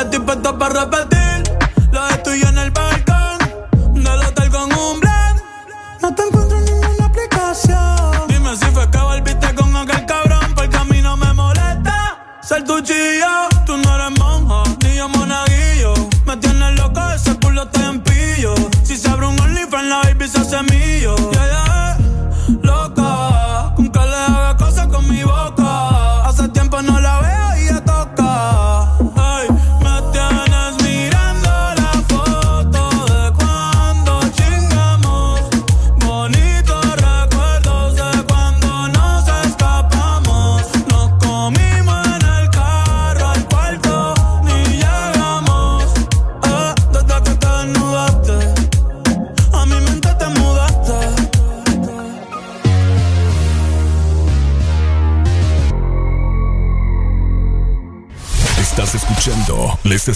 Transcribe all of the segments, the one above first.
Estoy puesto para repetir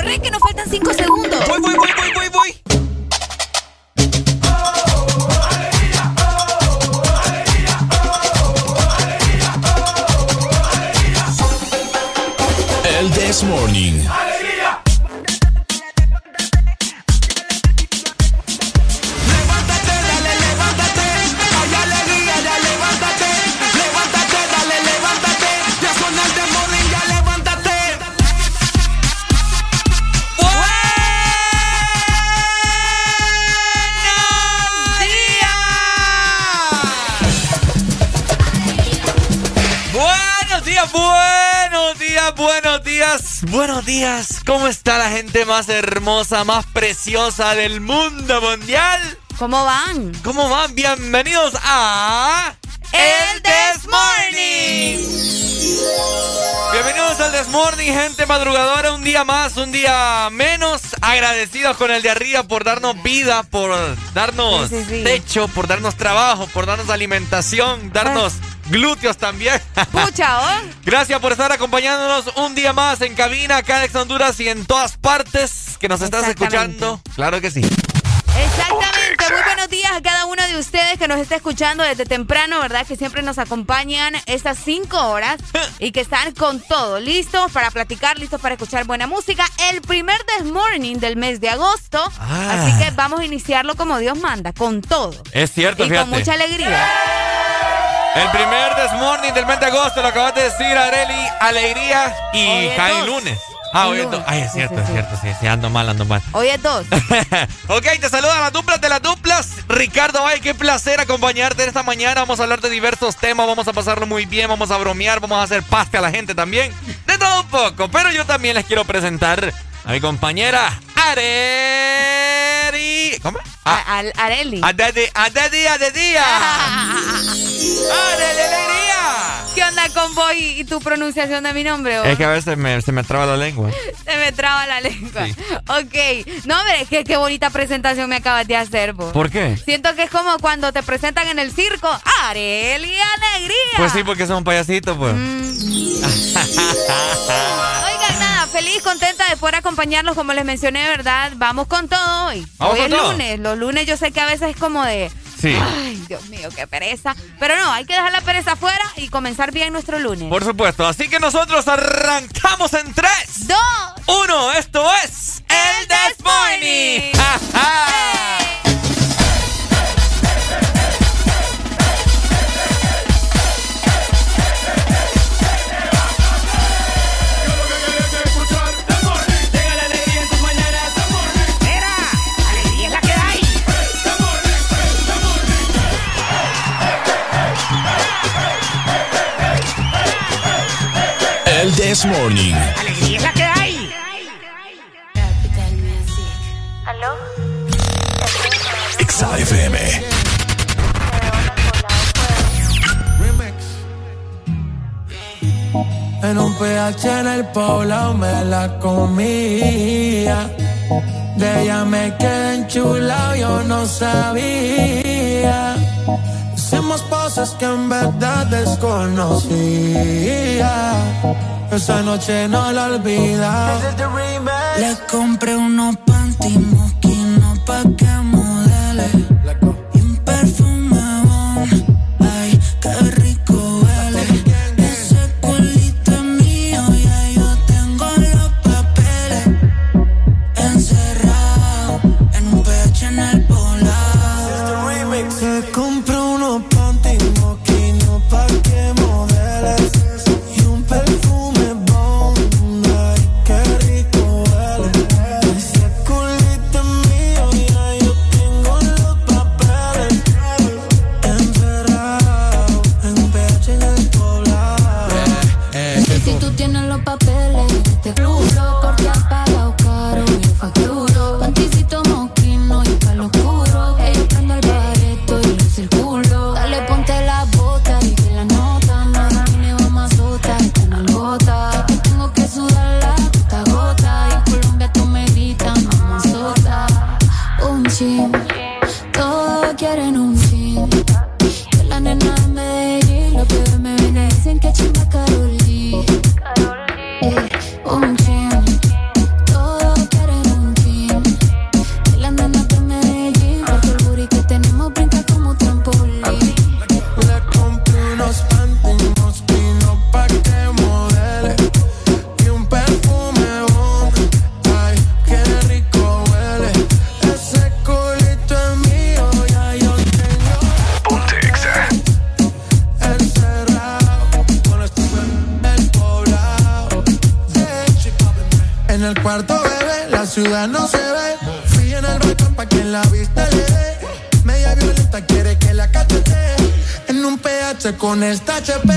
Corre que nos faltan cinco segundos. Voy, voy, voy, voy, voy, voy. El This Morning. Buenos días. ¿Cómo está la gente más hermosa, más preciosa del mundo mundial? ¿Cómo van? ¿Cómo van? Bienvenidos a El This Morning. Bienvenidos al This Morning, gente madrugadora. Un día más, un día menos. Agradecidos con el de arriba por darnos vida, por darnos Sí, sí, sí. techo, por darnos trabajo, por darnos alimentación, darnos glúteos también. Pucha, ¿oh? Gracias por estar acompañándonos un día más en cabina, acá en Honduras y en todas partes que nos estás escuchando. Claro que sí. Exactamente. Muy buenos días a cada uno de ustedes que nos está escuchando desde temprano, ¿verdad? Que siempre nos acompañan estas cinco horas y que están con todo, listos para platicar, listos para escuchar buena música. El primer This Morning del mes de agosto. Ah. Así que vamos a iniciarlo como Dios manda, con todo. Es cierto, y fíjate. con mucha alegría. El primer This Morning del mes de agosto, lo acabas de decir, Areli, alegría y dos. lunes. Ah, hoy es dos. Ay, es Sí, cierto, sí, es cierto, sí, sí, ando mal, ando mal. Hoy es dos. ok, te saludan las duplas de las duplas. Ricardo, ay, qué placer acompañarte esta mañana. Vamos a hablar de diversos temas, vamos a pasarlo muy bien, vamos a bromear, vamos a hacer pasta a la gente también. De todo un poco, pero yo también les quiero presentar a mi compañera Areli. ¿Cómo? Ah, A- al- Areli. a Daddy, a Daddy, a Daddy. ¡Areli, alegría! ¿Qué onda con vos y, y tu pronunciación de mi nombre? oh? Es que a veces me, se me traba la lengua. Se me traba la lengua. Sí. Ok. No, hombre, qué, qué bonita presentación me acabas de hacer, vos. ¿Por qué? Siento que es como cuando te presentan en el circo. Areli Alegría. Pues sí, porque son payasitos, pues. Mm. Oigan, nada, feliz, contenta de poder acompañarlos, como les mencioné, ¿verdad? Vamos con todo hoy. Vamos hoy con es todo. lunes. Los lunes yo sé que a veces es como de. Sí. Ay, Dios mío, qué pereza. Pero no, hay que dejar la pereza afuera y comenzar bien nuestro lunes. Por supuesto. Así que nosotros arrancamos en 3, Dos. 1. Esto es El This Morning. ¡Ja, ja! El This Morning. ¿Aló? Exa FM. En un PH en el poblado me la comía. De ella me quedé enchulado, yo no sabía. Hacemos cosas que en verdad desconocía. Esa noche no la olvida. Le compré unos panty mosquinos pa' que con la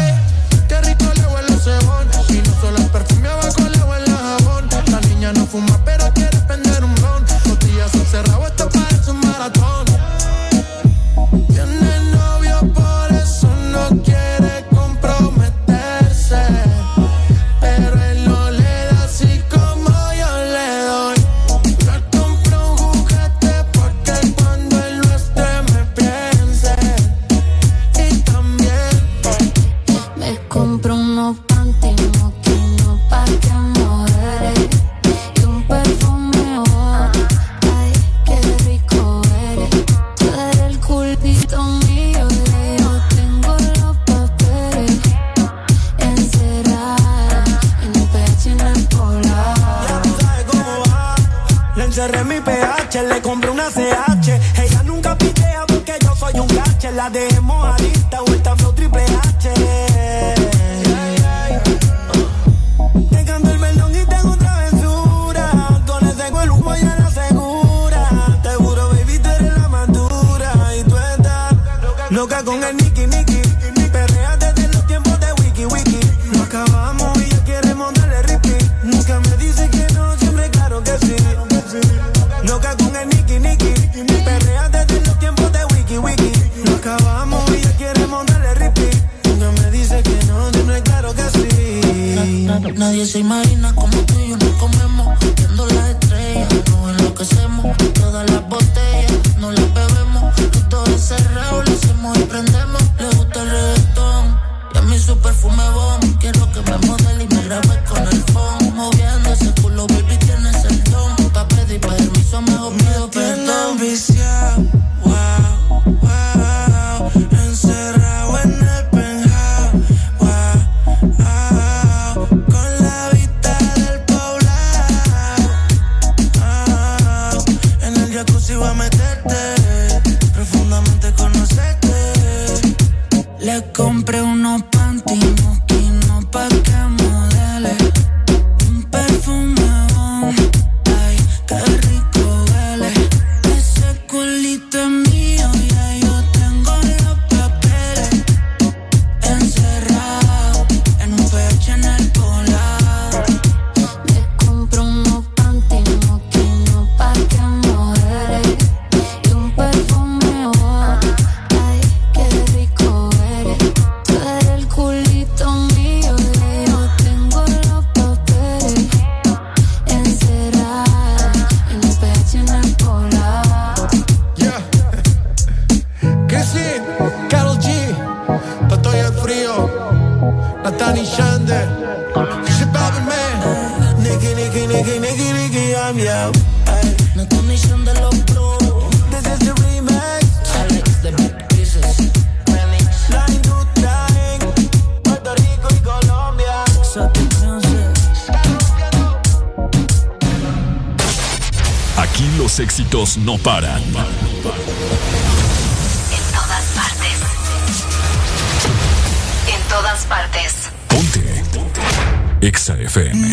No paran. En todas partes. En todas partes. Ponte. Ponte. Exa FM.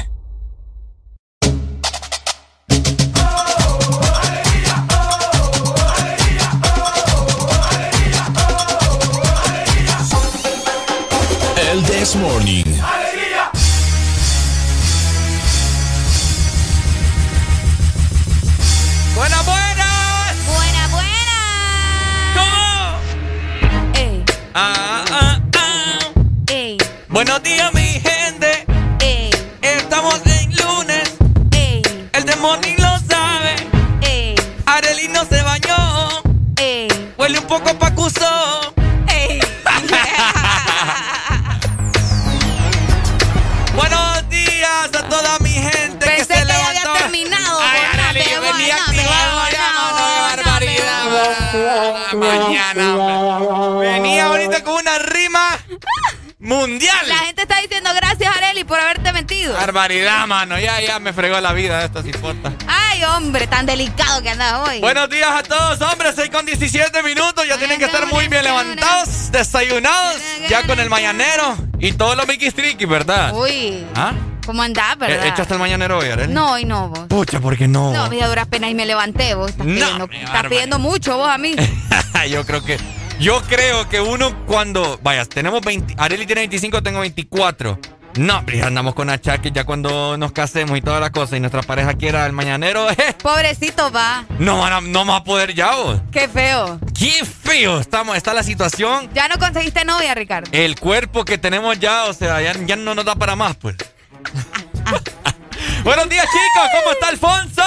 Me fregó la vida esto, sin importa. Ay, hombre, tan delicado que andas hoy. Buenos días a todos, hombres. 6 con 17 minutos. Ya tienen que estar muy bien levantados, desayunados, ya con el mañanero y todos los Mickey Tricky, ¿verdad? Uy, ¿Ah? ¿cómo andás, verdad? ¿E- ¿Echaste el mañanero hoy, Arely? No, hoy no, vos. Pucha, ¿por qué no? No, mira, duras penas y me levanté, vos. Estás, No, pidiendo, estás pidiendo mucho vos a mí. yo creo que. Yo creo que uno cuando. Vaya, tenemos 20. Areli tiene 25, tengo 24. No, ya andamos con achaques ya cuando nos casemos y toda la cosa y nuestra pareja quiera el mañanero. eh, Pobrecito va. no, van a- no vamos a poder ya, vos. Qué feo. Qué feo estamos, está la situación. Ya no conseguiste novia, Ricardo. El cuerpo que tenemos ya, o sea, ya, ya no nos da para más, pues. Buenos días, chicos. ¿Cómo está Alfonso?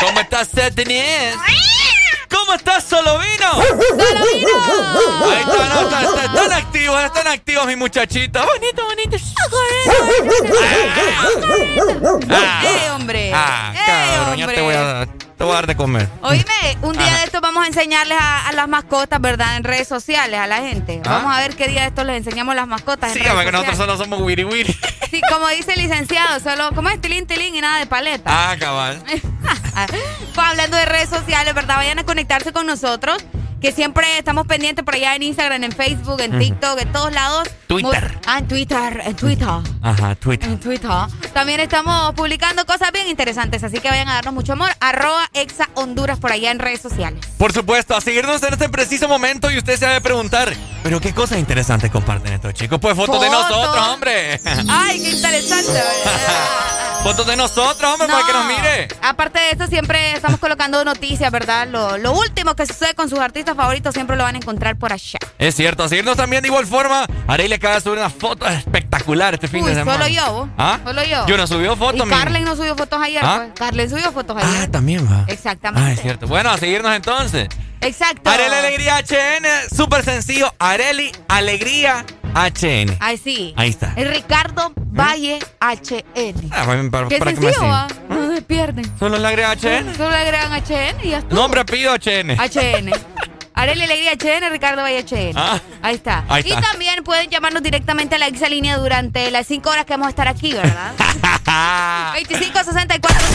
¿Cómo está Denise? ¿Cómo estás, Solovino? ¡Solovino! Ahí está, no, está- está- están activos, están activos, mis muchachitos. Bonito, bonito. ¡Ey, hombre! ah, ¡Ey, cabrón, ya hombre! te voy, a, te voy a dar de comer. Oíme, un día Ajá. de estos vamos a enseñarles a, a las mascotas, ¿verdad? En redes sociales, a la gente. Ah. Vamos a ver qué día de estos les enseñamos las mascotas en Sí, redes hombre, que sociales. nosotros solo somos wiri wiri. Sí, como dice el licenciado, solo, ¿cómo es? Tilín, tilín y nada de paleta. Ah, cabal. Pues hablando de redes sociales, ¿verdad? Vayan a conectarse con nosotros. Que siempre estamos pendientes por allá en Instagram, en Facebook, en TikTok, en todos lados. Twitter. ah, en Twitter, en Twitter. Ajá, Twitter. En Twitter. También estamos publicando cosas bien interesantes, así que vayan a darnos mucho amor. Arroba Exa Honduras por allá en redes sociales. Por supuesto, a seguirnos en este preciso momento y usted se va a preguntar, pero qué cosas interesantes comparten estos chicos. Pues fotos, de nosotros, hombre. Ay, qué interesante. fotos de nosotros, hombre, para que nos mire. Aparte de eso, siempre estamos colocando noticias, ¿verdad? Lo, lo último que sucede con sus artistas favoritos siempre lo van a encontrar por allá. Es cierto, a seguirnos también de igual forma. le acaba de subir una foto espectacular este fin de semana. Solo yo, ¿Ah? Solo yo. Yo no subió fotos. Y Carlen no subió fotos ayer. ¿Ah? Pues. Carlen subió fotos ayer. Ah, también va. Exactamente. Ah, es cierto. Bueno, a seguirnos entonces. Exacto. Areli Alegría HN, súper sencillo. Areli Alegría HN. Ahí sí. Ahí está. El Ricardo Valle HN. Ah, para, Qué sencillo, va. No se pierden. Solo le agregan HN. Solo le agregan HN y ya está. Nombre, pido HN. HN. Arely Alegría HN, Ricardo Valle HN. Ah, ahí, está. Y también pueden llamarnos directamente a la exalínea durante las 5 horas que vamos a estar aquí, ¿verdad? 25 64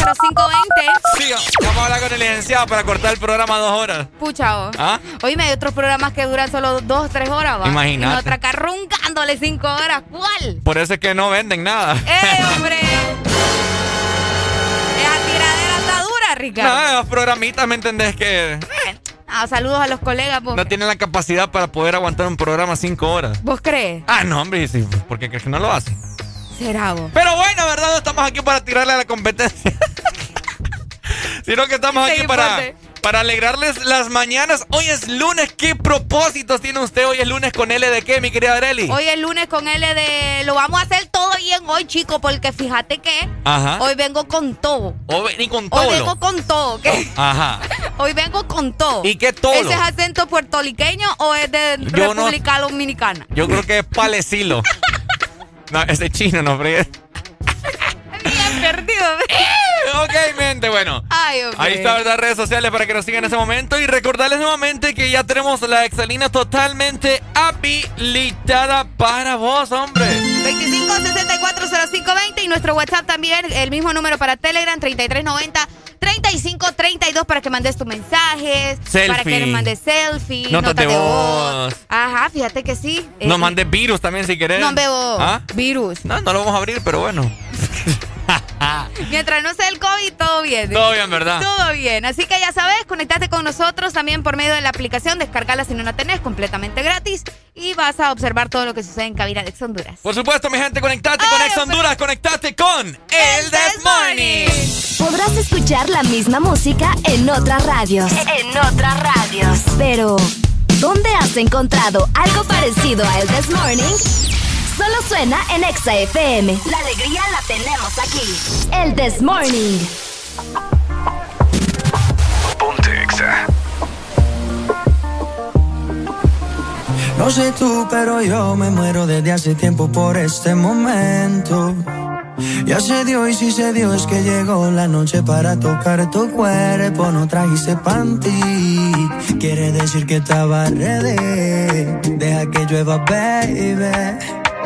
Sí, vamos a hablar con el licenciado para cortar el programa dos horas. Pucha, oh. ¿Ah? Oye, hay otros programas que duran solo dos tres horas, ¿va? Imagínate. Y otra acá roncándole 5 horas. ¿Cuál? Por eso es que no venden nada. ¡Eh, hombre! Ricardo. No, los programitas, ¿me entendés? Que... Ah, saludos a los colegas. No tienen la capacidad para poder aguantar un programa cinco horas. ¿Vos crees? Ah, no, hombre, sí, porque crees que no lo hacen. Será vos. Pero bueno, ¿verdad? No estamos aquí para tirarle a la competencia. Sino que estamos aquí para para alegrarles las mañanas. Hoy es lunes. ¿Qué propósitos tiene usted? Hoy es lunes con L de qué, mi querida Areli? Hoy es lunes con L de. Lo vamos a hacer todo bien hoy, chicos, porque fíjate que. Ajá. Hoy vengo con todo. Hoy con todo. Hoy vengo con todo, ¿qué? Ajá. Hoy vengo con todo. ¿Y qué todo? ¿Ese es acento puertorriqueño o es de República Dominicana? Yo creo que es palecilo. no, ese chino, no, pero bien perdido. Ok, mente, bueno. Ahí está, ¿verdad? Redes sociales para que nos sigan en ese momento. Y recordarles nuevamente que ya tenemos la exalina totalmente habilitada para vos, hombre. 25 64 y nuestro WhatsApp también, el mismo número para Telegram, 3390 3532 para que mandes tus mensajes, para que mandes selfie, notas de, voz. Ajá, fíjate que sí. Nos mandes virus también si querés. No veo ¿Ah? virus. No, no lo vamos a abrir, pero bueno. Mientras no sea el COVID, todo bien. Todo bien, ¿verdad? Todo bien. Así que ya sabes, conectate con nosotros también por medio de la aplicación, descargala si no la tenés, completamente gratis. Y vas a observar todo lo que sucede en cabina de Ex Honduras. Por supuesto, mi gente, conectate con Ex Honduras, conectate con El This Morning. Podrás escuchar la misma música en otras radios. En otras radios. Pero, ¿dónde has encontrado algo parecido a El This Morning? Solo suena en Exa FM. La alegría la tenemos aquí. El This Morning. Ponte Exa. No sé tú, pero yo me muero desde hace tiempo por este momento. Ya se dio y si se dio es que llegó la noche para tocar tu cuerpo. No trajiste panty, quiere decir que estaba ready. Deja que llueva, baby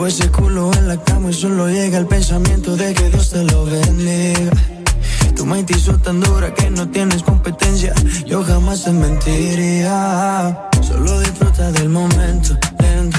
Veo ese culo en la cama y solo llega el pensamiento de que Dios te lo bendiga. Tu mente hizo tan dura que no tienes competencia. Yo jamás te mentiría. Solo disfruta del momento lento.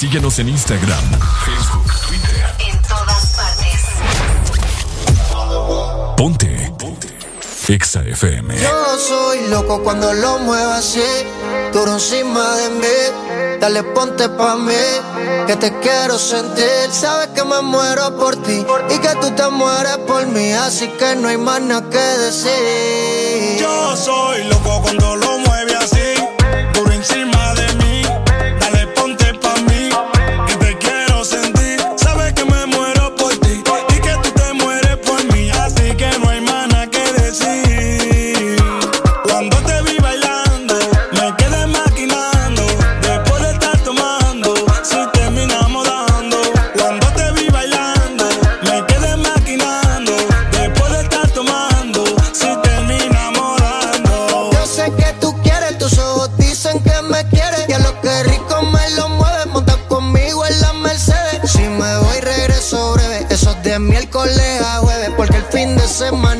Síguenos en Instagram, Facebook, Twitter. En todas partes. Ponte. Ponte. Exa FM. Yo soy loco cuando lo muevas así, duro encima de mí. Dale, ponte pa' mí, que te quiero sentir. Sabes que me muero por ti y que tú te mueres por mí, así que no hay más nada que decir. Yo soy loco cuando lo mueve semana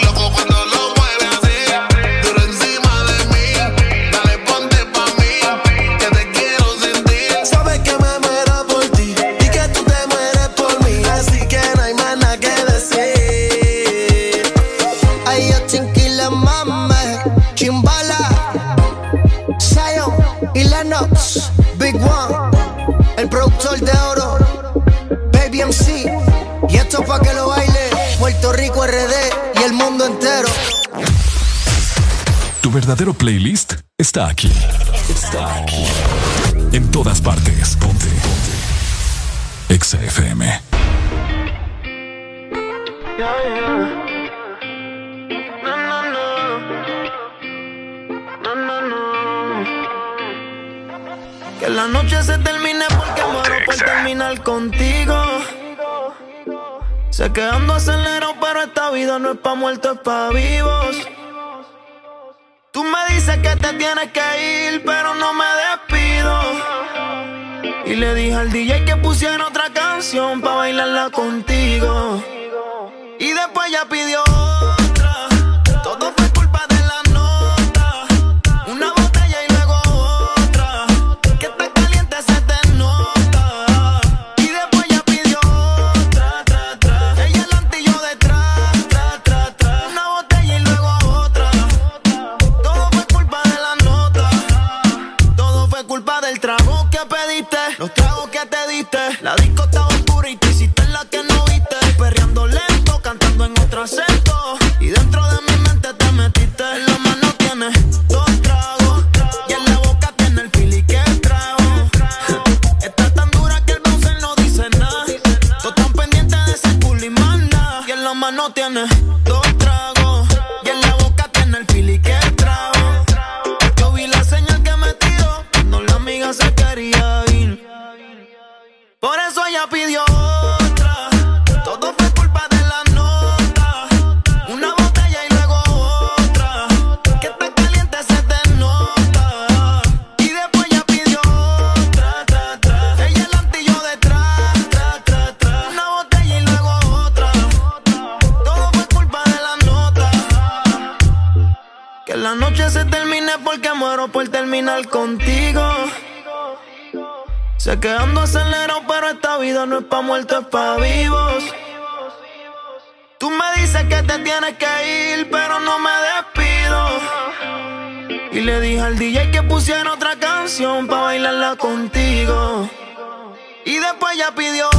verdadero playlist está aquí. Está aquí. En todas partes. Ponte. Ponte. Exa FM. Que la noche se termine porque muero por terminar contigo. Se quedando acelerado, pero esta vida no es pa' muertos, es pa' vivos dice que te tienes que ir, pero no me despido. Y le dije al DJ que pusiera otra canción para bailarla contigo. Y después ya pidió canción pa' bailarla contigo. Y después ya pidió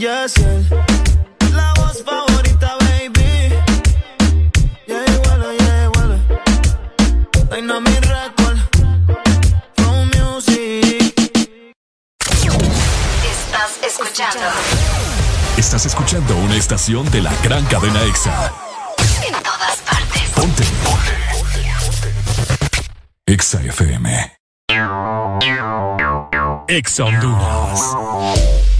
Yes, él, yes, él. La voz favorita, baby. Yeah, igual, yeah, igual. Dynamic Record. Flow Music. Estás escuchando Estás escuchando una estación de la gran cadena EXA. en todas partes. Ponte. EXA FM. EXA Honduras.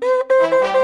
Música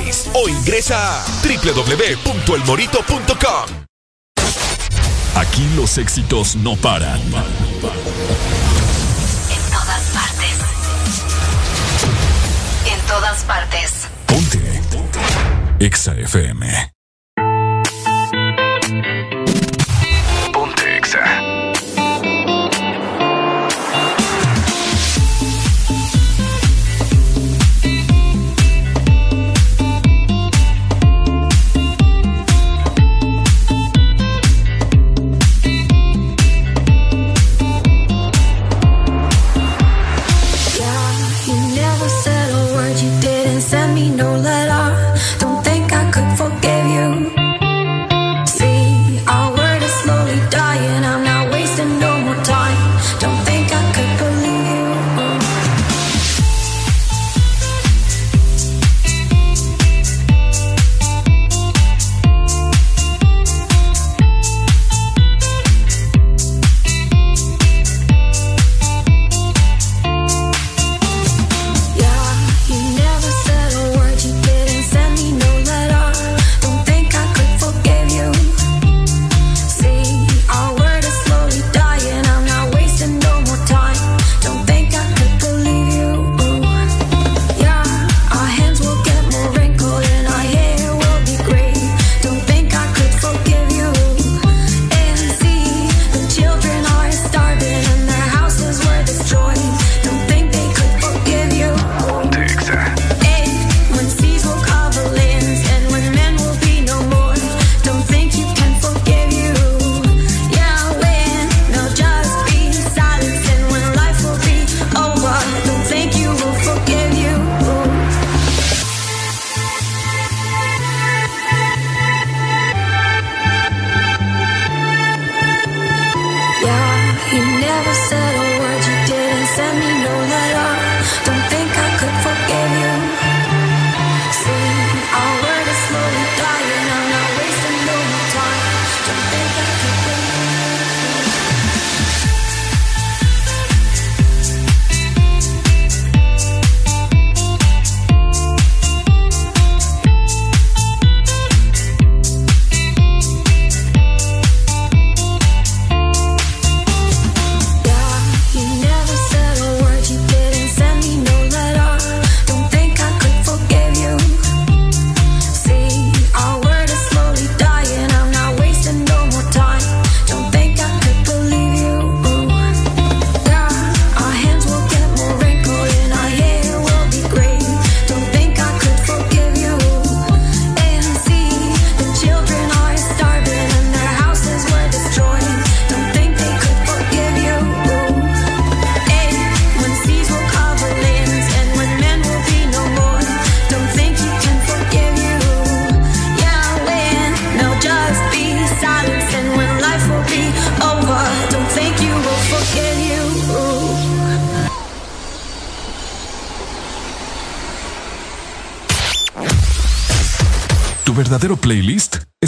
o ingresa a www.elmorito.com. Aquí los éxitos no paran. En todas partes. En todas partes. Ponte. EXA FM.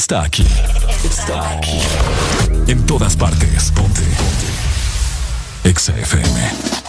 Está aquí. Está aquí. En todas partes. Ponte. Ponte. Exa FM.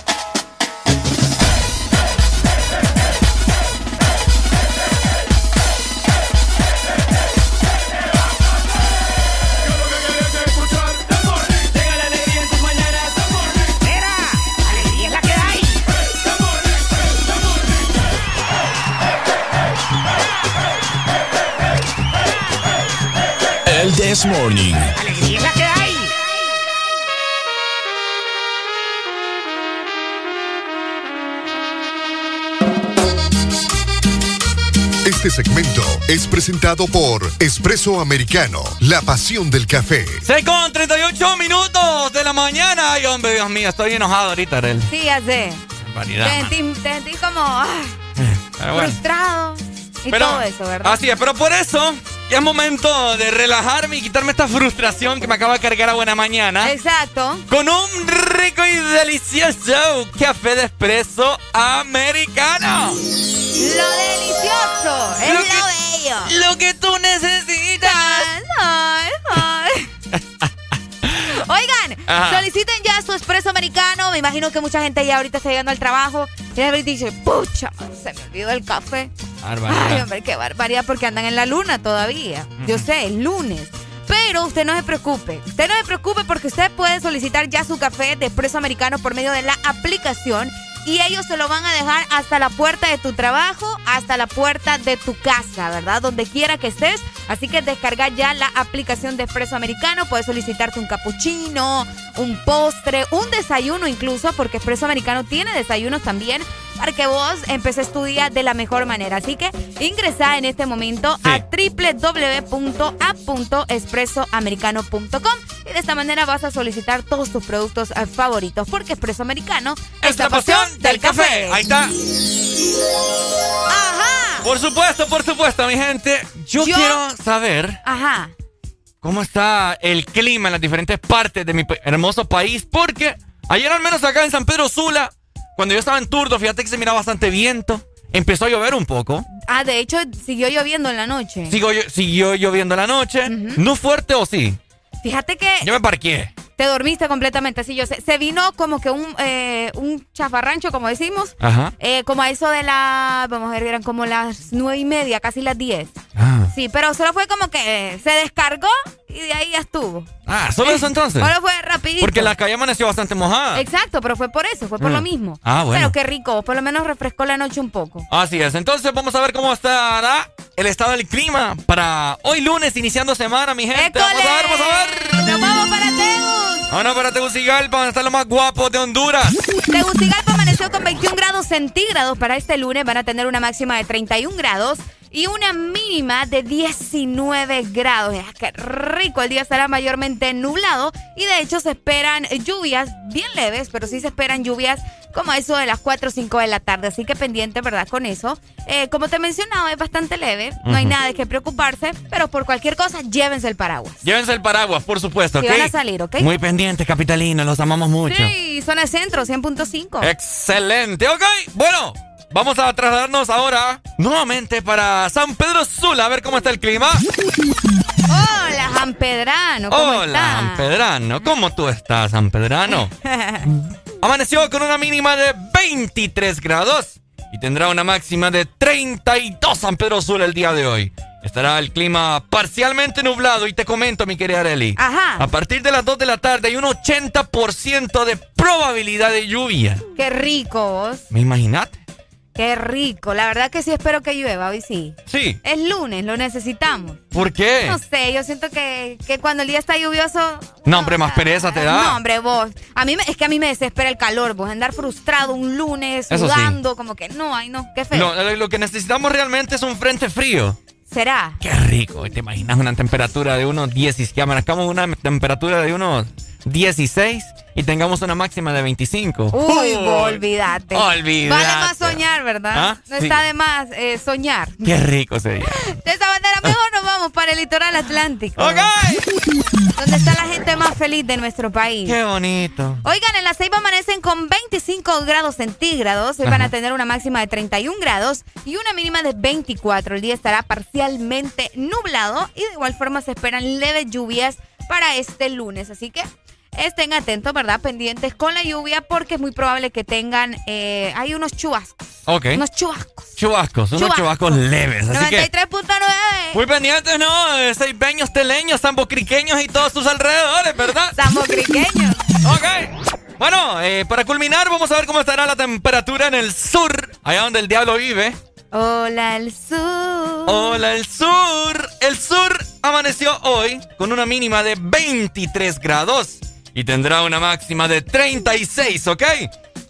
This Morning. ¡Alegría que hay! Este segmento es presentado por Espresso Americano, la pasión del café. 6 con 38 minutos de la mañana. Ay, hombre, Dios mío, estoy enojado ahorita, Arel. Sí, ya sé. Vanidad. Te sentí, te sentí como ah, frustrado y todo eso, ¿verdad? Así es, pero por eso ya es momento de relajarme y quitarme esta frustración que me acaba de cargar a buena mañana. Exacto. Con un rico y delicioso café de espresso americano. Lo delicioso es lo, bello. Lo que tú necesitas. Ay, ay. Ajá. soliciten ya su espresso americano. Me imagino que mucha gente ya ahorita está llegando al trabajo y a dice, pucha, se me olvidó el café. Barbaridad. Ay, hombre, qué barbaridad porque andan en la luna todavía. Yo sé, es lunes. Pero usted no se preocupe. Usted no se preocupe porque usted puede solicitar ya su café de espresso americano por medio de la aplicación y ellos se lo van a dejar hasta la puerta de tu trabajo, hasta la puerta de tu casa, ¿verdad? Donde quiera que estés. Así que descarga ya la aplicación de Espresso Americano. Puedes solicitarte un cappuccino, un postre, un desayuno incluso, porque Espresso Americano tiene desayunos también para que vos empeces tu día de la mejor manera. Así que ingresa en este momento a www.app.espressoamericano.com y de esta manera vas a solicitar todos tus productos eh, favoritos, porque Espresso Americano Es la pasión del café. Ahí está. Ajá. Por supuesto, por supuesto, mi gente. Yo, Yo- quiero saber Ajá. cómo está el clima en las diferentes partes de mi hermoso país, porque ayer al menos acá en San Pedro Sula, cuando yo estaba en Turdo, fíjate que se miraba bastante viento. Empezó a llover un poco. Ah, de hecho, siguió lloviendo en la noche. Sigo, siguió lloviendo la noche. ¿No fuerte o sí? Fíjate que Yo me parqué. te dormiste completamente, así yo sé. Se vino como que un, eh, un chafarrancho, como decimos, Ajá. eh, como a eso de la, vamos a ver, eran como las nueve y media, casi las diez. Ah. Sí, pero solo fue como que eh, se descargó y de ahí ya estuvo. Ah, solo eso entonces. Solo fue rapidito. Porque la calle amaneció bastante mojada. Exacto, pero fue por eso, fue por Mm. lo mismo. Ah, bueno. Pero qué rico, por lo menos refrescó la noche un poco. Así es. Entonces vamos a ver cómo estará el estado del clima para hoy lunes, iniciando semana, mi gente. Vamos a ver, vamos a ver. ¡Nos vamos para Tegus! Vámonos para Tegucigalpa, donde están los más guapos de Honduras. Tegucigalpa amaneció con 21 grados centígrados para este lunes. Van a tener una máxima de 31 grados y una mínima de 19 grados. Qué rico. El día estará mayormente nublado y de hecho se esperan lluvias bien leves, pero sí se esperan lluvias como eso de las 4 o 5 de la tarde. Así que pendiente, ¿verdad? Con eso. Eh, como te mencionaba, es bastante leve. No hay nada de qué preocuparse, pero por cualquier cosa, llévense el paraguas. Llévense el paraguas, por supuesto, Si van a salir, ¿ok? Muy pendientes, capitalinos, los amamos mucho. Sí, zona centro, 100.5. Excelente, ok. Bueno, vamos a trasladarnos ahora nuevamente para San Pedro Sula, a ver cómo está el clima. Hola, San Pedrano, ¿cómo Hola, estás? San Pedrano. ¿Cómo tú estás, San Pedrano? Amaneció con una mínima de 23 grados y tendrá una máxima de 32 San Pedro Sula el día de hoy. Estará el clima parcialmente nublado y te comento, mi querida Areli. Ajá. A partir de las 2 de la tarde hay un 80% de probabilidad de lluvia. Qué rico vos. ¿Me imaginaste? Qué rico. La verdad que sí espero que llueva hoy sí. Sí. Es lunes, lo necesitamos. ¿Por qué? No sé, yo siento que, que cuando el día está lluvioso. No, hombre, más pereza te da. No, hombre, vos. A mí me- es que a mí me desespera el calor, vos. Andar frustrado un lunes, Eso sí. sudando, como que no, ay no, qué feo. No, lo, que necesitamos realmente es un frente frío. ¿Será? Qué rico. ¿Te imaginas una temperatura de unos 16? Que amanezcamos una temperatura de unos 16 y tengamos una máxima de 25. Uy, Uy. olvídate. Olvídate. Vale más soñar, ¿verdad? ¿Ah? No Sí. está de más eh, soñar. Qué rico sería. De esa manera, mejor nos vamos para el litoral atlántico. ¡Ok! Donde está la gente más feliz de nuestro país. Qué bonito. Oigan, en la Ceiba amanecen con 25 grados centígrados. Hoy van a tener una máxima de 31 grados y una mínima de 24. El día estará parcialmente nublado y de igual forma se esperan leves lluvias para este lunes. Así que estén atentos, ¿verdad? Pendientes con la lluvia porque es muy probable que tengan. eh, hay unos chubascos. Ok. Unos chubascos. Chubascos, unos Chubascos. chubascos leves. Así que 93.9. muy pendientes, ¿no? Seibeños, teleños, sambocriqueños y todos sus alrededores, ¿verdad? Sambocriqueños. Ok. Bueno, eh, para culminar, vamos a ver cómo estará la temperatura en el sur, allá donde el diablo vive. Hola, el sur. Hola, el sur. El sur amaneció hoy con una mínima de 23 grados y tendrá una máxima de 36, ¿ok?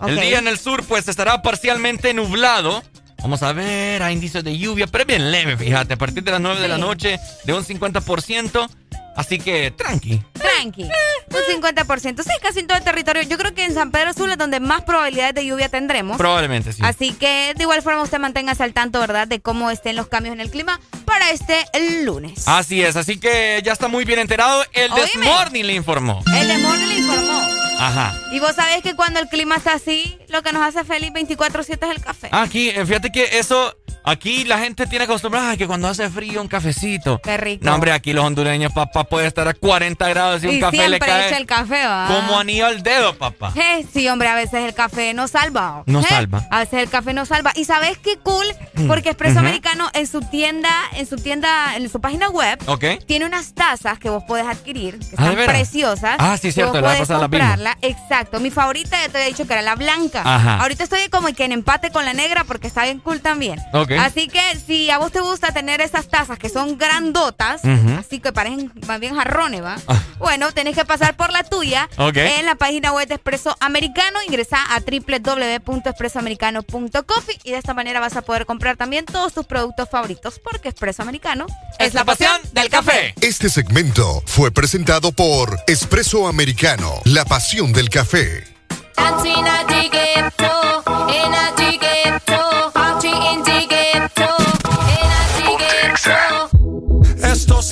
El día en el sur pues estará parcialmente nublado. Vamos a ver, hay indicios de lluvia, pero es bien leve, fíjate, a partir de las 9 de la noche de un 50%. Así que tranqui. Tranqui. Un 50%. Sí, casi en todo el territorio. Yo creo que en San Pedro Sula es donde más probabilidades de lluvia tendremos. Probablemente sí. Así que de igual forma usted manténgase al tanto, ¿verdad? De cómo estén los cambios en el clima para este lunes. Así es, así que ya está muy bien enterado. El. Desmorning le informó. El de Morning le informó. Ajá. Y vos sabés que cuando el clima está así, lo que nos hace feliz 24-7 es el café. Aquí, eh, fíjate que eso, aquí la gente tiene acostumbrada a que cuando hace frío un cafecito. Qué rico. No, hombre, aquí los hondureños, papá, puede estar a 40 grados y, un café le siempre cae echa el café, ¿va? como anillo al dedo, papá. Eh, sí, hombre, a veces el café no salva. No Eh, salva. A veces el café no salva. Y sabes qué cool, porque Expreso. Americano en su tienda, en su tienda, en su página web, tiene unas tazas que vos podés adquirir, que Ah, preciosas. Ah, sí, cierto, la la vimos. comprarla. Exacto. Mi favorita ya te había dicho que era la blanca. Ajá. Ahorita estoy como que en empate con la negra porque está bien cool también. Ok. Así que si a vos te gusta tener esas tazas que son grandotas, así que parecen más bien jarrones, ¿va? Ah. Bueno, tenés que pasar por la tuya en la página web de Expreso Americano. Ingresa a www.expresoamericano.coffee y de esta manera vas a poder comprar también todos tus productos favoritos porque Expreso Americano es, la pasión del café. Este segmento fue presentado por Espresso Americano, la pasión del café.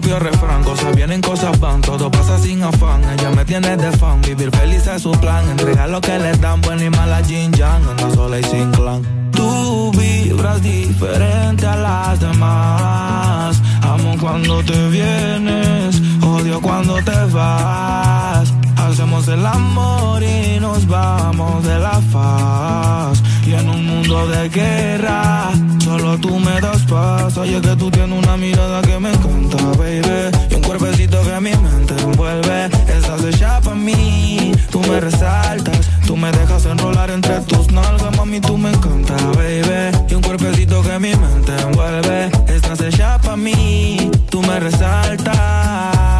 Propio refrán, cosas vienen, cosas van. Todo pasa sin afán. Ella me tiene de fan. Vivir feliz es su plan. Entregar lo que le dan, buena y mala Jin Yang. Anda sola y sin clan. Tú vibras diferente a las demás. Amo cuando te vienes, odio cuando te vas. Hacemos el amor y nos vamos de la faz. Y en un mundo de guerra, tú me das paz. Oye, que tú tienes una mirada que me encanta, baby. Y un cuerpecito que mi mente envuelve. Estás hecha pa' mí, tú me resaltas. Tú me dejas enrolar entre tus nalgas, mami, tú me encanta, baby. Y un cuerpecito que mi mente envuelve. Estás hecha pa' mí, tú me resaltas.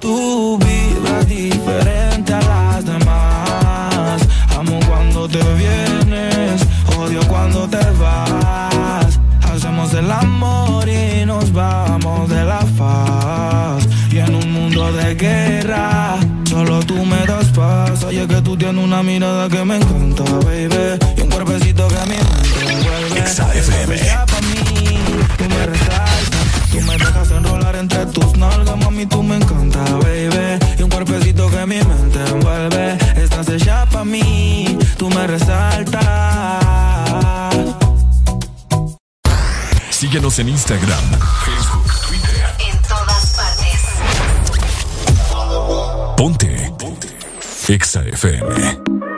Tú vibras diferente a las demás. Amo cuando te vienes, odio cuando te vas. Hacemos el amor y nos vamos de la faz. Y en un mundo de guerra, solo tú me das paz. Oye, que tú tienes una mirada que me encanta, baby. Y un cuerpecito que a mi mente mí, tú me resaltas. Tú me dejas enrolar entre tus nalgas, mami, tú me encanta, baby. Y un cuerpecito que mi mente envuelve. Estás hecha pa' mí, tú me resaltas. Síguenos en Instagram, Facebook, Twitter. En todas partes. Ponte. Ponte. Exa FM.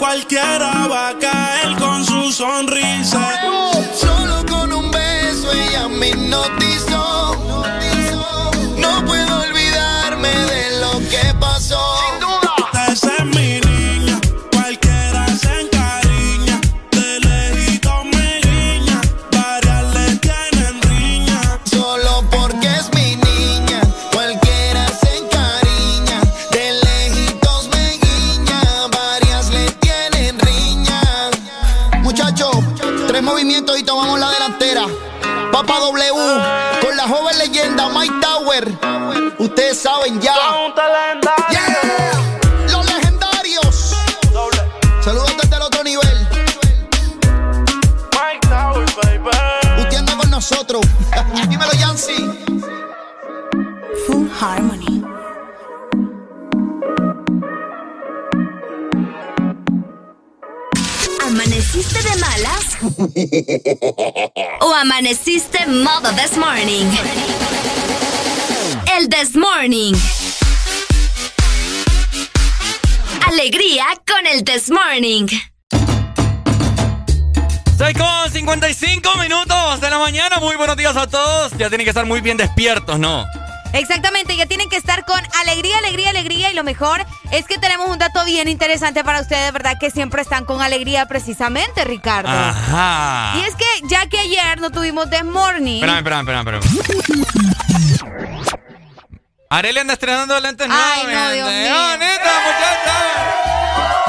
Cualquiera va a caer con su sonrisa. Solo con un beso ella me hipnotizó. Saben ya. Yeah. Los legendarios. Saludos desde el otro nivel. Usted anda con nosotros. Dímelo, Yancy. Full Harmony. ¿Amaneciste de malas? ¿O amaneciste modo this morning? El this morning. Alegría con el this morning. 6 con 55 minutos de la mañana. Muy buenos días a todos. Ya tienen que estar muy bien despiertos, ¿no? Exactamente, ya tienen que estar con alegría, alegría, alegría y lo mejor es que tenemos un dato bien interesante para ustedes, ¿verdad? Que siempre están con alegría precisamente, Ricardo. Ajá. Y es que ya que ayer no tuvimos The Morning. Espérame, espérame, espérame, espérame. Arely anda estrenando lentes Ay, no, Dios gente. mío. ¡Bonita, muchacha!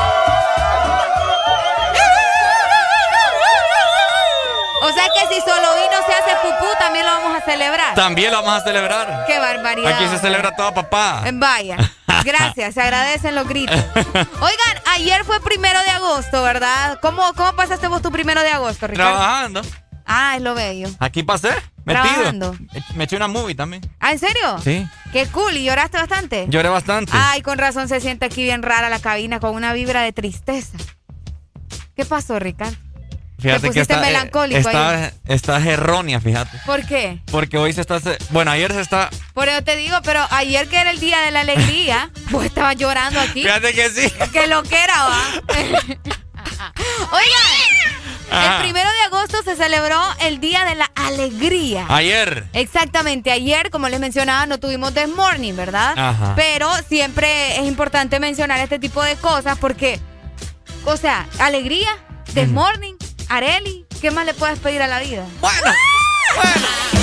O sea que si solo vino se hace pupú, también lo vamos a celebrar. También lo vamos a celebrar. Qué barbaridad. Aquí se celebra todo, papá. Eh, Vaya, gracias, se agradecen los gritos. Oigan, ayer fue primero de agosto, ¿verdad? ¿Cómo, cómo pasaste vos tu primero de agosto, Ricardo? Trabajando. Ah, es lo bello. Aquí pasé, metido. Trabajando. Me eché una movie también. ¿Ah, en serio? Sí. Qué cool, ¿y lloraste bastante? Lloré bastante. Ay, con razón se siente aquí bien rara la cabina, con una vibra de tristeza. ¿Qué pasó, Ricardo? Fíjate pusiste que está, eh, melancólico está, ayer. estás errónea, fíjate. ¿Por qué? Porque hoy se está... Bueno, ayer se está... Por eso te digo, pero ayer que era el día de la alegría, vos estabas llorando aquí. Fíjate que sí. Que lo que era, va. Oigan, el primero de agosto se celebró el Día de la Alegría. Ayer. Exactamente, ayer, como les mencionaba, no tuvimos This Morning, ¿verdad? Ajá. Pero siempre es importante mencionar este tipo de cosas porque, o sea, alegría, This Morning, Areli, ¿qué más le puedes pedir a la vida? Bueno.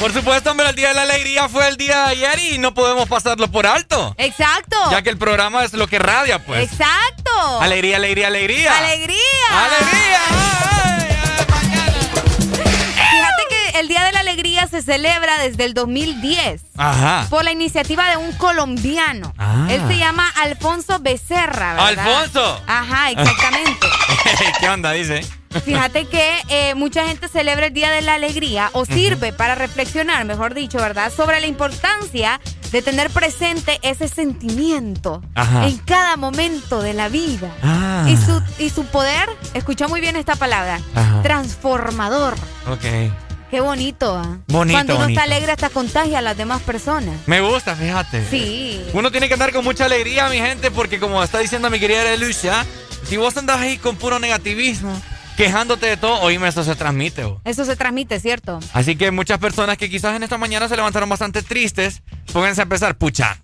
Por supuesto, hombre, el Día de la Alegría fue el día de ayer y no podemos pasarlo por alto. Exacto. Ya que el programa es lo que radia, pues. Exacto. Alegría, alegría, alegría. Alegría. Alegría. Fíjate que el Día de la Alegría se celebra desde el 2010 Ajá. por la iniciativa de un colombiano. Ah. Él se llama Alfonso Becerra, ¿verdad? ¡Alfonso! Ajá, exactamente. ¿Qué onda, dice? Fíjate que eh, mucha gente celebra el Día de la Alegría o sirve para reflexionar, mejor dicho, ¿verdad? Sobre la importancia de tener presente ese sentimiento Ajá. en cada momento de la vida. Ah. Y, su, y su poder, escucha muy bien esta palabra, Ajá. transformador. Ok. Qué bonito, ¿ah? Bonito, Cuando uno bonito. está alegre hasta contagia a las demás personas. Me gusta, fíjate. Sí. Uno tiene que andar con mucha alegría, mi gente, porque como está diciendo mi querida Lucia, si vos andás ahí con puro negativismo, quejándote de todo, oíme, eso se transmite. vos. Eso se transmite, ¿cierto? Así que muchas personas que quizás en esta mañana se levantaron bastante tristes, pónganse a empezar, pucha,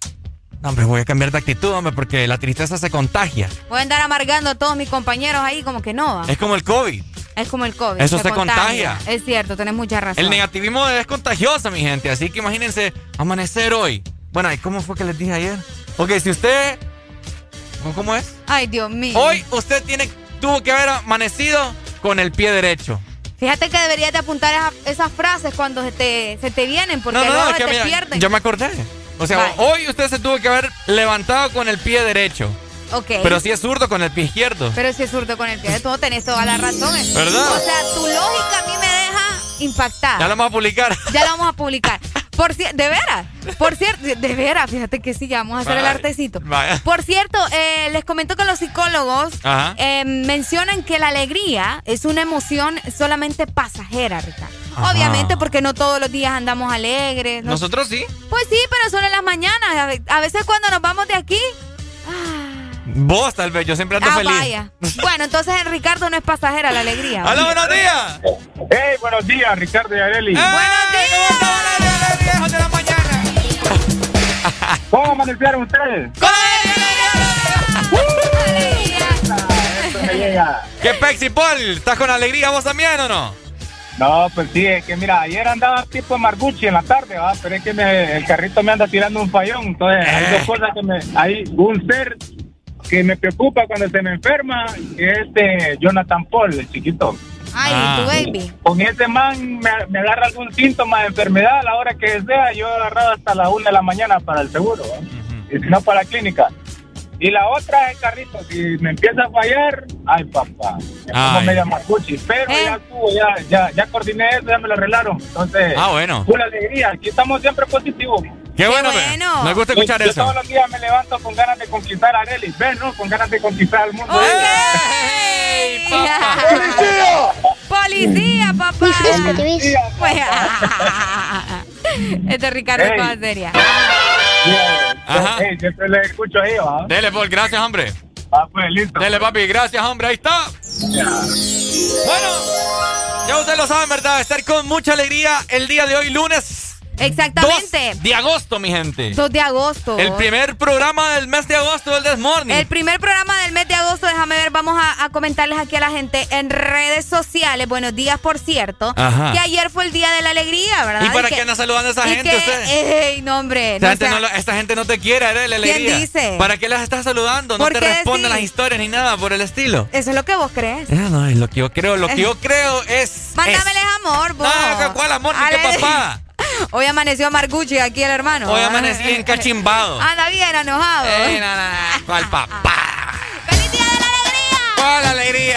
no, hombre, voy a cambiar de actitud, hombre, porque la tristeza se contagia. Voy a andar amargando a todos mis compañeros ahí como que no. Es como el COVID. Es como el COVID. Eso se contagia. Es cierto, tenés mucha razón. El negativismo es contagioso, mi gente. Así que imagínense amanecer hoy. Bueno, ¿y cómo fue que les dije ayer? Ok, si usted... ¿Cómo es? Ay, Dios mío. Hoy usted tiene, tuvo que haber amanecido con el pie derecho. Fíjate que deberías de apuntar esa- esas frases cuando se te, se te vienen porque No, no, luego es que te mira, pierden. yo me acordé. O sea, hoy usted se tuvo que haber levantado con el pie derecho. Ok. Pero si es zurdo con el pie izquierdo. Pero si es zurdo con el pie, tú tenés toda la razón. ¿Verdad? O sea, tu lógica a mí me deja impactada. Ya lo vamos a publicar. Ya lo vamos a publicar. Por de veras, por cierto, de veras, fíjate que sí, ya vamos a hacer el artecito. Por cierto, eh, les comento que los psicólogos eh, mencionan que la alegría es una emoción solamente pasajera, Ricardo. Ajá. Obviamente porque no todos los días andamos alegres. ¿no? Nosotros sí. Pues sí, pero solo en las mañanas. A ve- A veces cuando nos vamos de aquí, Vos tal vez, yo siempre ando ah, feliz. vaya. Bueno, entonces en Ricardo no es pasajera la alegría. ¡Hola, buenos días! Hey, buenos días, Ricardo y Areli. ¡Buenos días! ¿Cómo amanecieron ustedes? Eso me llega. ¿Qué Pexi Paul? ¿Estás con alegría vos también o no? No, pues sí, es que mira, ayer andaba tipo Marguchi en la tarde, ¿va? pero es que me- el carrito me anda tirando un fallón. Entonces, hay Eh. dos cosas que me. Hay un ser que me preocupa cuando se me enferma, que es este Jonathan Paul, el chiquito. Ay, Ah. tu baby. Con ese man me, me agarra algún síntoma de enfermedad a la hora que sea, yo he agarrado hasta la una de la mañana para el seguro, ¿va? y si no para la clínica. Y la otra es el carrito, si me empieza a fallar, ay papá, Ay. media marcuchi, pero Eh. ya estuvo, ya, ya, ya coordiné eso, ya me lo arreglaron. Entonces, Ah, bueno. pura alegría, aquí estamos siempre positivos. Qué bueno, ve. bueno. Me gusta escuchar yo, yo eso. todos los días me levanto con ganas de conquistar a Arely, ven, ¿no? Con ganas de conquistar al mundo. ¡Ey, papá! ¡Policía, papá! Policía, Pues, este es Ricardo Ey. es seria. Ajá. Ey, siempre le escucho ahí, ¿va? Dele, Paul, gracias, hombre. Ah, pues listo. Dele, papi, gracias, hombre. Ahí está. Bueno, ya ustedes lo saben, ¿verdad? Estar con mucha alegría el día de hoy, lunes Exactamente. 2 de agosto, mi gente. 2 de agosto. El primer programa del mes de agosto del This Morning. El primer programa del mes de agosto, déjame ver, vamos a, a comentarles aquí a la gente en redes sociales. Buenos días, por cierto. Ajá. Que ayer fue el día de la alegría, ¿verdad? ¿Y para qué anda saludando a esa gente que- usted? Ey, no, hombre. Esta, no gente sea- no la- esta gente no te quiere, ¿eh? la alegría. dice? ¿Para qué las estás saludando? No ¿Por te responden decís? las historias ni nada por el estilo. Eso es lo que vos crees. Ah, no, es lo que yo creo. Lo que yo creo es. Mándameles amor, vos. No, ¿cuál amor? Ni qué papá. Hoy amaneció Margucci aquí el hermano. Hoy amanecí encachimbado. Anda bien enojado. No, no, no. ¿Cuál papá? ¡Feliz día de la alegría! ¿Cuál alegría?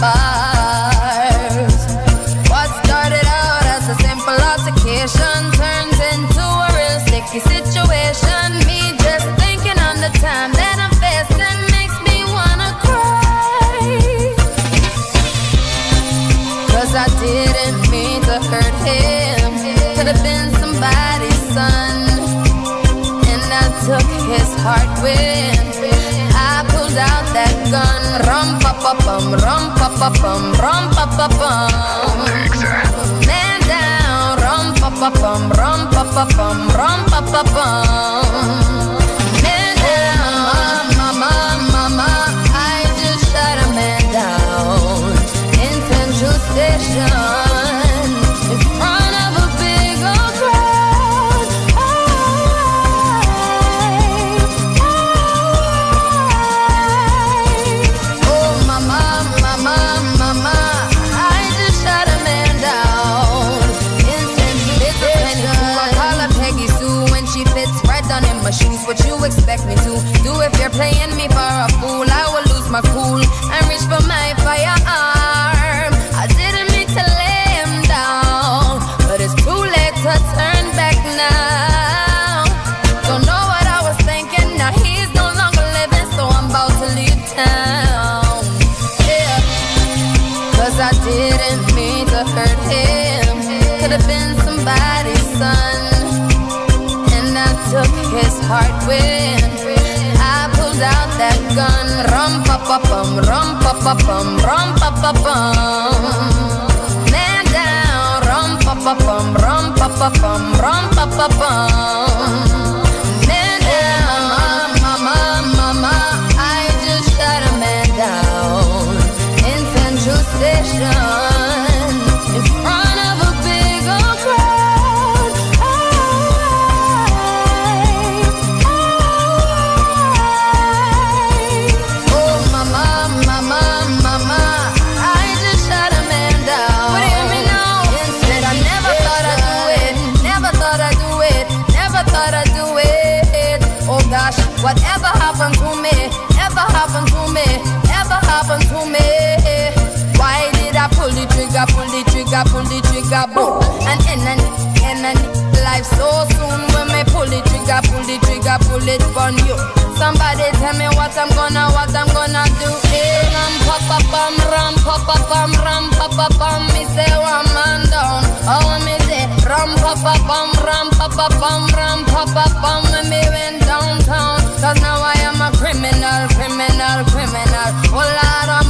What started out as a simple altercation turns into a real sticky situation. Me just thinking on the time that I'm makes me wanna cry. Cause I didn't mean to hurt him. Could have been somebody's son. And I took his heart with. Rum pa pa bum, rum pa pa bum, rum pa pa rum pa pa rum pa pa pa pa bum. Pa bum, rum pa pa rum pa pa bum. Man down, pa pa rum pa pa pa pa. Trigger, pull the trigger, boom? And in and in and life so soon when me pull the trigger, pull the trigger, pull it on you. Somebody tell me what I'm gonna, what I'm gonna do. Hey, ram pa pam, ram pa pam, ram pa pam. Me say one man down. Oh, me say ram pa pam, ram pa pam, ram pa pam. When me went downtown, cause now I am a criminal, criminal, criminal. Oh Lord of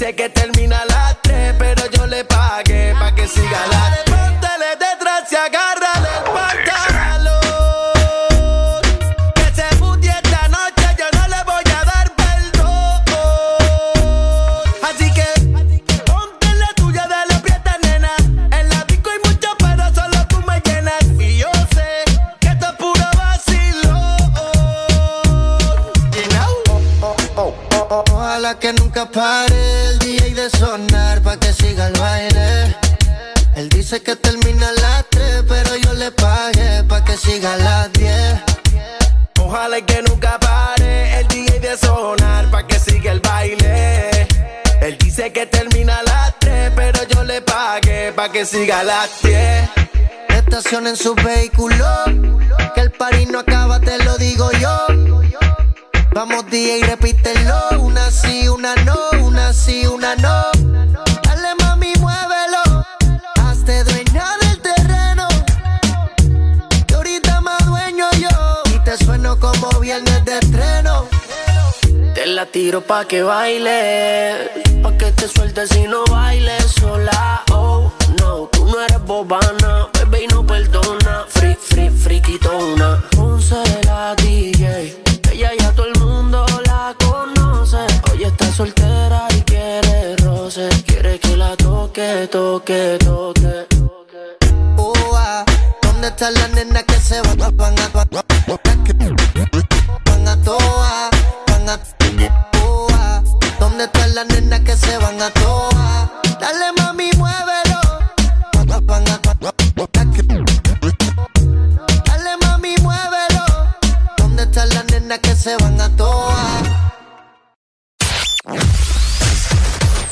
Dice que termina a las 3, pero yo le pagué pa' que siga la. Póntele detrás y agarre. que siga la 10. Estacionen su vehículo, que el parís no acaba, te lo digo yo. Vamos día y repítelo, una sí, una no, una sí, una no. Dale mami, muévelo, hazte dueña del terreno. Que ahorita más dueño yo, y te sueno como viernes de estreno. Te la tiro pa' que baile, pa' que te sueltes y no bailes sola, oh. No, tú no eres bobana, bebé y no perdona. Free, free, friquitona. Ponce la DJ, ella ya todo el mundo la conoce. Hoy está soltera y quiere roce. Quiere que la toque, toque, toque. Oh, ah, ¿dónde está la nena que se va? Van a, van a, toa, van a toa. ¿Dónde está la nena que se van a toa? que se van a toa.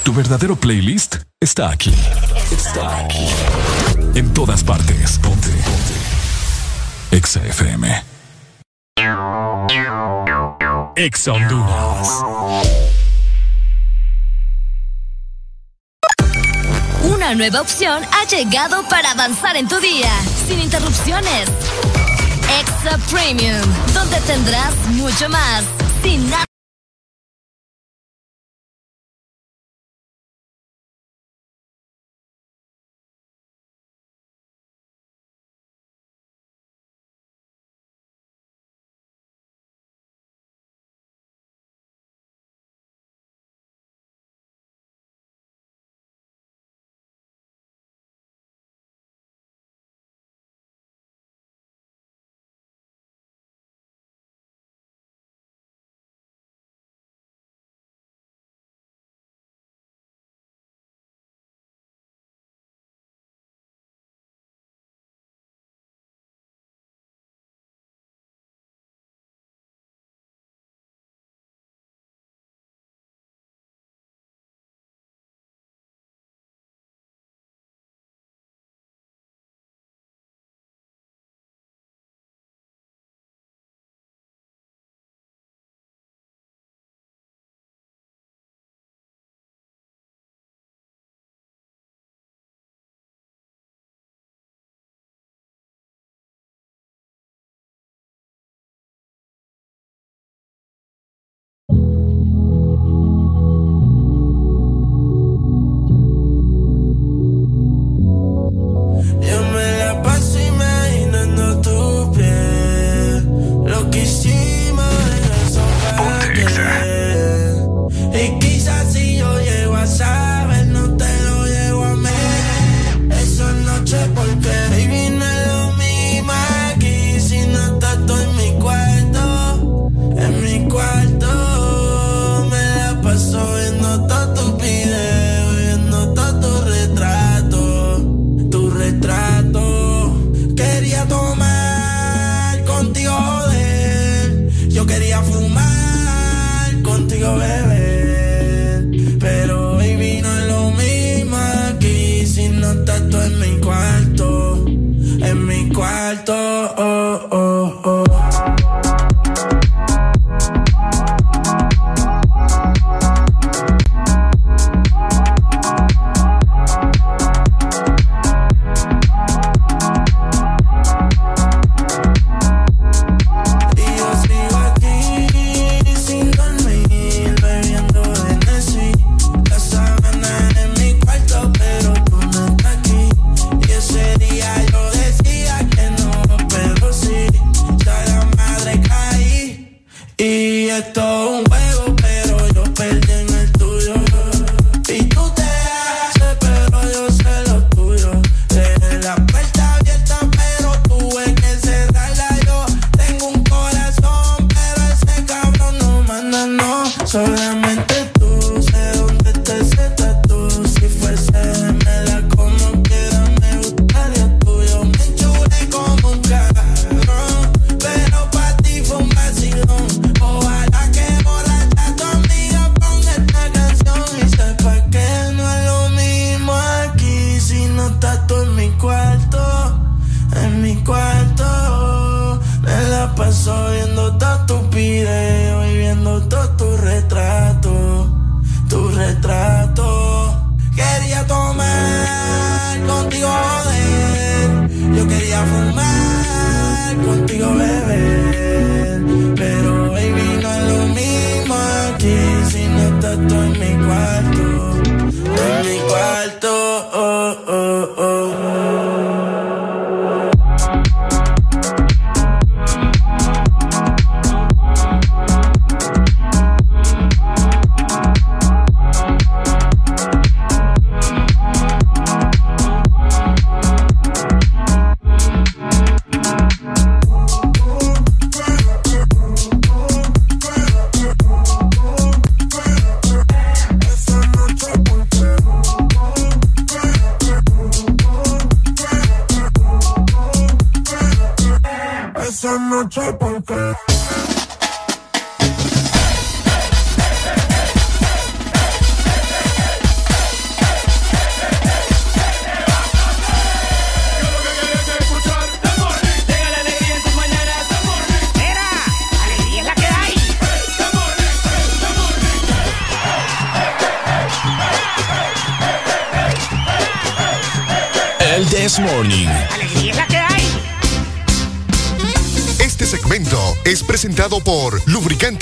Tu verdadero playlist está aquí. Está aquí. En todas partes. Ponte. Ponte. Exa FM. Exa Honduras. Una nueva opción ha llegado para avanzar en tu día, sin interrupciones Extra Premium, donde tendrás mucho más.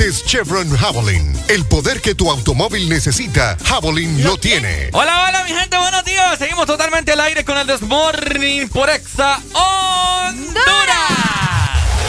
Lubricantes Chevron Javelin. El poder que tu automóvil necesita, Javelin lo tiene. Hola, hola, mi gente, buenos días. Seguimos totalmente al aire con el Desmorning por Exa Honduras.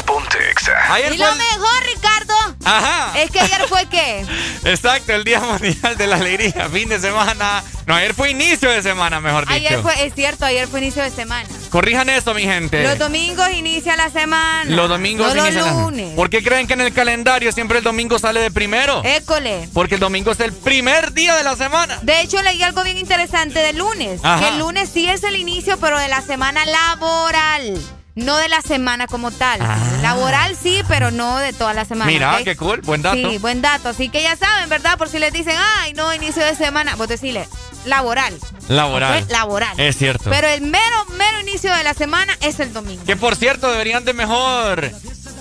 Ponte Exa. Ayer Y fue lo mejor, Ricardo, Ajá. es que ayer fue qué? Exacto, el Día Mundial de la Alegría, fin de semana. No, ayer fue inicio de semana, mejor dicho. Ayer fue, es cierto, ayer fue inicio de semana. Corrijan eso, mi gente. Los domingos inicia la semana. Los domingos no los inician la- lunes. ¿Por qué creen que en el calendario siempre el domingo sale de primero? École. Porque el domingo es el primer día de la semana. De hecho, leí algo bien interesante del lunes. Ajá. Que el lunes sí es el inicio, pero de la semana laboral. No de la semana como tal. Laboral sí, pero no de toda la semana. Ah. Mira, qué cool, buen dato. Sí, buen dato. Así que ya saben, ¿verdad? Por si les dicen, ay, no, inicio de semana. Vos decirle, laboral. Laboral. Laboral. Es cierto. Pero el mero inicio de la semana es el domingo. Que por cierto, deberían de mejor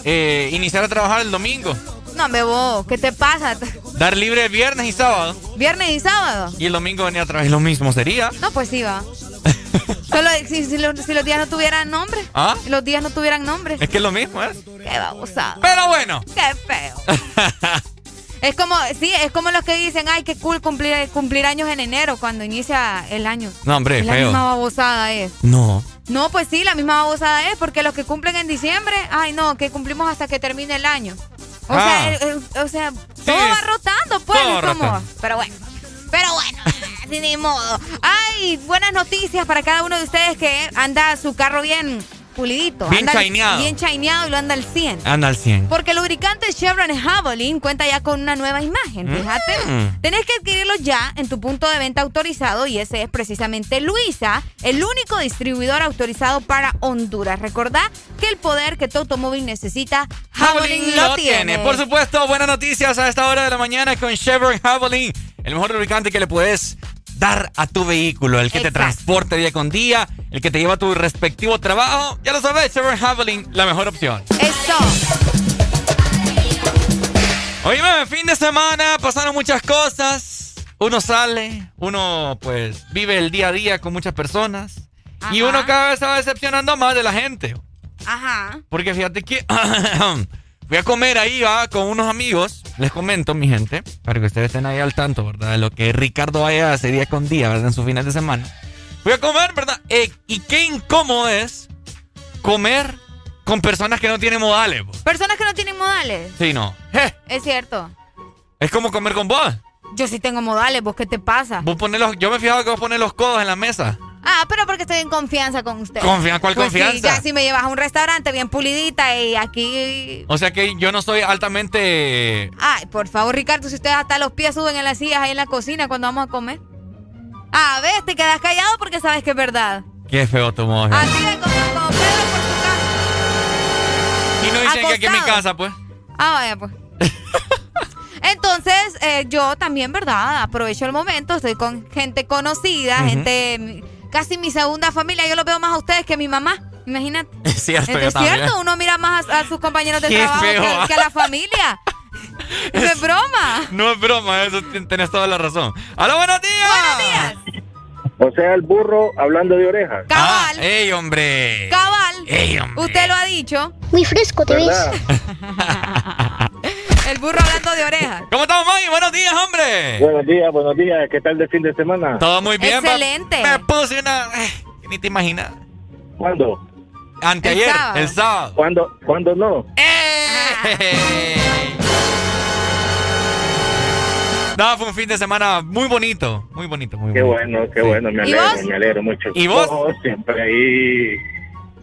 eh, iniciar a trabajar el domingo. No, me vos, ¿qué te pasa? Dar libre viernes y sábado. Viernes y sábado. Y el domingo venir a trabajar. Lo mismo sería. No, pues sí va. Solo si, si los, si los días no tuvieran nombre. ¿Ah? Si los días no tuvieran nombre. Es que es lo mismo, ¿eh? Qué babosada. Pero bueno. Qué feo. Es como, sí, es como los que dicen, ay, qué cool cumplir, cumplir años en enero cuando inicia el año. No, hombre, la feo. misma babosada es. No. No, pues sí, la misma babosada es, porque los que cumplen en diciembre, ay, no, que cumplimos hasta que termine el año. O Ah. sea, el- el- o sea, todo va rotando, pues, como, pero bueno. Pero bueno, ni modo. Ay, buenas noticias para cada uno de ustedes que anda su carro bien pulidito. Bien anda chaineado. Bien chaineado y lo anda al 100. Anda al 100. Porque el lubricante Chevron Javelin cuenta ya con una nueva imagen, fíjate. Mm. Tenés que adquirirlo ya en tu punto de venta autorizado y ese es precisamente Luisa, el único distribuidor autorizado para Honduras. Recordá que el poder que tu automóvil necesita, Javelin lo tiene. Por supuesto, buenas noticias a esta hora de la mañana con Chevron Javelin, el mejor lubricante que le puedes dar a tu vehículo, el que te transporte día con día, el que te lleva a tu respectivo trabajo. Ya lo sabes, Chevron Javelin, la mejor opción. Eso. Oíme, fin de semana, pasaron muchas cosas. Uno sale, uno pues vive el día a día con muchas personas. Y uno cada vez se va decepcionando más de la gente. Ajá. Porque fíjate que fui a comer ahí, va, con unos amigos. Les comento, mi gente, para que ustedes estén ahí al tanto, ¿verdad? De lo que Ricardo vaya a hacer día con día, ¿verdad? En sus fines de semana. Fui a comer, ¿verdad? Eh, y qué incómodo es comer con personas que no tienen modales. bo. Personas que no tienen modales. Sí, no. Je, Es cierto. es como comer con vos. Yo sí tengo modales, ¿vos qué te pasa? Vos los, yo me fijaba que vos pones los codos en la mesa. Ah, pero porque estoy en confianza con usted. Confia- ¿cuál Pues sí, confianza? ya si me llevas a un restaurante bien pulidita y aquí... O sea que yo no soy altamente... Ay, por favor, Ricardo, si ustedes hasta los pies suben en las sillas ahí en la cocina cuando vamos a comer. Ah, ves, te quedas callado porque sabes que es verdad. Qué feo tu mujer. Así de como, como Pedro por su casa. Y no dicen que aquí en mi casa, pues. Ah, vaya, pues. Entonces, eh, yo también, ¿verdad? Aprovecho el momento, estoy con gente conocida, gente, casi mi segunda familia. Yo los veo más a ustedes que a mi mamá, imagínate. Es cierto, yo también. cierto, uno mira más a, a sus compañeros de Qué trabajo que, que a la familia. No es broma. No es broma, eso tenés toda la razón. ¡Hola, buenos días! Buenos días. O sea, el burro hablando de orejas. Cabal. Ah, ¡Ey, hombre! Cabal. ¡Ey, hombre! Usted lo ha dicho. Muy fresco te ves. El burro hablando de orejas. ¿Cómo estamos, Maggie? ¡Buenos días, hombre! Buenos días, buenos días. ¿Qué tal de fin de semana? Todo muy bien, Excelente. Me puse una... eh, ni te imaginas. ¿Cuándo? Anteayer, El sábado. el sábado. ¿Cuándo? ¿Cuándo no? ¡Eh! No, fue un fin de semana muy bonito. Muy bonito, muy Qué bonito. bueno, qué Sí. bueno. Me ¿Y alegro, me alegro mucho. ¿Y vos? Siempre ahí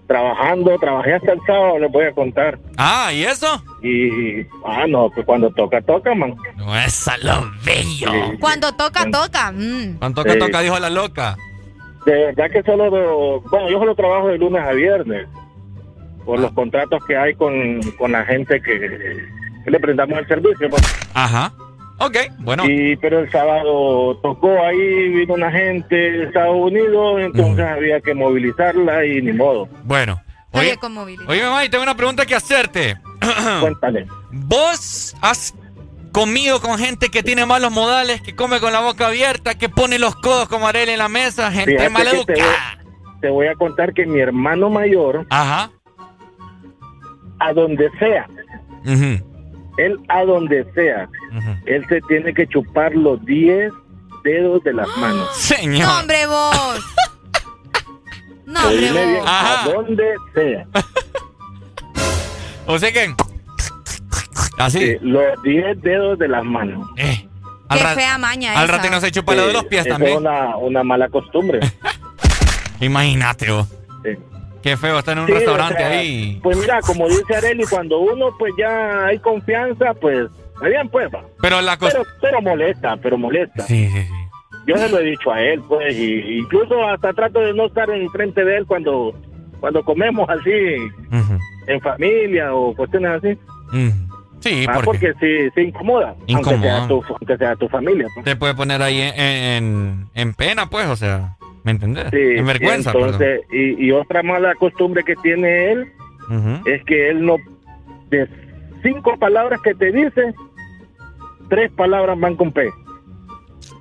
trabajando. Trabajé hasta el sábado, les voy a contar. Ah, ¿y eso? Y, ah, no, pues cuando toca, toca, man. No es a lo bello. Sí. Cuando toca, toca. Mm. Cuando toca, Sí. toca, dijo la loca. De verdad que solo, do- bueno, yo solo trabajo de lunes a viernes. Por los contratos que hay con, con la gente que, que le prestamos el servicio. pues. Ajá. Ok, bueno. Y, pero el sábado tocó ahí, vino una gente de Estados Unidos, entonces había que movilizarla y ni modo. Bueno. Oye, Oye, con movilidad. oye, mamá, y tengo una pregunta que hacerte. Cuéntale. ¿Vos has comido con gente que tiene malos modales, que come con la boca abierta, que pone los codos como Arel en la mesa, gente te maleducada? voy, te voy a contar que mi hermano mayor, Ajá. a donde sea, él a donde sea, él se tiene que chupar los 10 dedos de las manos. No, Señor. hombre, vos. No, hombre, vos. Ajá. a donde sea. O sea que. Así. Sí, los 10 dedos de las manos. Eh, al, Qué fea maña al esa. ratito se chupa lo de los pies también. Es una, una mala costumbre. Imagínate vos. Sí. Qué feo estar en un Sí, restaurante o sea, ahí. Pues mira, como dice Areli, cuando uno pues ya hay confianza, pues, está bien pues. Pero la cosa. Pero, pero molesta, pero molesta. Sí, sí, sí. Yo se lo he dicho a él, pues, y incluso hasta trato de no estar enfrente de él cuando, cuando comemos así, en familia o cuestiones así. Sí, Ah, porque porque sí, se incomoda, Incomoda. Aunque, sea tu, aunque sea tu familia. pues. te puede poner ahí en, en, en pena, pues, o sea, ¿me entendés? Sí, en vergüenza, y entonces, y, y otra mala costumbre que tiene él perdón. Ujú. es que él no, de cinco palabras que te dice, tres palabras van con P.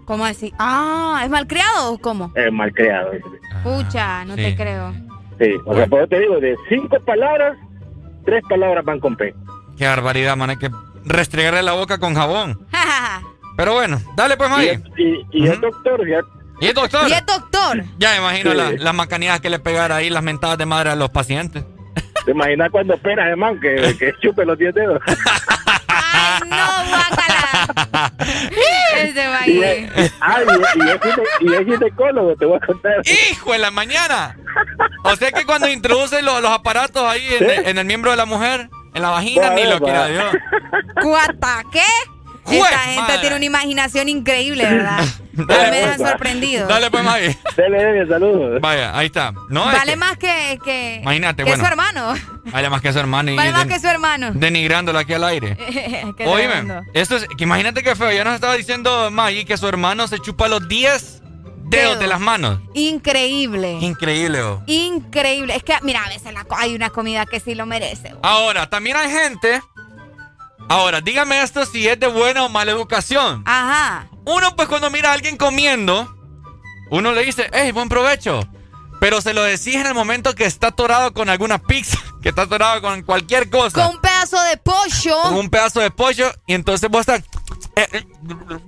¿Cómo así? Ah, ¿es malcriado o cómo? Eh, mal creado. Pucha, no sí. te creo. Sí, o sea, por eso te digo, de cinco palabras, tres palabras van con P. Qué barbaridad, man. Hay que restregarle la boca con jabón. Pero bueno, dale pues, Y, Maggie. es- y, y el doctor, ya, ¿Y el doctor? y es doctor. Ya me imagino Sí. la- las macaneadas que le pegara ahí, las mentadas de madre a los pacientes. ¿te imaginas cuando esperas, hermano, que, que chupe los diez dedos? Ay, no, guácala. Ese va Y es, ah, y, es- y es es ginecólogo, te voy a contar. ¡Hijo de la mañana! O sea que cuando introduce lo- los aparatos ahí en, el- en el miembro de la mujer, en la vagina, Va, ni lo va. quiera Dios. ¿Cuata qué? Jue Esta gente madre. tiene una imaginación increíble, ¿verdad? Dale, me dejan pues, sorprendido. Dale pues, Maggie. Dele, dele, saludos. Vaya, ahí está. No, es Vale que- más que, que, Imagínate, que bueno. su hermano. Vale más que su hermano y Vale más que su hermano. denigrándolo aquí al aire. Qué Oíme, esto es, que imagínate que feo, ya nos estaba diciendo Maggie que su hermano se chupa los 10 dedos de las manos. Increíble. Increíble. oh. Increíble. Es que, mira, a veces la hay una comida que sí lo merece. Ahora, también hay gente. Ahora, dígame esto si es de buena o mala educación. Ajá. Uno, pues cuando mira a alguien comiendo, uno le dice, hey, buen provecho. Pero se lo decís en el momento que está atorado con alguna pizza, que está atorado con cualquier cosa. Con un pedazo de pollo. Con un pedazo de pollo y entonces vos estás... eh, eh,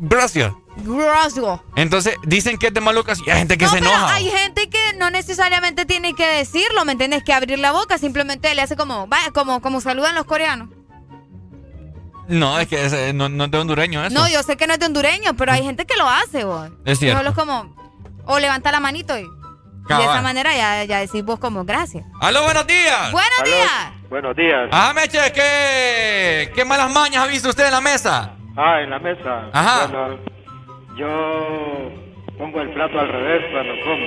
gracias. Entonces dicen que es de mala educación y hay gente que no, se pero enoja. hay gente que no necesariamente tiene que decirlo, ¿me entiendes? Que abrir la boca, simplemente le hace como, vaya, como, como saludan los coreanos. No, es que no, no es de hondureño eso. No, yo sé que no es de hondureño, pero hay gente que lo hace, vos. Es cierto. Solo es como, o levanta la manito y, y de Cabal. esa manera ya, ya decís vos como, gracias. ¡Aló, buenos días! Buenos días. Buenos días. Ajá, Meche, ¿qué, ¿qué malas mañas ha visto usted en la mesa? Ah, en la mesa. Ajá. Bueno, yo pongo el plato al revés cuando como.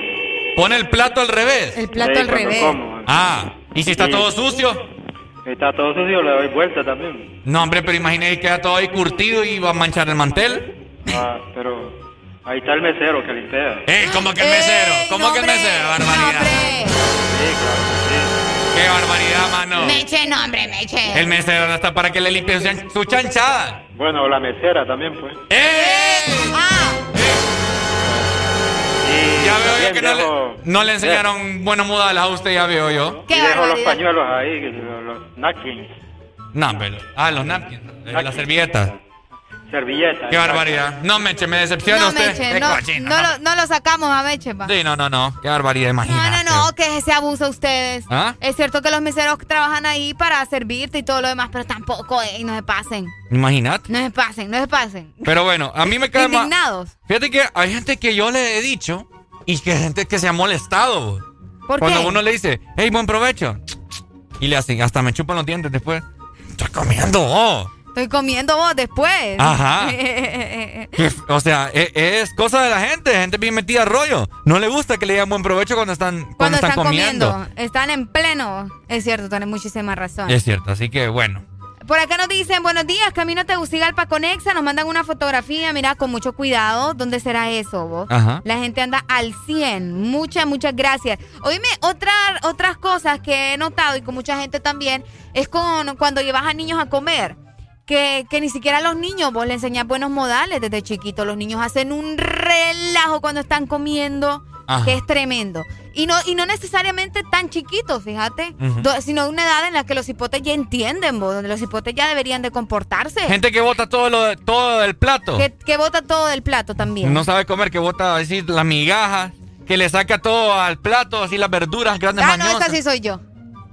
Pone el plato al revés. El Sí, cuando como. Ah, ¿y si está Sí. todo sucio? Está todo sucio, le doy vuelta también. No, hombre, pero imagínate que queda todo ahí curtido y va a manchar el mantel. Ah, pero ahí está el mesero que limpia. ¡Eh, cómo que el mesero! ¿Cómo que el mesero? ¡Barbaridad! ¡Qué barbaridad, mano! Meche, no, hombre, Meche. El mesero no está para que le limpie su, chan- su chanchada. Bueno, la mesera también, pues. ¡Eh! Ya veo yo que no le, no le enseñaron buenos modales a usted, ya veo yo. y dejo los pañuelos ahí, los, los napkins, No, pero... Ah, los napkins, eh, las servilletas. servilletas. ¡Qué barbaridad! No, Meche, me decepciona no, usted. Meche, Qué no, cochino, no, lo, no lo sacamos a Meche, pa. Sí, no, no, no. Qué barbaridad, No, imagínate. no, no, que se abusa ustedes. ¿Ah? Es cierto que los meseros trabajan ahí para servirte y todo lo demás, pero tampoco, eh, no se pasen. Imagínate. No se pasen, no se pasen. Pero bueno, a mí me cae mal. Indignados. Fíjate que hay gente que yo le he dicho y que gente que se ha molestado. ¿Por Cuando qué? uno le dice, hey, buen provecho. Y le hacen, hasta me chupan los dientes después. Estoy comiendo, oh. Estoy comiendo vos después. Ajá. O sea, e- es, cosa de la gente, gente bien metida a rollo. No le gusta que le digan buen provecho cuando están, cuando Cuando están, están comiendo. comiendo. están en pleno. Es cierto, tienes muchísima razón. Es cierto, así que bueno. Por acá nos dicen, buenos días, camino a Tegucigalpa Conexa, nos mandan una fotografía, mira, con mucho cuidado, ¿dónde será eso vos? Ajá. La gente anda al 100, muchas, muchas gracias. Oíme, otra, otras cosas que he notado y con mucha gente también, es con cuando llevas a niños a comer. Que, que ni siquiera a los niños vos le enseñás buenos modales desde chiquitos. Los niños hacen un relajo cuando están comiendo, Ajá. que es tremendo. Y no, y no necesariamente tan chiquitos, fíjate, Ujú. do- sino una edad en la que los hipotes ya entienden, vos, donde los hipotes ya deberían de comportarse. Gente que bota todo lo todo del plato. que, que bota todo del plato también. No sabe comer, que bota así las migajas, que le saca todo al plato, así las verduras grandes ah, no, esa sí soy yo.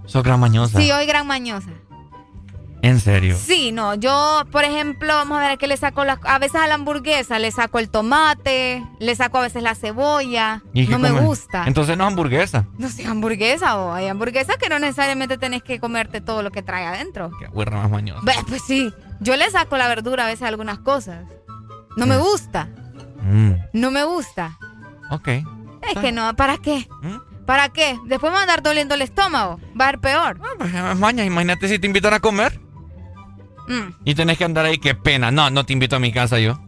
Sos gran mañosa. Sí, hoy gran mañosa. En serio. Sí, no, yo, por ejemplo, vamos a ver a qué le saco la- a veces a la hamburguesa, le saco el tomate, le saco a veces la cebolla. ¿Y No me comes? gusta. Entonces no es hamburguesa. No sé, hamburguesa o hay hamburguesas que no necesariamente tenés que comerte todo lo que trae adentro. Qué huerra más mañosa. Ve, Pues sí, yo le saco la verdura a veces a algunas cosas. No me gusta, Mm, no me gusta. ok. Es que no, ¿para qué? ¿Mm? ¿Para qué? Después me va a andar doliendo el estómago. Va a ser peor. Pues, es maña, imagínate si te invitan a comer Mm. y tenés que andar ahí, qué pena. No, no te invito a mi casa yo.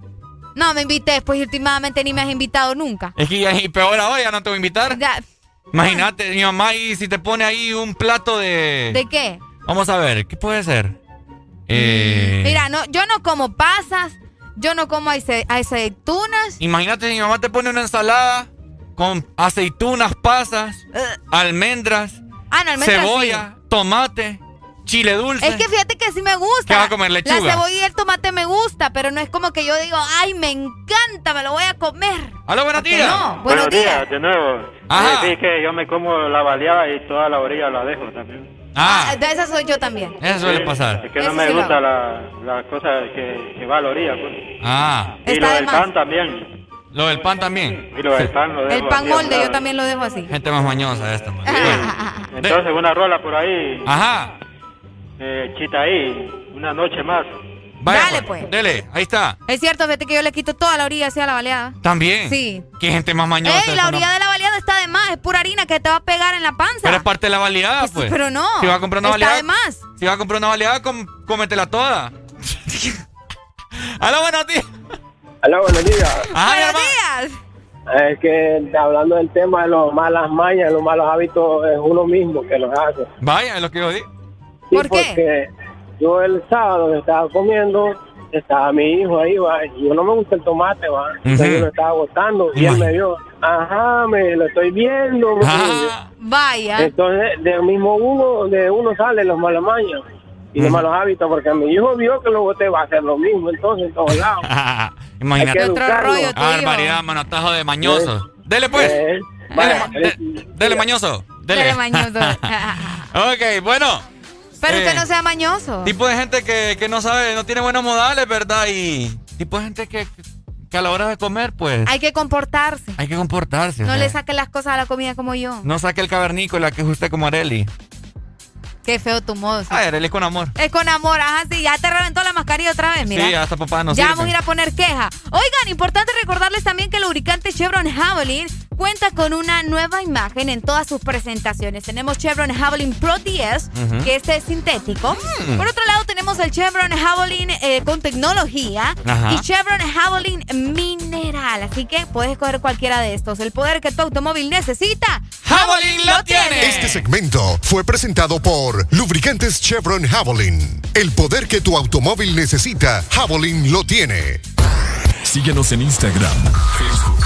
No, me invité después y últimamente ni me has invitado nunca. Es que ya, y peor ahora, ya no te voy a invitar. Ya, Imagínate, mi mamá, y si te pone ahí un plato de... ¿De qué? Vamos a ver, ¿qué puede ser? Eh, Mira, no, yo no como pasas, yo no como ace- aceitunas. Imagínate, mi mamá te pone una ensalada con aceitunas, pasas, almendras, Ah, no, almendras cebolla, tomate, chile dulce. Es que fíjate que sí me gusta. ¿Qué vas a comer, lechuga? La cebolla y el tomate me gusta, pero no es como que yo digo, ay, me encanta, me lo voy a comer. Aló, buenos días. No, buenos, días. de nuevo. Ajá. Sí, sí, que yo me como la baleada y toda la orilla la dejo también. Ah, Ah, de esa soy yo también. eso suele Sí, pasar. Es que no Eso me sí gusta la, la cosa que, que va a la orilla. Pues. Ah, Y Está lo de del más. pan también. lo del pan también. Y lo del pan lo dejo El pan así molde yo también lo dejo así. Gente más mañosa esta. Bueno. Entonces una rola por ahí, Ajá. Eh, chita ahí, una noche más. Vaya, Dale, pues. Dele, ahí está. Es cierto, fíjate que yo le quito toda la orilla hacia la baleada. También. Sí. Qué gente más mañosa. Ey, la no- orilla de la baleada está de más, es pura harina que te va a pegar en la panza. Pero es parte de la baleada, Pues sí, pues. pero no, Si vas a comprar una está baleada. de más. Si vas a comprar una baleada, com- cómetela toda. Aló, buenos días. Aló, buenos días. Ajá, mi Buenos hermano. días. Es que hablando del tema de las malas mañas, los malos hábitos, es uno mismo que los hace. Vaya, es lo que yo di. Sí, porque yo el sábado que estaba comiendo, estaba mi hijo ahí, va, y yo no me gusta el tomate, va. Entonces yo lo estaba botando y él me vio, ajá, me lo estoy viendo. Ah. Vaya. Entonces, del mismo uno, de uno salen los malos maños y los malos hábitos, porque mi hijo vio que lo boté, va a hacer lo mismo, entonces en todos lados. Imagínate. Hay que Otro rollo Ah, barbaridad, manotajo de mañoso. Dele pues. Eh, Dele, ma- de- dele mañoso. Dele. Dele mañoso. ok, bueno. Pero Eh, usted no sea mañoso. Tipo de gente que, que no sabe, no tiene buenos modales, ¿verdad? Y tipo de gente que, que a la hora de comer, pues, Hay que comportarse. hay que comportarse. o No sea. le saque las cosas a la comida como yo. No saque el cavernícola que es usted como Areli. Qué feo tu modo. sí. Ay, Areli con amor. Es con amor, ajá, sí, ya te reventó la mascarilla otra vez, mira. Sí, hasta papá no ya sirve. vamos a ir a poner queja. Oigan, importante recordarles también que el lubricante Chevron Javelin cuenta con una nueva imagen en todas sus presentaciones. Tenemos Chevron Javelin Pro 10, Ujú. que este es sintético. Mm. Por otro lado, tenemos el Chevron Javelin eh, con tecnología Ajá. y Chevron Javelin mineral. Así que puedes escoger cualquiera de estos. El poder que tu automóvil necesita, Javelin lo tiene. Este segmento fue presentado por Lubricantes Chevron Javelin. El poder que tu automóvil necesita, Javelin lo tiene. Síguenos en Instagram, Facebook,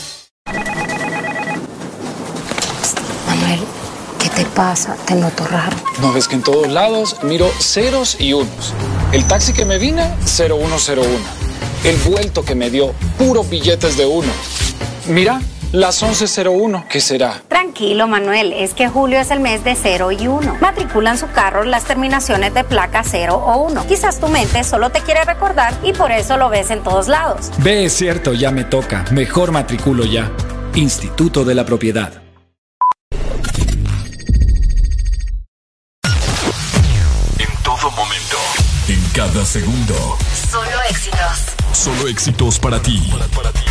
Manuel, ¿qué te pasa? Te noto raro. No ves que en todos lados miro ceros y unos. El taxi que me vine, 0101. El vuelto que me dio, puros billetes de uno. Mira, las 1101, ¿qué será? Tranquilo, Manuel, es que julio es el mes de 0 y 1. Matriculan su carro las terminaciones de placa 0 o 1. Quizás tu mente solo te quiere recordar y por eso lo ves en todos lados. Ve, es cierto, ya me toca. Mejor matriculo ya. Instituto de la Propiedad. En todo momento. En cada segundo. Solo éxitos. Solo éxitos para ti. En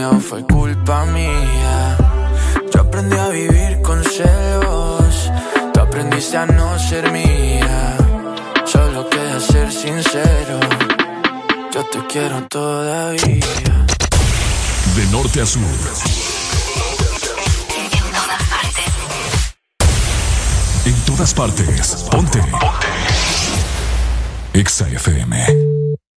mía, fue culpa mía. Yo aprendí a vivir con celos, tú aprendiste a no ser mía. Solo queda ser sincero, yo te quiero todavía. De norte a sur. En todas partes. En todas partes. Ponte. Ponte. Exa FM.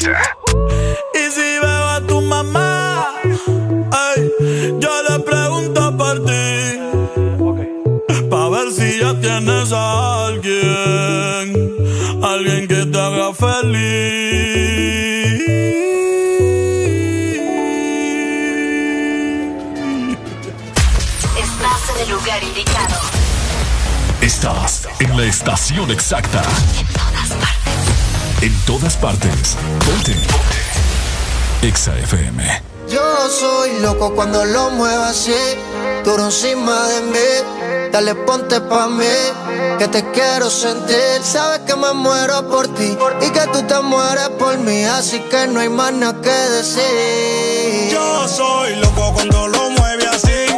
Y si veo a tu mamá, ay, yo le pregunto por ti. Pa' ver si ya tienes a alguien, alguien que te haga feliz. Estás en el lugar indicado. Estás en la estación exacta. En todas partes. Ponte. Exa FM. Yo soy loco cuando lo muevo así. Tú encima de mí. Dale, ponte pa' mí. Que te quiero sentir. Sabes que me muero por ti. Y que tú te mueres por mí. Así que no hay más nada que decir. Yo soy loco cuando lo mueve así.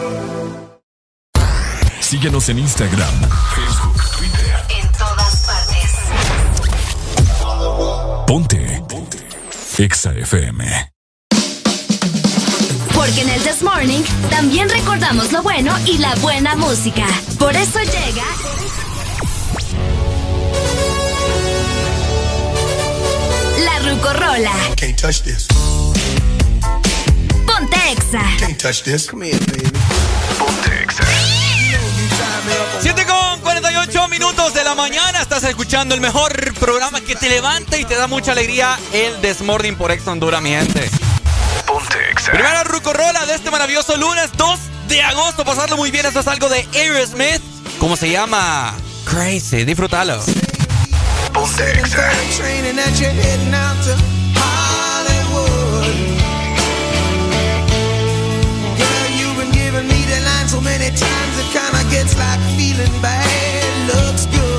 Síguenos en Instagram, Facebook, Twitter. En todas partes. Ponte. Ponte. Exa FM. Porque en el This Morning también recordamos lo bueno y la buena música. Por eso llega. La Rucorola. Can't touch this. Ponte Exa. Can't touch this. Come here, baby. 38 minutos de la mañana estás escuchando el mejor programa que te levanta y te da mucha alegría, el Desmording por Ex Honduras, mi gente. Primera rucorola de este maravilloso lunes 2 de agosto. Pasarlo muy bien, eso es algo de Aerosmith. ¿Cómo se llama? Crazy, disfrútalo. so many times it kinda gets like feeling bad. Looks good.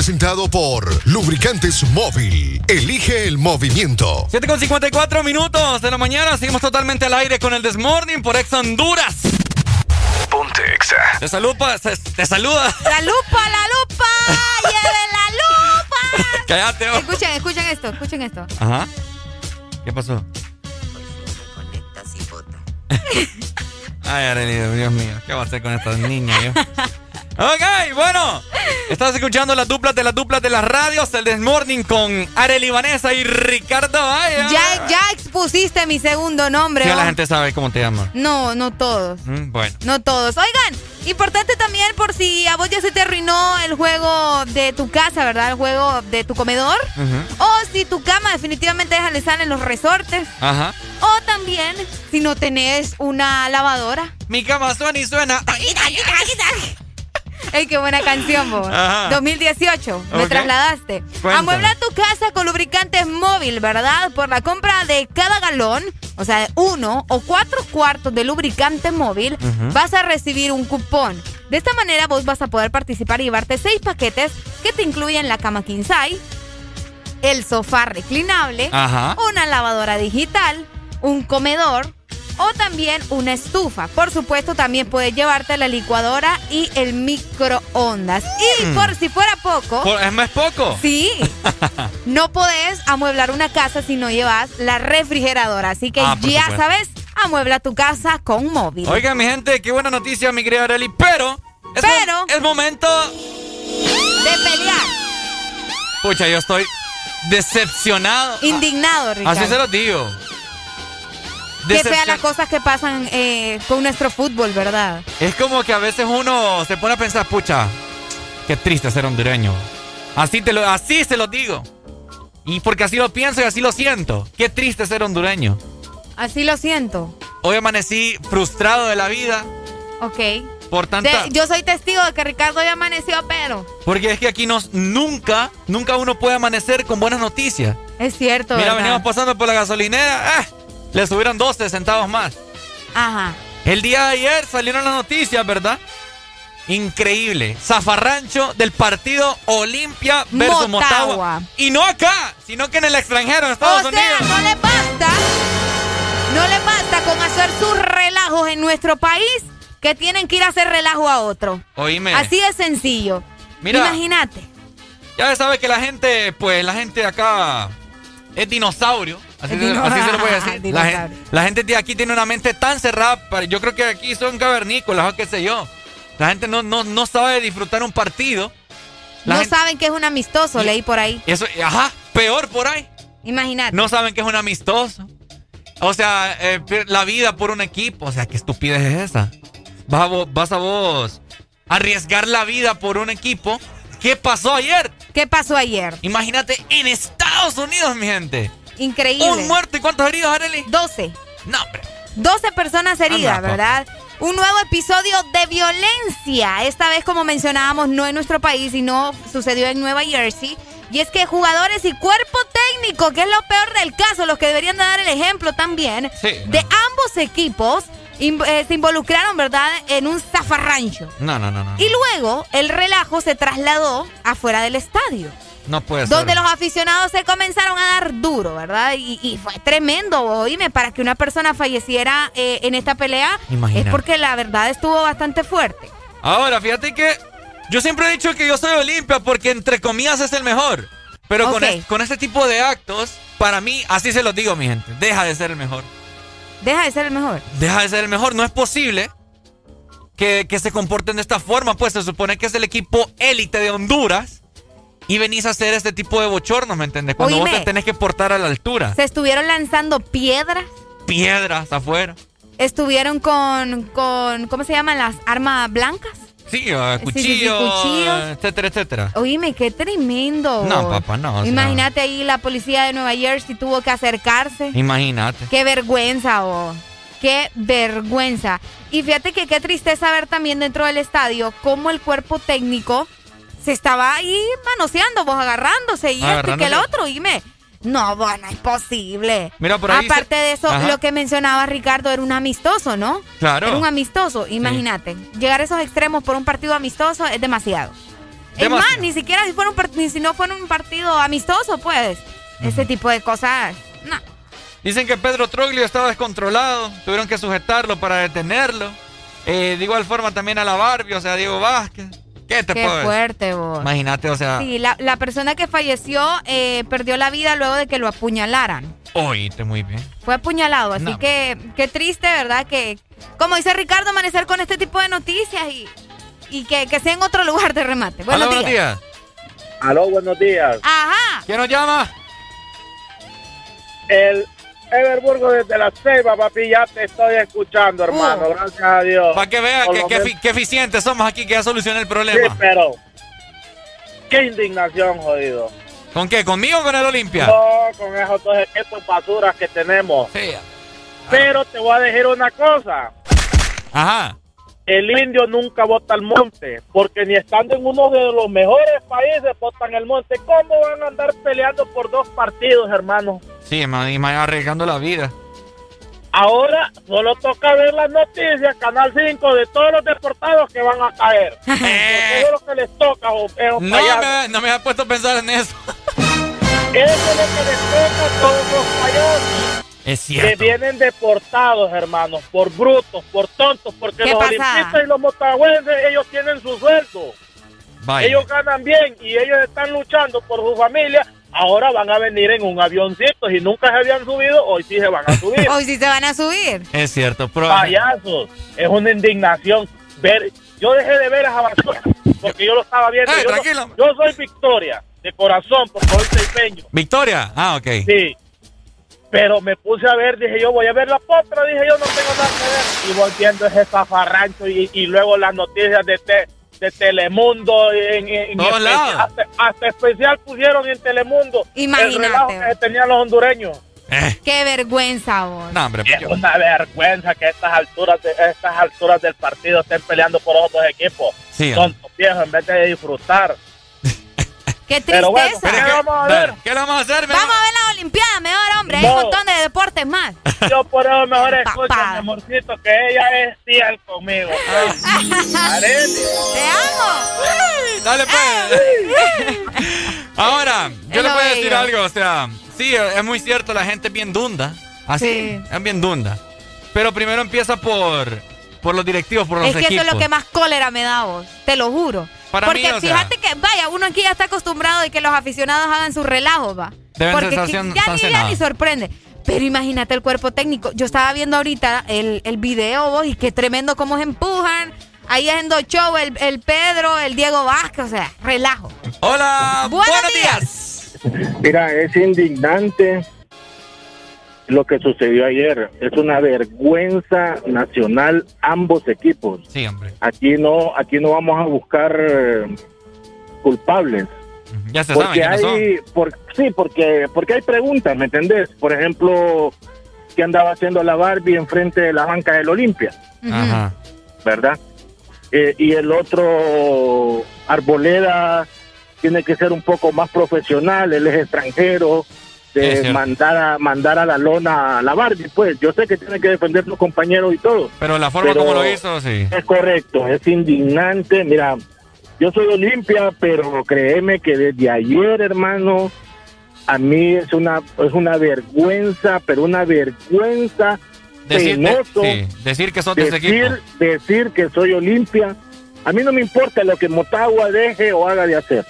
Presentado por Lubricantes Móvil. Elige el movimiento. 7 con 54 minutos de la mañana. Seguimos totalmente al aire con el Desmorning por Ex Honduras. Ponte Exa. Te saluda, te, saluda. ¡La lupa, la lupa! ¡Lleve la lupa! Cállate. oh. Escuchen, escuchen esto, escuchen esto. Ajá. ¿Qué pasó? Ay, Arely, Dios mío. ¿Qué va a hacer con estas niñas yo? Ok, bueno. Estás escuchando las duplas de las duplas de las radios, el Desmorning con Arely Vanessa y Ricardo Valle. Ya, ya expusiste mi segundo nombre. Ya la gente sabe cómo te llaman. No, no todos. Mm, Bueno. No todos. Oigan, importante también por si a vos ya se te arruinó el juego de tu casa, ¿verdad? El juego de tu comedor. O si tu cama definitivamente deja de salen los resortes. Ajá. O también si no tenés una lavadora. Mi cama suena y suena. ¡Ey, qué buena canción, vos! Ajá. 2018, me trasladaste. Cuéntame. Amuebla tu casa con lubricantes móvil, ¿verdad? Por la compra de cada galón, o sea, uno o cuatro cuartos de lubricante móvil, vas a recibir un cupón. De esta manera vos vas a poder participar y llevarte seis paquetes que te incluyen la cama king size, el sofá reclinable, Ajá. una lavadora digital, un comedor o también una estufa. Por supuesto, también puedes llevarte la licuadora y el microondas. Y Mm. por si fuera poco, ¿Es más poco? sí, no podés amueblar una casa si no llevas la refrigeradora. Así que Ah, ya supuesto. sabes, amuebla tu casa con móvil. Oigan, mi gente, qué buena noticia, mi querida Arely. Pero. Es Pero- Es momento. De pelear. Pucha, yo estoy decepcionado. Indignado, Ricardo. Así se los digo. Qué fea Decepcion- las cosas que pasan eh, con nuestro fútbol, ¿verdad? Es como que a veces uno se pone a pensar, pucha, qué triste ser hondureño. Así, te lo, así se lo digo. Y porque así lo pienso y así lo siento. Qué triste ser hondureño. Así lo siento. Hoy amanecí frustrado de la vida Ok. por tanta... De- yo soy testigo de que Ricardo ya amaneció, pero Porque es que aquí nos, nunca, nunca uno puede amanecer con buenas noticias. es cierto. Mira, ¿verdad? veníamos pasando por la gasolinera, ¡eh! Le subieron 12 centavos más. Ajá. El día de ayer salieron las noticias, ¿verdad? Increíble. Zafarrancho del partido Olimpia versus Motagua. Motagua. Y no acá, sino que en el extranjero, en Estados o sea, Unidos. no le basta. No le basta con hacer sus relajos en nuestro país que tienen que ir a hacer relajo a otro. Oíme. Así de sencillo. Mira. Imagínate. Ya sabes que la gente, pues la gente de acá es dinosaurio. Así, se, dino- así se lo voy a decir. La, gen- la gente de aquí tiene una mente tan cerrada. para- Yo creo que aquí son cavernícolas o qué sé yo. La gente no, no, no sabe disfrutar un partido. La no gente- saben que es un amistoso, leí por ahí. Eso, ajá, peor por ahí. Imagínate. No saben que es un amistoso. O sea, eh, la vida por un equipo. O sea, ¿qué estupidez es esa? Vas a, vo- vas a vos arriesgar la vida por un equipo. ¿Qué pasó ayer? ¿Qué pasó ayer? Imagínate en Estados Unidos, mi gente. Increíble. Un muerto y cuántos heridos, Arely? 12. No, hombre. 12 personas heridas, Anda, ¿verdad? Un nuevo episodio de violencia. Esta vez, como mencionábamos, no en nuestro país, sino sucedió en Nueva Jersey. Y es que jugadores y cuerpo técnico, que es lo peor del caso, los que deberían de dar el ejemplo también, Sí, de ambos equipos in- eh, se involucraron, ¿verdad?, en un zafarrancho. No, no, no, no. Y luego el relajo se trasladó afuera del estadio. No puede ser. Donde los aficionados se comenzaron a dar duro, ¿verdad? Y, y fue tremendo, oíme, para que una persona falleciera eh, en esta pelea Imagínate. es porque la verdad estuvo bastante fuerte. Ahora, fíjate que yo siempre he dicho que yo soy Olimpia porque entre comillas es el mejor. Pero con, Ok. es- con este tipo de actos, para mí, así se los digo, mi gente, deja de ser el mejor. Deja de ser el mejor. Deja de ser el mejor. No es posible que, que se comporten de esta forma. Pues se supone que es el equipo élite de Honduras y venís a hacer este tipo de bochornos, ¿me entiendes? Cuando vos te tenés que portar a la altura. Se estuvieron lanzando piedras, Piedras afuera. estuvieron con, con ¿cómo se llaman? Las armas blancas. Sí, cuchillos, etcétera, etcétera. Oíme, qué tremendo. No, papá, no. Imagínate ahí la policía de Nueva Jersey tuvo que acercarse. Imagínate. Qué vergüenza, oh. Qué vergüenza. Y fíjate que qué tristeza ver también dentro del estadio cómo el cuerpo técnico se estaba ahí manoseando, vos agarrándose y esto y que el otro, dime. No, bueno, es posible. Mira, por ahí Aparte de eso, lo que mencionaba Ricardo era un amistoso, ¿no? Claro. Era un amistoso. Imagínate, llegar a esos extremos por un partido amistoso es demasiado. Es más, ni siquiera si, fuera un ni si no fuera un partido amistoso, pues. Ese tipo de cosas, no. Dicen que Pedro Troglio estaba descontrolado, tuvieron que sujetarlo para detenerlo. Eh, de igual forma también a la Barbie, o sea, Diego Vázquez. ¿Qué te Qué fuerte, vos. Imagínate, o sea. Sí, la, persona que falleció eh, perdió la vida luego de que lo apuñalaran. Oíste muy bien. Fue apuñalado, así que qué triste, ¿verdad? Que, como dice Ricardo, amanecer con este tipo de noticias y, y que, sea en otro lugar de remate. Buenos Buenos días. Aló, buenos días. Ajá. ¿Quién nos llama? El Everburgo desde la Ceiba, papi, ya te estoy escuchando, hermano. Uh. Gracias a Dios. Para que vean que, eficientes somos aquí, que ya solucioné el problema. Sí, pero. Qué indignación, jodido. ¿Con qué? ¿Conmigo o con el Olimpia? No, con esos dos equipos basuras que tenemos. Sí. Pero te voy a decir una cosa. Ajá. El indio nunca vota al monte, porque ni estando en uno de los mejores países votan el monte. ¿Cómo van a andar peleando por dos partidos, hermano? Sí, man, y arriesgando la vida. Ahora solo toca ver las noticias, Canal 5, de todos los deportados que van a caer. Porque es lo que les toca, no me, no me ha puesto a pensar en eso. Eso es lo que les toca a todos los payasos. Es cierto. Que vienen deportados, hermanos, por brutos, por tontos, porque los olimpistas y los motagüenses, ellos tienen su sueldo. Ellos ganan bien y ellos están luchando por su familia ahora van a venir en un avioncito. Si nunca se habían subido, hoy sí se van a subir. hoy sí se van a subir. Es cierto. Payasos. Es una indignación ver. Yo dejé de ver a Jabasura porque yo lo estaba viendo. Yo, yo, soy Victoria, de corazón, porque soy teipeño. ¿Victoria? Ah, ok. Sí. Pero me puse a ver, dije yo, voy a ver la potra, dije yo, no tengo nada que ver. Y voy viendo ese zafarrancho y, y luego las noticias de, te, de Telemundo, en, en hasta, especial pusieron en Telemundo Imagínate. el relajo que tenían los hondureños. Eh. Qué vergüenza, vos. No, hombre, es una vergüenza que a estas alturas, de, estas alturas del partido estén peleando por otros equipos. Sí, Son viejos en vez de disfrutar. Qué tristeza. ¿qué, vamos a ver? ¿Qué vamos a hacer? Vamos a ver la Olimpiada, mejor hombre. Hay un montón de deportes más. Yo por eso mejor escucho mi amorcito que ella es fiel conmigo. Te amo. Dale pues. Ahora, yo le puedo decir algo, o sea, sí, es muy cierto, la gente es bien dunda. Así, es bien dunda. Pero primero empieza por, por los directivos, por los equipos. Es que eso es lo que más cólera me da vos, te lo juro. Porque fíjate que, vaya, uno aquí ya está acostumbrado de que los aficionados hagan su relajo, va. Porque ya, ni, ni sorprende. Pero imagínate el cuerpo técnico. Yo estaba viendo ahorita el, el video, vos, y qué tremendo cómo se empujan. Ahí haciendo show el, el Pedro, el Diego Vázquez, o sea, relajo. Hola, buenos, días. Mira, es indignante lo que sucedió ayer. Es una vergüenza nacional ambos equipos. Sí, hombre. Aquí no, aquí no vamos a buscar eh, culpables. Ya se porque saben hay, por, sí, porque porque hay preguntas, ¿me entendés? Por ejemplo, ¿qué andaba haciendo la Barbie enfrente de la banca del Olimpia? Ajá. ¿Verdad? Eh, y el otro Arboleda tiene que ser un poco más profesional, él es extranjero, de mandar a mandar a la lona a la Barbie, pues yo sé que tiene que defender a sus compañeros y todo. Pero la forma como lo hizo, sí. Es correcto, es indignante. Mira, yo soy Olimpia, pero créeme que desde ayer, hermano, a mí es una es una vergüenza, pero una vergüenza decir, decir que son de decir, decir que soy Olimpia. A mí no me importa lo que Motagua deje o haga de hacer.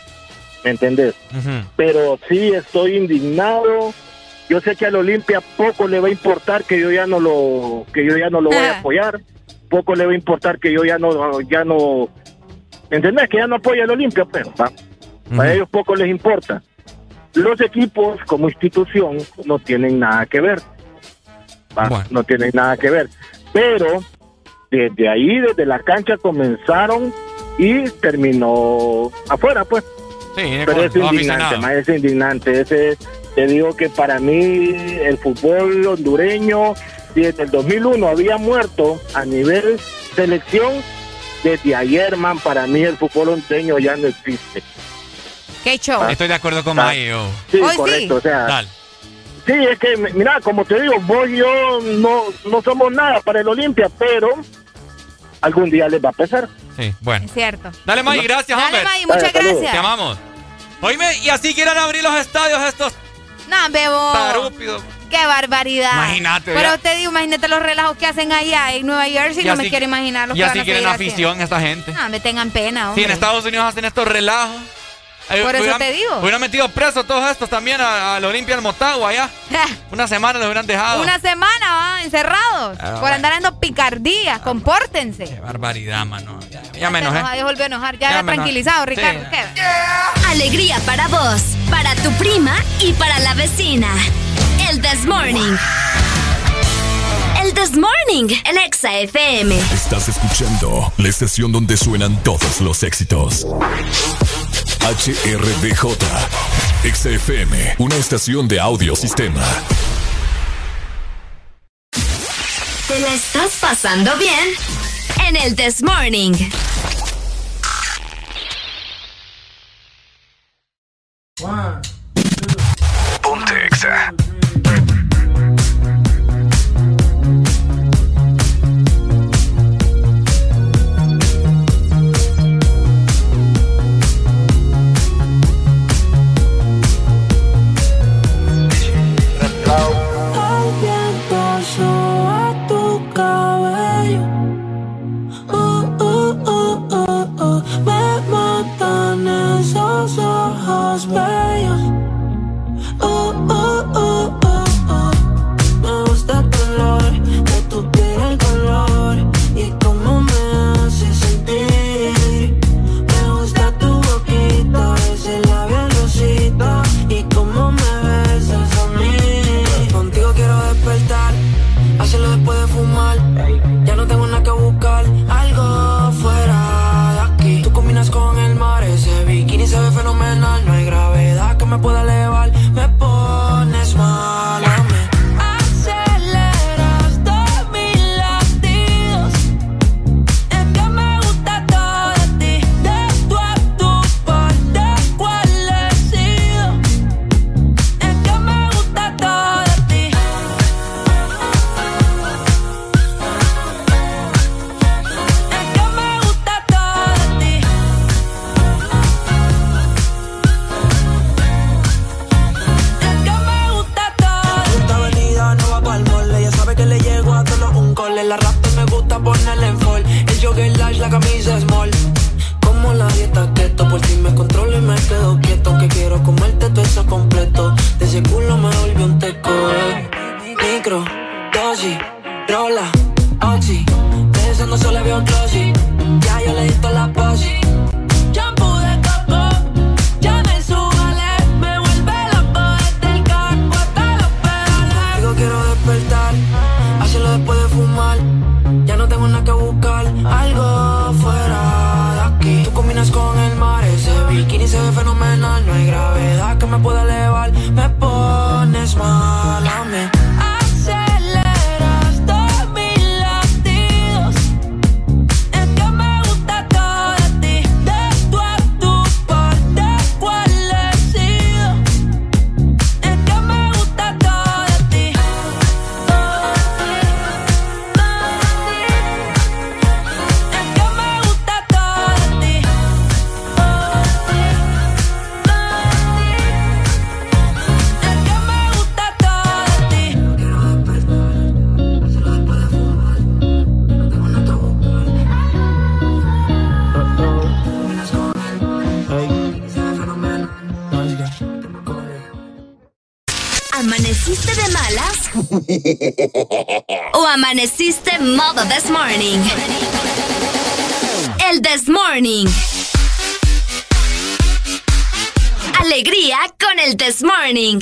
¿me entendés? Pero sí estoy indignado. Yo sé que al Olimpia poco le va a importar que yo ya no lo que yo ya no lo voy a apoyar. Poco le va a importar que yo ya no ya no ¿entendés? Que ya no apoya al Olimpia, pero para ellos poco les importa. Los equipos como institución no tienen nada que ver. No tienen nada que ver. Pero desde ahí, desde la cancha comenzaron y terminó afuera, pues. Sí, Pero es indignante, ma, es indignante. Ese, te digo que para mí el fútbol hondureño, si desde el 2001 había muerto a nivel selección, desde ayer, man, para mí el fútbol hondureño ya no existe. Qué show. Estoy de acuerdo con Ah. Mayo. Sí, Hoy sí. correcto, o sea, Dale. Sí, es que, mira, como te digo, vos y yo no, no somos nada para el Olimpia, pero algún día les va a pesar. Sí, bueno. Es cierto. Dale, May, gracias, Dale, hombre. May, muchas Dale, gracias. Te amamos. Oíme, y así quieren abrir los estadios estos No, bebo. tarúpidos. Qué barbaridad. Imagínate, Pero ya. te digo, imagínate los relajos que hacen allá en Nueva Jersey. Y No así- me quiero imaginar los Y que van así a quieren afición esta gente. No, me tengan pena, Si hombre. en Estados Unidos hacen estos relajos. eh, Por eso hubieran- te digo. Hubieran metido presos todos estos también a- al Olimpia del Motagua allá. Una semana los hubieran dejado. Una semana, ¿va? Encerrados. Ah, por andar dando picardías. Compórtense. Qué barbaridad, mano. Ya, ya me enojé. enojó, ya volvió a enojar. Ya, Ya tranquilizado, Sí. Ricardo. Alegría para vos, para tu prima y para la vecina. El This Morning. El This Morning, el Exa FM. Estás escuchando la estación donde suenan todos los éxitos. HRDJ, XFM, una estación de audio sistema. ¿Te la estás pasando bien? En el This Morning. Ponte Exa. Que quiero comerte todo eso completo. De ese culo me volvió un teco. Micro, dosis, rola, oxi. Pensando solo veo glossy. Ya yo le di toda la posi. Me pueda elevar, ¿O amaneciste modo this morning? El this morning. Alegría con el this morning.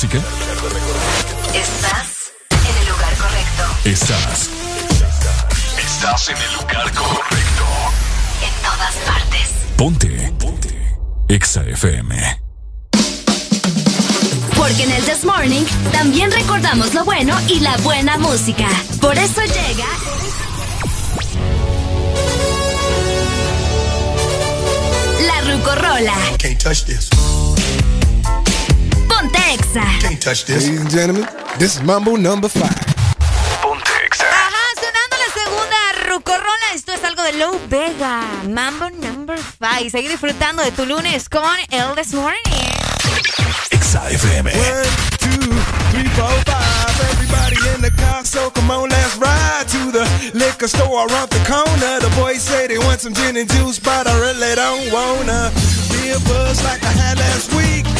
Música? This is Mambo number five. Ajá, sonando la segunda rucorola. Esto es algo de Low Vega. Mambo number 5. Seguir disfrutando de tu lunes con el This Morning. Exa FM. One, two, three, four, five. Everybody in the car, so come on, let's ride to the liquor store around the corner. The boys say they want some gin and juice, but I really don't wanna be a buzz like I had last week.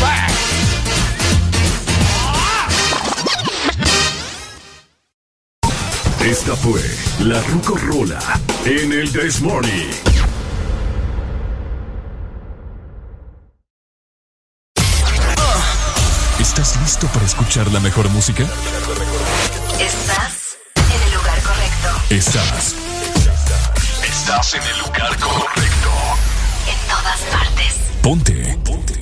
Five. Esta fue la Rucorola en el This Morning. ¿Estás listo para escuchar la mejor música? Estás en el lugar correcto. Estás. Estás en el lugar correcto. En todas partes. Ponte. Ponte.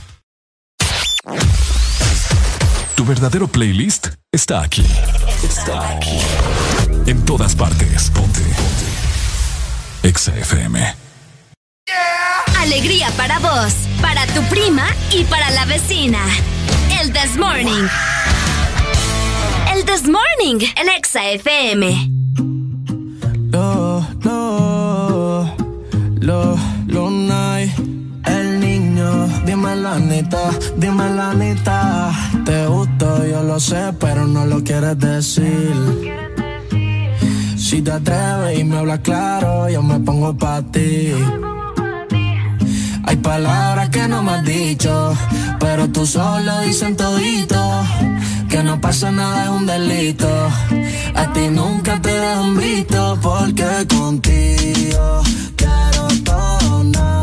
Tu verdadero playlist está aquí. Está aquí. En todas partes. Ponte. Ponte. Exa FM. Alegría para vos, para tu prima y para la vecina. El This Morning. El This Morning en Exa FM. La dime la neta. Te gusto, yo lo sé, pero no lo quieres decir. Si te atreves y me hablas claro, yo me pongo pa' ti. Hay palabras que no me has dicho, pero tú solo dicen todito. Que no pasa nada es un delito. A ti nunca te dejan visto, porque contigo quiero todo nada.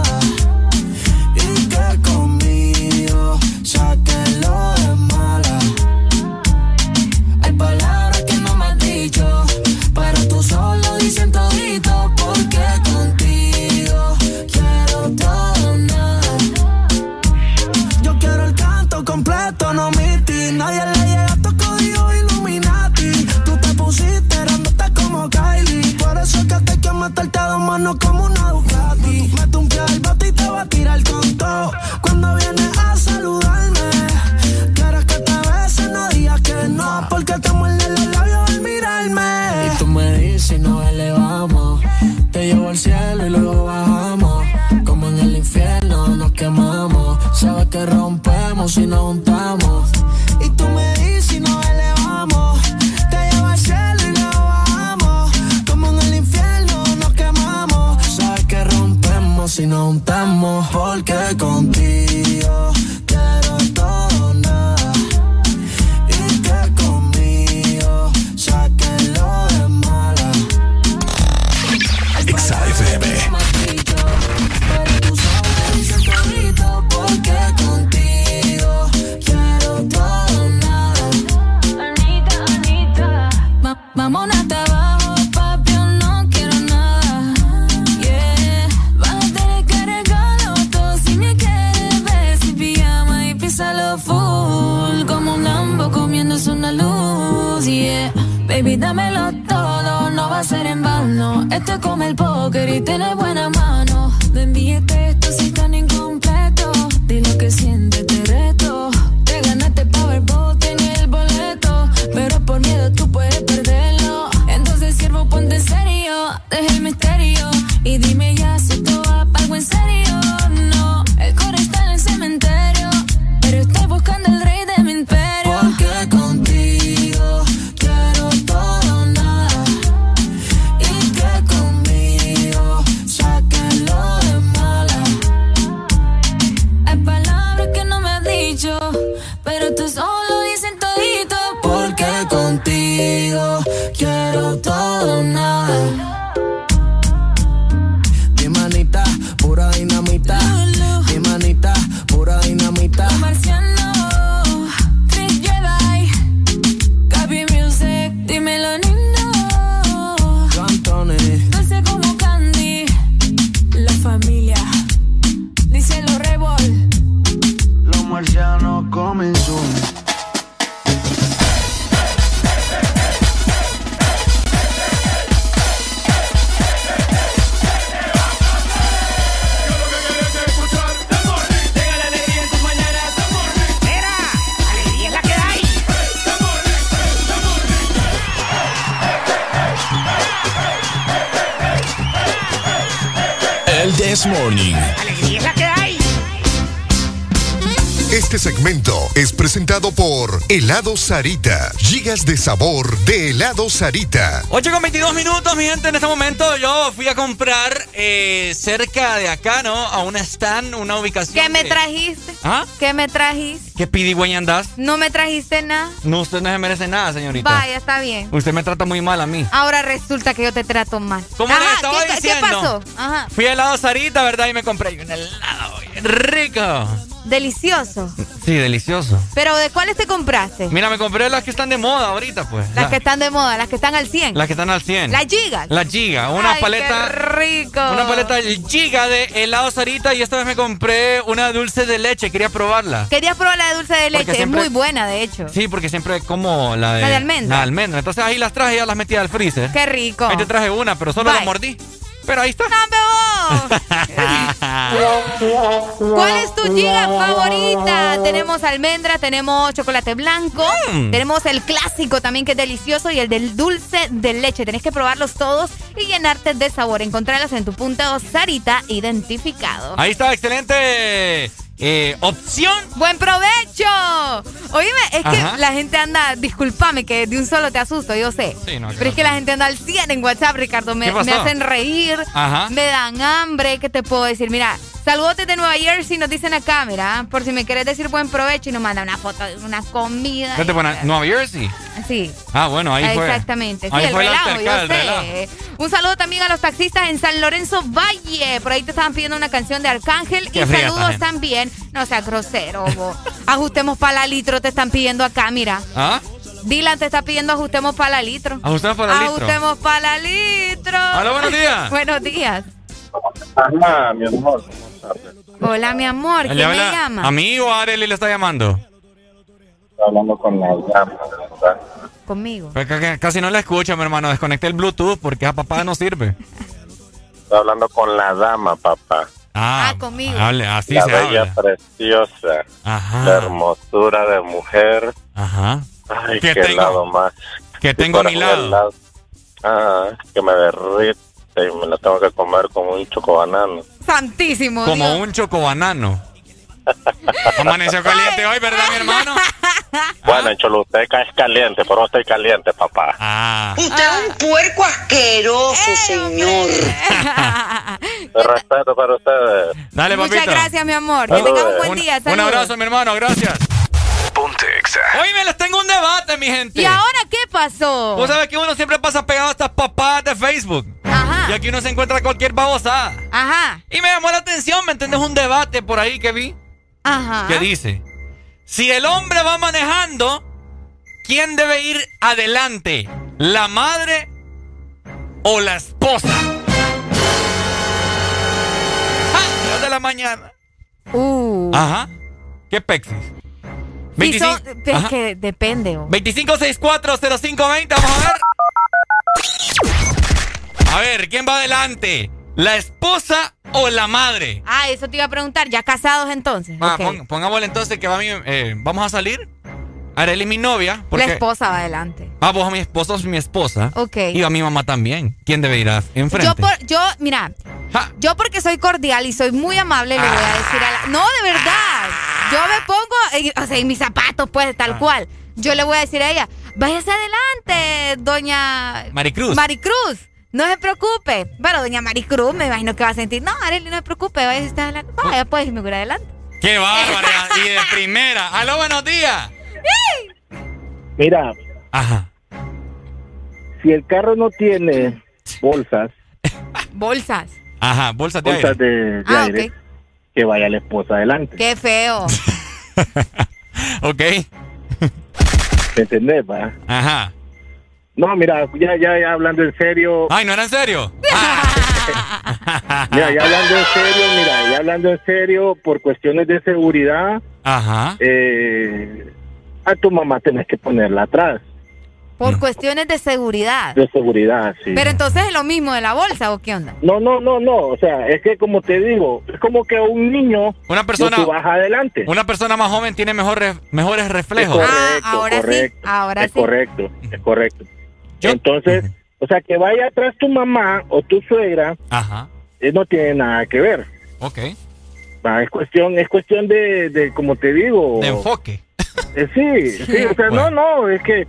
mano como una Ducati. Mete un pie al bote y te va a tirar con todo. Cuando vienes a saludarme, quieres que te bese, no digas que no, porque te muerde los labios al mirarme. Y tú me dices, no elevamos. Te llevo al cielo y luego bajamos. Como en el infierno nos quemamos. Sabes que rompemos y nos juntamos si nos juntamos, porque contigo vano. Esto es como el póker y tiene buena mano. Sarita. Gigas de sabor de helado Sarita. 8 con 22 minutos, mi gente. En este momento yo fui a comprar eh, cerca de acá, ¿no? A un stand, una ubicación. ¿Qué me de- trajiste? ¿Ah? ¿Qué me trajiste? ¿Qué pidigüeña andás? No me trajiste nada. No, usted no se merece nada, señorita. Vaya, está bien. Usted me trata muy mal a mí. Ahora resulta que yo te trato mal. Como les Ajá, estaba ¿qué, diciendo. ¿Qué pasó? Ajá. Fui a helado Sarita, ¿verdad? Y me compré un helado bien rico. Delicioso. Sí, delicioso. Pero ¿de cuáles te compraste? Mira, me compré las que están de moda ahorita, pues. Las La- que están de moda, las que están al 100. las que están al 100. Las gigas. La giga, una Ay, paleta. Qué rico. Una paleta giga de helado Sarita y esta vez me compré una dulce de leche, quería probarla. Querías probar la de dulce de Porque leche. siempre- Es muy buena, de hecho. Sí, porque siempre como la de... La de almendra. La de almendra. Entonces ahí las traje y ya las metí al freezer. Qué rico. Ahí te traje una, pero solo la mordí. Pero ahí está. ¿Cuál es tu giga favorita? Tenemos almendra, tenemos chocolate blanco, Mm. tenemos el clásico también que es delicioso y el del dulce de leche. Tenés que probarlos todos y llenarte de sabor. Encontrarlas en tu punto Sarita identificado. Ahí está, excelente eh, opción. ¡Buen provecho! Oíme, es que la gente anda, discúlpame que de un solo te asusto, yo sé. Sí, no, Pero es que la gente anda al 100 en WhatsApp, Ricardo. Me, me hacen reír, Ajá. me dan hambre. ¿Qué te puedo decir? Mira, saludos de Nueva Jersey, nos dicen acá, mira, por si me quieres decir buen provecho y nos manda una foto de una comida. ¿Qué te pone? Nueva Jersey. Sí. Ah, bueno, ahí fue. Exactamente, sí, Ahí el fue el relajo, yo el relajo. sé. Un saludo también a los taxistas en San Lorenzo Valle. Por ahí te estaban pidiendo una canción de Arcángel. Qué y saludos también. No seas grosero, bo. Ajustemos para la litro, te están pidiendo acá, mira. ¿Ah? Dylan te está pidiendo ajustemos para la litro. Ajustemos para la litro. Ajustemos para la litro. Hola, buenos días. buenos días. Ajá, mi amor. Hola, mi amor. ¿Quién me llama? ¿A mí o a Arely le está llamando? Estoy hablando con la. Conmigo. Pues Casi no la escucho, mi hermano. Desconecté el Bluetooth porque esa papada no sirve. Estoy hablando con la dama, papá. Ah, conmigo. Hable, así la se bella, habla. preciosa. Ajá. La hermosura de mujer. Ajá. Ay, ¿Qué qué, tengo? lado más. Que tengo a mi lado. helado, Ah, que me y me la tengo que comer como un chocobanano. Santísimo. Como Dios. un chocobanano. Amaneció caliente hoy, ¿verdad, mi hermano? Bueno, en Choluteca es caliente, pero no estoy caliente, papá. Ah. Usted es un puerco asqueroso, señor. respeto para ustedes. Dale, Muchas papito. gracias, mi amor. Que tengas un buen Un- día. Un Saludos. abrazo, mi hermano, gracias. Ponte Exa. Hoy me les tengo un debate, mi gente. ¿Y ahora qué pasó? Vos sabés que uno siempre pasa pegado a estas papadas de Facebook. Ajá. Y aquí uno se encuentra cualquier babosada. Ajá. Y me llamó la atención, ¿me entendés? Un debate por ahí que vi. Ajá. Que dice, si el hombre va manejando, ¿quién debe ir adelante? ¿La madre o la esposa? ¡Ja! Dos de la mañana. Uh. Ajá. ¿Qué pexis? Sí, 25, son- es Ajá. que depende. oh. 25640520, vamos a ver. A ver, ¿quién va adelante? ¿La esposa o la madre? Ah, eso te iba a preguntar. ¿Ya casados entonces? Ah, pongámosle entonces que va mi, eh, vamos a salir. Arely es mi novia. Porque... La esposa va adelante. Ah, vos mi esposo es mi esposa. Ok. Y a mi mamá también. ¿Quién debe ir enfrente? Yo, por, yo mira, yo porque soy cordial y soy muy amable le voy a decir a la... No, de verdad. Yo me pongo, o sea, en mis zapatos, pues, tal ah. cual. Yo le voy a decir a ella, váyase adelante, doña... Maricruz. Maricruz. No se preocupe. Pero doña Maricruz me imagino que va a sentir, no, Arely, no se preocupe, váyase adelante. Vaya, pues, me voy adelante. ¡Qué bárbara! y de primera. ¡Aló, buenos días! Mira. Ajá. Si el carro no tiene bolsas. bolsas. Ajá, bolsas de bolsas de, ah, aire. Que vaya la esposa adelante. Qué feo. ok. ¿Me entendés, pa? Ajá. No, mira, ya, ya, ya hablando en serio. Ay, ¿no era en serio? mira, ya hablando en serio, mira, ya hablando en serio, por cuestiones de seguridad. Ajá. Eh, a tu mamá tenés que ponerla atrás. Por cuestiones de seguridad. De seguridad, sí. Pero entonces es lo mismo de la bolsa o qué onda? No, no, no, no. O sea, es que como te digo, es como que un niño. Una persona. Tú vas adelante. Una persona más joven tiene mejores mejores reflejos. correcto, ah, ahora sí. Ahora es correcto, es correcto. Entonces, o sea, que vaya atrás tu mamá o tu suegra. Ajá. Eh, no tiene nada que ver. Ok. es cuestión, es cuestión de, de como te digo. De enfoque. Eh, sí, sí, o sea, no, no, es que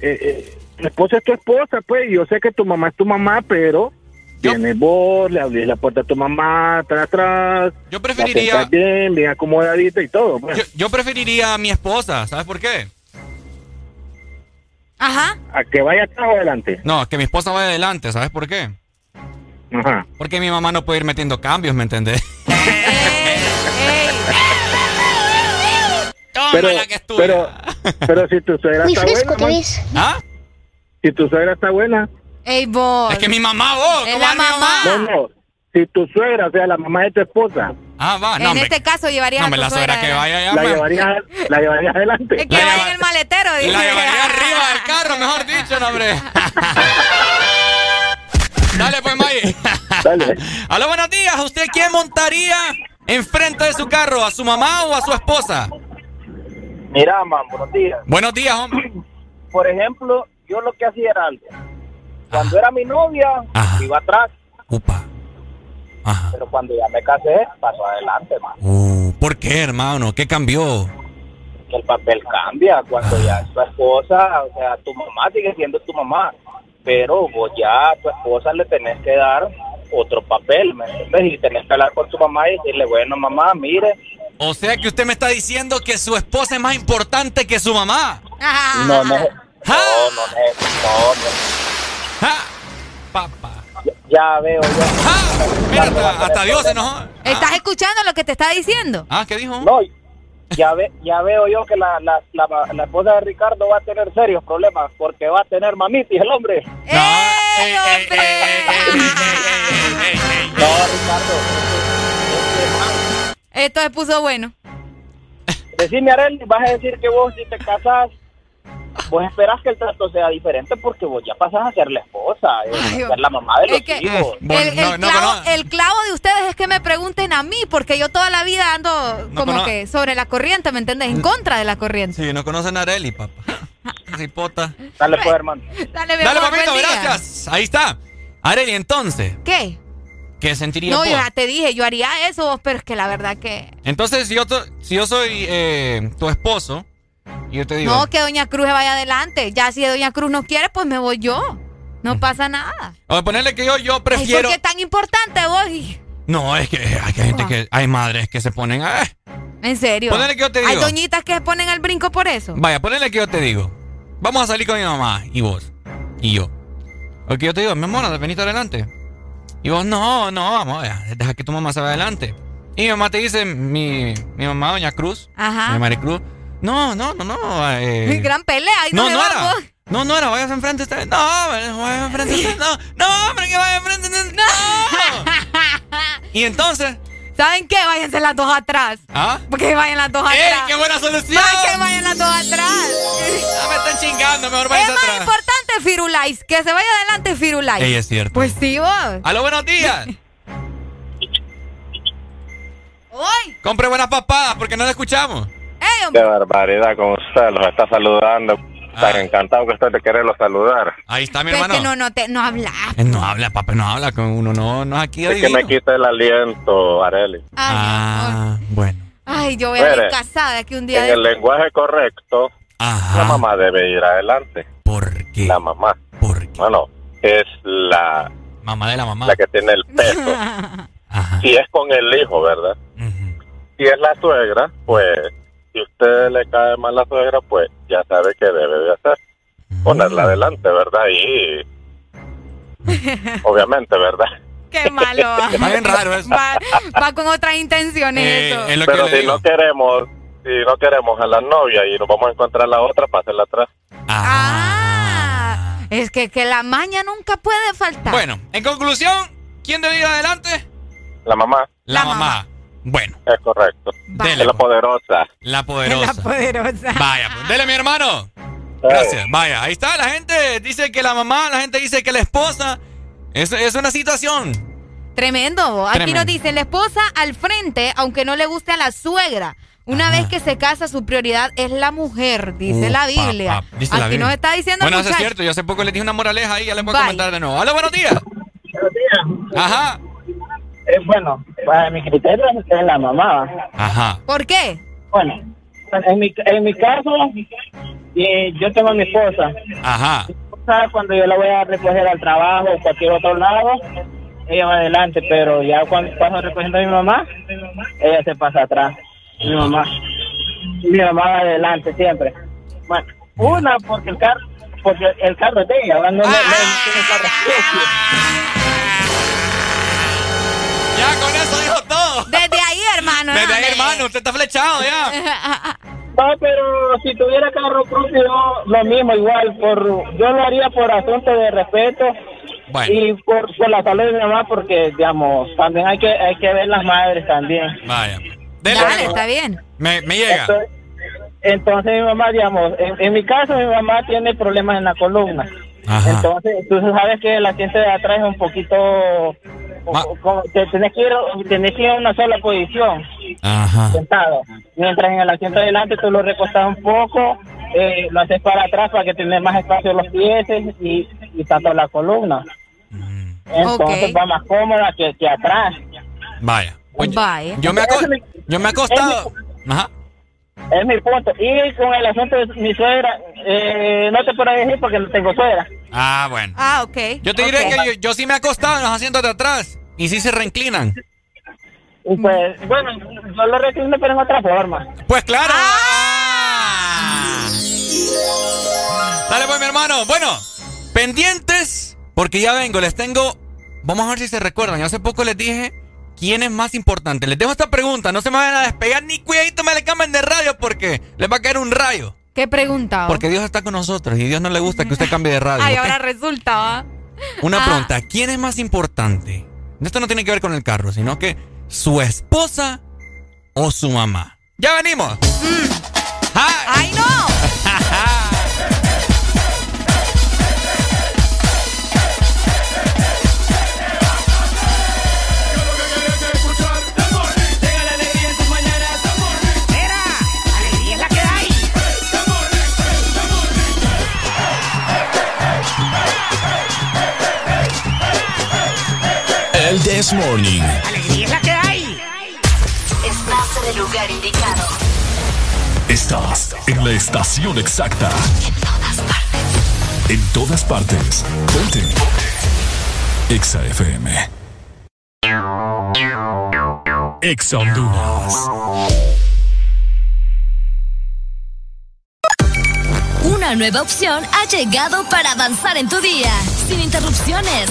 eh, tu esposa es tu esposa, pues, yo sé que tu mamá es tu mamá, pero tiene vos, le abrís la puerta a tu mamá, atrás, atrás. Yo preferiría... bien, bien acomodadita y todo. Pues. Yo, preferiría a mi esposa, ¿sabes por qué? Ajá. ¿A que vaya atrás o adelante? No, a que mi esposa vaya adelante, ¿sabes por qué? Ajá. Porque mi mamá no puede ir metiendo cambios, ¿me entendés? pero, pero, pero si tu suegra está buena. ¿Ah? Si tu suegra está buena. Ey, vos. Es que mi mamá, vos. Es la mamá. No, no. Si tu suegra, o sea, la mamá de tu esposa. Ah, va, no. En este caso llevarías no, a tu la suegra que vaya allá. La llevarías, la llevarías adelante. Es que vaya en el maletero, dice. La llevaría arriba del carro, mejor dicho, no, hombre. Dale, pues, May. Dale. Aló, buenos días. ¿Usted quién montaría enfrente de su carro? ¿A su mamá o a su esposa? Mira, man, buenos días. Buenos días, hombre. Por ejemplo, yo lo que hacía era algo. Cuando era mi novia, iba atrás. Upa. Ajá. Pero cuando ya me casé, pasó adelante, man. Uh, ¿Por qué, hermano? ¿Qué cambió? Que el papel cambia cuando ya es tu esposa, o sea, tu mamá sigue siendo tu mamá, pero vos ya a tu esposa le tenés que dar otro papel, ¿me entiendes? Y tenés que hablar con tu mamá y decirle, bueno, mamá, mire, o sea que usted me está diciendo que su esposa es más importante que su mamá. No, no. No, no, no, no. Papá. Ya, veo, ya. Mira, hasta, Dios se enojó. ¿Estás escuchando lo que te está diciendo? Ah, ¿qué dijo? No, ya, ve, ya veo yo que la, la, la, esposa de Ricardo va a tener serios problemas porque va a tener mamitis el hombre. No, no Ricardo. Esto se puso bueno. Decime, Arely, vas a decir que vos si te casas, vos esperas que el trato sea diferente porque vos ya pasas a ser la esposa, eh, ser la mamá de los hijos. el, clavo, de ustedes es que me pregunten a mí, porque yo toda la vida ando como que sobre la corriente, ¿me entiendes? En contra de la corriente. Sí, no conocen a Arely, papá. Ripota. Dale pues, hermano. Dale, Dale papito, gracias. Ahí está. Arely, entonces. ¿Qué? ¿Qué sentiría No, yo ya te dije, yo haría eso, pero es que la verdad que... Entonces, si yo, si yo soy eh, tu esposo, y yo te digo... No, que Doña Cruz vaya adelante. Ya si Doña Cruz no quiere, pues me voy yo. No pasa nada. O ponerle que yo, yo prefiero... ¿Por qué tan importante vos? No, es que hay gente que... Hay madres que se ponen a... ¿En serio? Ponele que yo te digo... Hay doñitas que se ponen al brinco por eso. Vaya, ponele que yo te digo. Vamos a salir con mi mamá y vos. Y yo. O que yo te digo, mi amor, veniste adelante. Y vos, no, no, vamos, deja que tu mamá se vaya adelante. Y mi mamá te dice, mi, mi mamá, doña Cruz, Ajá. mi Maricruz, no, no, no, no. Eh, gran pelea, ahí no, no era. No, no era, vayas enfrente esta vez. No, vayas enfrente esta No, no, hombre, que vaya enfrente. No. y entonces. ¿Saben qué? Váyanse las dos atrás. ¿Ah? Porque vayan las dos ¡Ey, atrás. qué buena solución! Para que vayan las dos atrás. Ah, me están chingando, mejor vayan atrás. Es más importante, Firula. Firulais. Que se vaya adelante Firulais. Ey, es cierto. Pues sí, vos. ¡Aló, buenos días! ¡Hoy! Compre buenas papadas porque no la escuchamos. ¡Ey, Qué barbaridad con usted, los está saludando. Ah. Tan encantado que estoy de quererlo saludar. Ahí está mi Pero es hermano. que no, no, te, no habla. Eh, No habla, papá, no habla con uno, no, no es aquí Es que me quita el aliento, Areli. Ah, bueno. Ay, yo voy a ir casada aquí un día En de... el lenguaje correcto, la mamá debe ir adelante. ¿Por qué? La mamá. ¿Por qué? Bueno, es la, Mamá de la mamá. la que tiene el peso. Si es con el hijo, ¿verdad? Si es la suegra, pues, si usted le cae mal la suegra, pues ya sabe qué debe de hacer. Ponerla adelante, ¿verdad? Y obviamente, ¿verdad? Qué malo. Está bien raro eso. Va, va con otras intenciones Eh, eso. es lo Pero que si digo. no queremos, si no queremos a la novia y nos vamos a encontrar la otra, pásenla atrás. Ah, es que, que la maña nunca puede faltar. Bueno, en conclusión, ¿quién debe ir adelante? La mamá. La, mamá. Bueno, Es correcto. Dele, la poderosa. la poderosa. La poderosa. Vaya, pues, dele mi hermano. Gracias. Vaya, ahí está. La gente dice que la mamá, la gente dice que la esposa. Es, es una situación. Tremendo. Aquí Tremendo. nos dice, la esposa al frente, aunque no le guste a la suegra. Una vez que se casa, su prioridad es la mujer, dice Uh, la Biblia. papá, dice la Aquí Biblia. nos está diciendo Bueno, eso es cierto. Yo hace poco le dije una moraleja ahí, ya le puedo Vaya. comentar de nuevo. Hola, buenos días. Ajá. Eh, bueno, para mi criterio es la mamá. Ajá. ¿Por qué? Bueno, en mi, en mi caso, eh, yo tengo a mi esposa. Ajá. esposa, Cuando yo la voy a recoger al trabajo o cualquier otro lado, ella va adelante, pero ya cuando paso recogiendo a mi mamá, ella se pasa atrás. Mi mamá, mi mamá va adelante siempre. Bueno, una porque el carro, porque el carro es de ella, ¿verdad? no, no, no, no tiene carro Ya con eso dijo todo. Desde ahí, hermano. Desde ahí, hermano, usted está flechado ya. No, pero si tuviera carro propio, lo mismo, igual, por yo lo haría por asunto de respeto Bueno. y por, por la salud de mi mamá, porque, digamos, también hay que hay que ver las madres también. Vaya. Dele. Dale, está bien. Me, me llega. Entonces, entonces mi mamá, digamos, en, en mi caso mi mamá tiene problemas en la columna. Ajá. Entonces, tú sabes que el asiento de atrás es un poquito... como que tenés que, ir, tenés que ir a una sola posición, Ajá. sentado. Mientras en el asiento de adelante tú lo recostas un poco, eh, lo haces para atrás para que tengas más espacio en los pies y, y tanto la columna. Entonces Ok. va más cómoda que, que atrás. Vaya. Oye, Vaya. Yo me, yo me he acostado. Ajá. Es mi punto. Y con el asunto de mi suegra, eh, no te puedo decir porque no tengo suegra. Ah, bueno. Ah, ok. Yo te diré que yo, yo sí me he acostado en los asientos de atrás. Y sí se reinclinan. Y pues, bueno, yo lo reclino, pero en otra forma. Pues claro. Ah. Dale pues mi hermano. Bueno, pendientes. Porque ya vengo, les tengo. Vamos a ver si se recuerdan. Yo hace poco les dije quién es más importante. Les dejo esta pregunta. No se me vayan a despegar ni cuidadito me le cambien de radio porque les va a caer un rayo. ¿Qué pregunta? Porque Dios está con nosotros y Dios no le gusta que usted cambie de radio. Ay, ahora resulta, ¿va? Una Ah. pregunta, ¿quién es más importante? Esto no tiene que ver con el carro, sino que su esposa o su mamá. Ya venimos. ¡Ay, no! This Morning. Alegría es la que hay. Estás en el lugar indicado. Estás en la estación exacta. En todas partes. Ponte. Exa FM. Exa Honduras. Una nueva opción ha llegado para avanzar en tu día, sin interrupciones.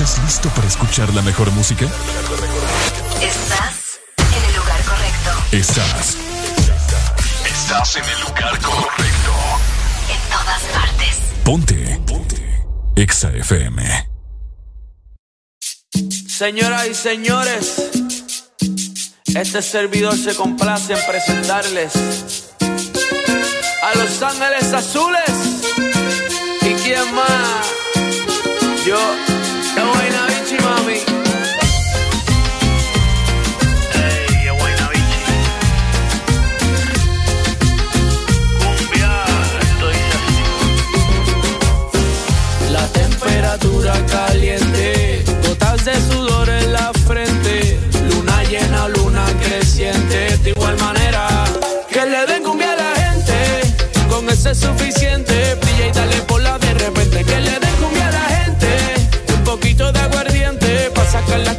¿Estás listo para escuchar la mejor música? Estás en el lugar correcto. Estás. Estás en el lugar correcto. En todas partes. Ponte. Ponte. Exa FM. Señoras y señores, este servidor se complace en presentarles a Los Ángeles Azules. ¿Y quién más? Yo, caliente, gotas de sudor en la frente, luna llena, luna creciente, de igual manera que le den cumbia a la gente, con eso es suficiente, brilla y dale por la de repente, que le den cumbia a la gente, un poquito de aguardiente, para sacar la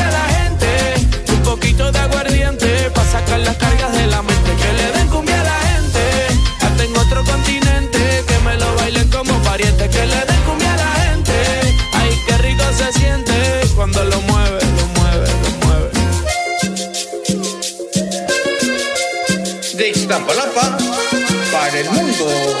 poquito de aguardiente. Pa' sacar las cargas de la mente. Que le den cumbia a la gente, hasta en otro continente. Que me lo bailen como pariente. Que le den cumbia a la gente, ay, qué rico se siente cuando lo mueve, lo mueve, lo mueve. De Iztapalapa para el mundo.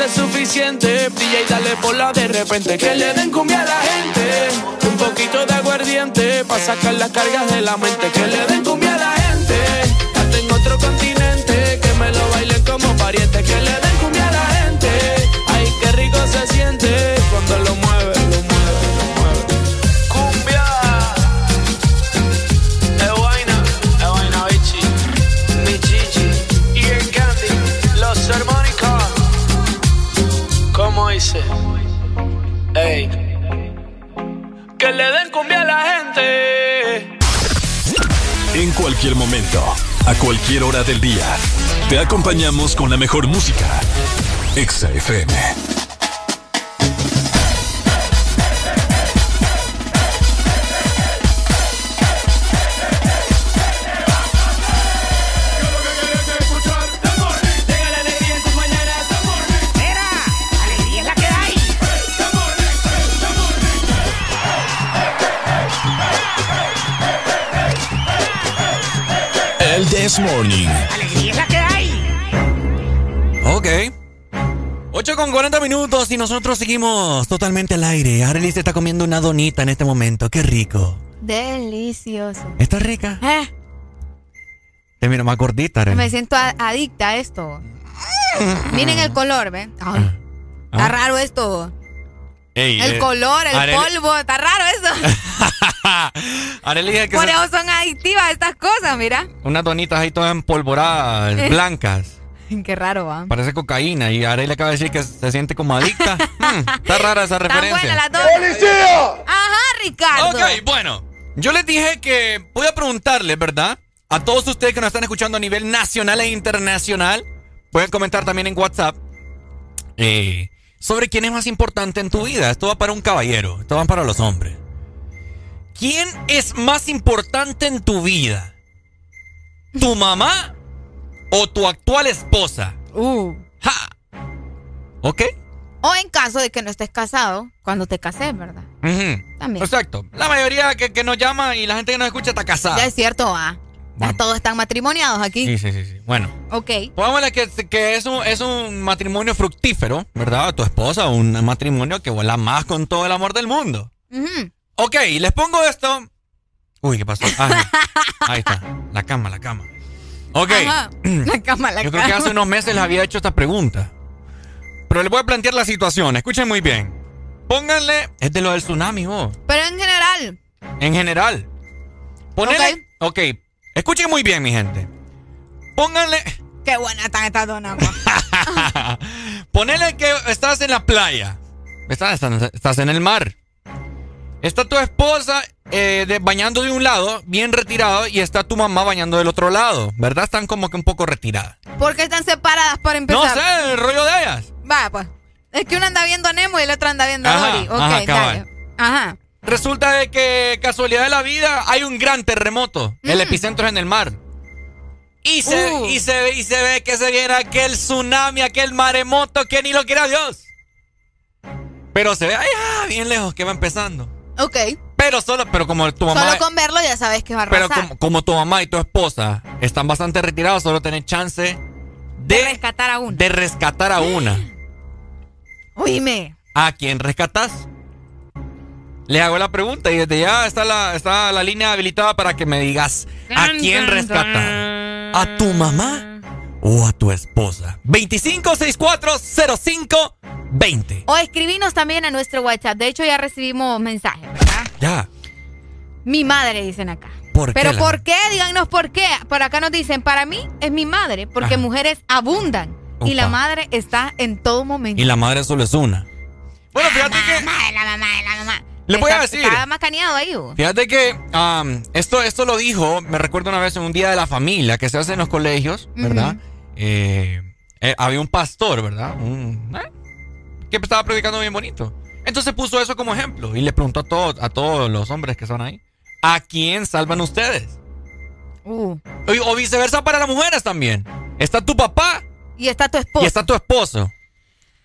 es suficiente. Brilla y dale por la de repente. Que le den cumbia a la gente, un poquito de aguardiente, pa' sacar las cargas de la mente. Que le den cumbia a la gente, hasta en otro continente, que me lo bailen como pariente. Que le den cumbia a la gente, ay, qué rico se siente cuando lo Ey. Que le den cumbia a la gente. En cualquier momento, a cualquier hora del día, te acompañamos con la mejor música. Exa FM. This Morning. Alegría es la que hay. Ok. 8 con 40 minutos y nosotros seguimos totalmente al aire. Arely se está comiendo una donita en este momento. Qué rico. Delicioso. ¿Está rica? Eh, Te miro más gordita, Arely. me siento adicta a esto. Miren el color, ¿ven? Ay, Está raro esto. Ey, El eh, color, el Arely- polvo, está raro eso. Arely que Por se- eso son adictivas estas cosas, mira. unas donitas ahí todas empolvoradas, blancas. Qué raro, ¿va? Parece cocaína y Arely acaba de decir que se siente como adicta. Hmm, está rara esa referencia. las dos. ¡Policía! Ajá, Ricardo. Ok, bueno. Yo les dije que voy a preguntarles, ¿verdad? A todos ustedes que nos están escuchando a nivel nacional e internacional, pueden comentar también en WhatsApp eh, sobre quién es más importante en tu vida. Esto va para un caballero, esto va para los hombres. ¿Quién es más importante en tu vida? ¿Tu mamá o tu actual esposa? Uh. ¡Ja! ¿Ok? O en caso de que no estés casado, cuando te cases, ¿verdad? También. Exacto. La mayoría que, que, nos llama y la gente que nos escucha está casada. Ya es cierto, ah. Todos están matrimoniados aquí. Sí, sí, sí. sí. Bueno. Ok. Pongámosle que, que es, un, es un matrimonio fructífero, ¿verdad? Tu esposa, un matrimonio que vuela más con todo el amor del mundo. Ok, les pongo esto. Uy, ¿qué pasó? Ah, ahí está. La cama, la cama. Ok. La cama, la Yo cama. creo que hace unos meses les había hecho esta pregunta. Pero les voy a plantear la situación. Escuchen muy bien. Pónganle. Es de lo del tsunami, vos. Pero en general. En general. Ponele. Ok. Escuchen muy bien, mi gente. Pónganle. Qué buena están estas donas. Ponele que estás en la playa. Estás, en el mar. Está tu esposa eh, de, bañando de un lado, bien retirado, y está tu mamá bañando del otro lado, ¿verdad? Están como que un poco retiradas. ¿Por qué están separadas para empezar? No sé, el rollo de ellas. Va, pues. Es que una anda viendo a Nemo y la otra anda viendo Ajá, a Dory. Ok, ajá, dale. Ajá. Resulta de que, casualidad de la vida, hay un gran terremoto. El epicentro es en el mar. Y se, Uh. y, se, ve- y se ve que se viene aquel tsunami, aquel maremoto que ni lo quiera Dios. Pero se ve allá bien lejos que va empezando. Ok. Pero solo, pero como tu mamá. Solo con verlo ya sabes que va a Pero arrasar. como, como tu mamá y tu esposa están bastante retirados, solo tenés chance de, de rescatar a uno. de rescatar a una. Oíme. ¿A quién rescatas? Les hago la pregunta y desde ya está la, está la línea habilitada para que me digas ¿a quién rescatas? ¿A tu mamá o a tu esposa? 25640520. O escribinos también a nuestro WhatsApp. De hecho, ya recibimos mensajes, ¿verdad? Ya. Mi madre, dicen acá. ¿Por qué Pero la- ¿por qué? Díganos por qué. Por acá nos dicen, para mí es mi madre, porque Ajá. mujeres abundan. Y la madre está en todo momento. Y la madre solo es una. Bueno, fíjate La que. mamá, la mamá, la mamá. Le voy a decir. Está macaneado ahí. Fíjate que am, esto, esto lo dijo, me recuerdo una vez en un día de la familia que se hace en los colegios, ¿verdad? Eh, eh, había un pastor, ¿verdad? Un, eh, que estaba predicando bien bonito. Entonces puso eso como ejemplo y le preguntó a, todos a todos los hombres que son ahí, ¿a quién salvan ustedes? Uh. O, o viceversa para las mujeres también. Está tu papá Y está tu esposo. y está tu esposo.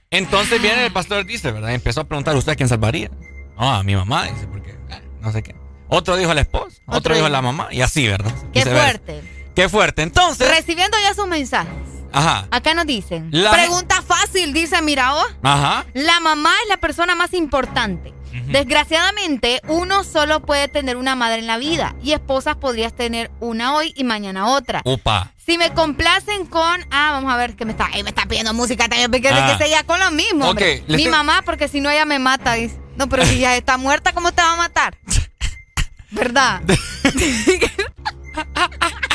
Entonces viene el pastor dice, ¿verdad? Empezó a preguntar, ¿usted a quién salvaría? No, a mi mamá, dice, porque eh, no sé qué. Otro dijo a la esposa, otro, Otro dijo a la mamá y así, ¿verdad? Qué fuerte. Qué fuerte. Entonces, Recibiendo ya sus mensajes. ajá, Acá nos dicen. La- Pregunta fácil, dice Mirao. ajá. La mamá es la persona más importante. Desgraciadamente, uno solo puede tener una madre en la vida y esposas podrías tener una hoy y mañana otra. Upa. Si me complacen con, ah, vamos a ver que me está, ay, me está pidiendo música también, porque Ah. que seguía con lo mismo. hombre. Ok, le Mi mamá, porque si no ella me mata, dice. No, pero si ya está muerta, ¿cómo te va a matar? ¿Verdad?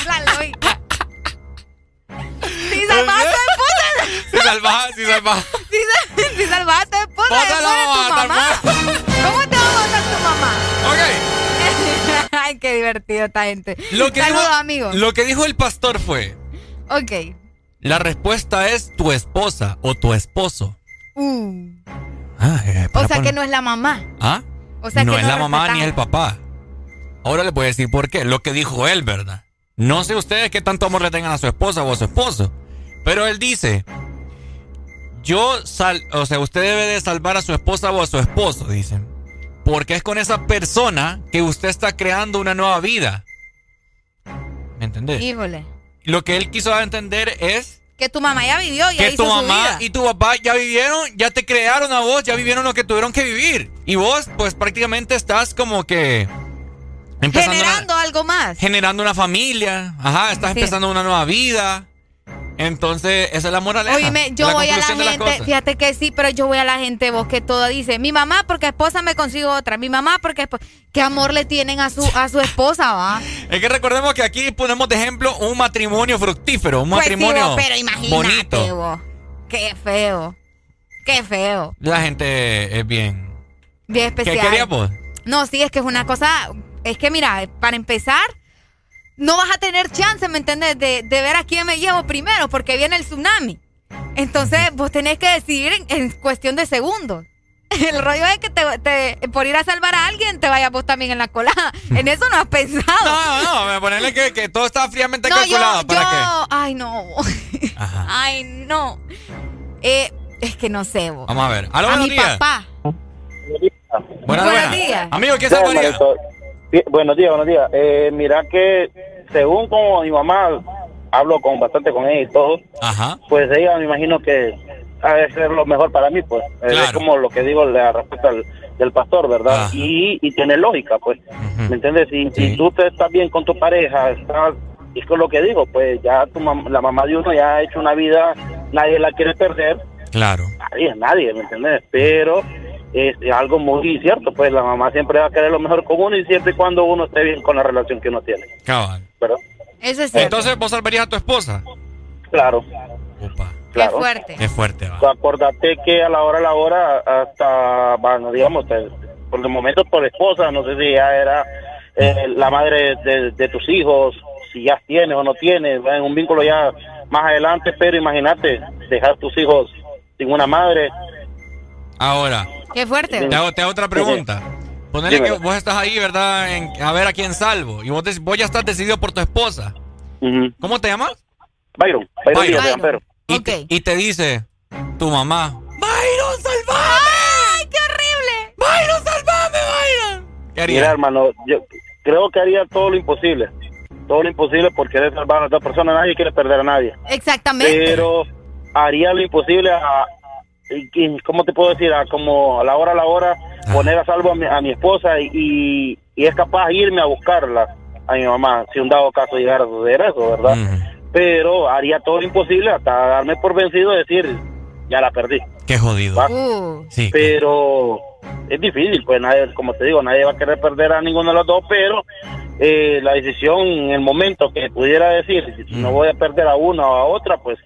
la lógica. Si salvaste Si salvas, si salvas. si, sal- si salvaste de tu mamá. ¿Cómo te va a matar tu mamá? Ok. Ay, qué divertido esta gente. Lo que Saludos, dijo, amigos. Lo que dijo el pastor fue, Ok. la respuesta es tu esposa o tu esposo. Uh. Ah, eh, O para sea que no es la mamá. ¿Ah? O sea no que es no la mamá ni el papá. Ahora le voy a decir por qué. Lo que dijo él, ¿verdad? No sé ustedes qué tanto amor le tengan a su esposa o a su esposo. Pero él dice, yo sal, o sea, usted debe de salvar a su esposa o a su esposo, dicen. Porque es con esa persona que usted está creando una nueva vida. ¿Me entendés? Híjole. Lo que él quiso entender es Que tu mamá ya vivió, ya que hizo tu su mamá vida. y tu papá ya vivieron, ya te crearon a vos, ya vivieron lo que tuvieron que vivir. Y vos, pues prácticamente estás como que Generando algo más. generando una familia. Ajá, estás Sí. empezando una nueva vida. Entonces, esa es la moraleja. Oíme, yo voy a la gente, fíjate que sí, pero yo voy a la gente, vos que toda dice, mi mamá porque esposa me consigo otra, mi mamá porque qué amor le tienen a su a su esposa, va. Es que recordemos que aquí ponemos de ejemplo un matrimonio fructífero, un pues matrimonio pero imagínate, bonito. Vos. Qué feo. Qué feo. La gente es bien bien especial. ¿Qué querías vos? No, sí, es que es una cosa, es que mira, para empezar no vas a tener chance, ¿me entiendes? De, ver a quién me llevo primero, porque viene el tsunami. Entonces, vos tenés que decidir en, cuestión de segundos. El rollo es que te, por ir a salvar a alguien te vayas vos también en la colada. En eso no has pensado. No, no, no, ponerle que, que todo está fríamente calculado. ¿Para qué? Ay, no. Ay, no. Eh, es que no sé vos. Vamos a ver. a mi papá. Buenos, días. Amigo, ¿qué es María? Buenos días, buenos días. Eh, mira que según como mi mamá hablo con bastante con ella y todo, pues ella me imagino que ha de ser lo mejor para mí, pues. Es como lo que digo la respuesta del, pastor, ¿verdad? Y, y, tiene lógica, pues. ¿Me entiendes? Si, si tú te estás bien con tu pareja, estás, es con lo que digo, pues ya tu la mamá de uno ya ha hecho una vida, nadie la quiere perder. Claro. Nadie, nadie, ¿me entiendes? Pero es algo muy cierto, pues la mamá siempre va a querer lo mejor con uno y siempre y cuando uno esté bien con la relación que uno tiene. Cabal. ¿Verdad? Eso es cierto. Entonces vos salvarías a tu esposa. Claro. Opa. Qué fuerte. Qué fuerte, va. Acordate que a la hora a la hora, hasta, bueno, digamos, por el momento por esposa, no sé si ya era eh, la madre de, tus hijos, si ya tienes o no tienes, en un vínculo ya más adelante, pero imagínate, dejar tus hijos sin una madre. Ahora, Qué fuerte. Te hago, otra pregunta. Ponele que vos estás ahí, ¿verdad? a ver a quién salvo. Y vos, vos ya estás decidido por tu esposa. ¿Cómo te llamas? Byron. Byron, Y, y, te dice tu mamá, Byron, salvame. ¡Ay, qué horrible! Byron, salvame, Byron. ¿Qué haría? Mira, hermano, yo creo que haría todo lo imposible. Todo lo imposible por querer salvar a otra persona. Nadie quiere perder a nadie. Exactamente. Pero haría lo imposible a, ¿cómo te puedo decir? A como a la hora a la hora poner a salvo a mi, esposa y, es capaz de irme a buscarla a mi mamá, si un dado caso llegara a suceder eso, ¿verdad? Pero haría todo lo imposible hasta darme por vencido y decir, ya la perdí. Qué jodido. Uh. Sí, pero es difícil, pues nadie, como te digo, nadie va a querer perder a ninguno de los dos, pero eh, la decisión en el momento que pudiera decir, si no voy a perder a una o a otra, pues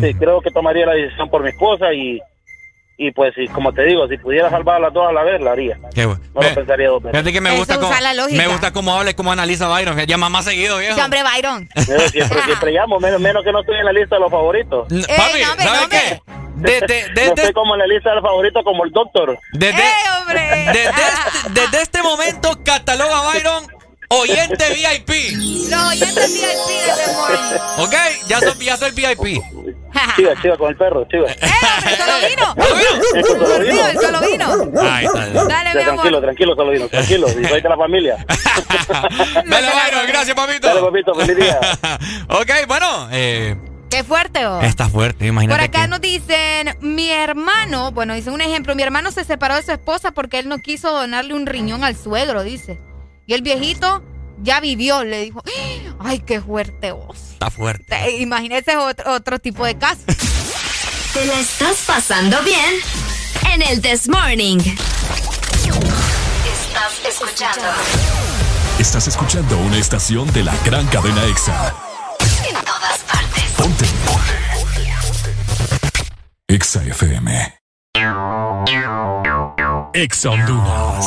Sí, creo que tomaría la decisión por mi esposa y, y pues, como te digo, si pudiera salvar a las dos a la vez, la haría. Qué bueno. No lo pensaría dos veces. Fíjate que me gusta, cómo, me gusta cómo habla y cómo analiza Byron. Llama más seguido, viejo. Sí, hombre, Byron. siempre, siempre llamo, menos, menos que no estoy en la lista de los favoritos. Papi, ¿sabes qué? De, de, de, no estoy como en la lista de los favoritos como el doctor. Desde, hombre! Desde, este, desde este momento cataloga a Byron oyente VIP. Los oyentes VIP de. Ok, ya soy, ya soy VIP. Chiva, chiva con el perro, chiva. ¡Eh, hombre, solo vino! solo vino? el solo vino. Ahí está. Dale, mi amor. Tranquilo, tranquilo, solo vino, tranquilo. Y soy de la familia. Dale, Byron, gracias, papito. Dale, papito, feliz día. ok, bueno, eh... Qué fuerte, oh. Está fuerte, imagínate. Por acá que... nos dicen, mi hermano, bueno, dice un ejemplo, mi hermano se separó de su esposa porque él no quiso donarle un riñón al suegro, dice. Y el viejito ya vivió, le dijo, ay, qué fuerte vos. Está fuerte. Imagínese otro, otro tipo de caso. ¿Te la estás pasando bien? En el This Morning. Estás escuchando. Estás escuchando una estación de la gran cadena EXA. En todas partes. Ponte. EXA FM. EXA Honduras.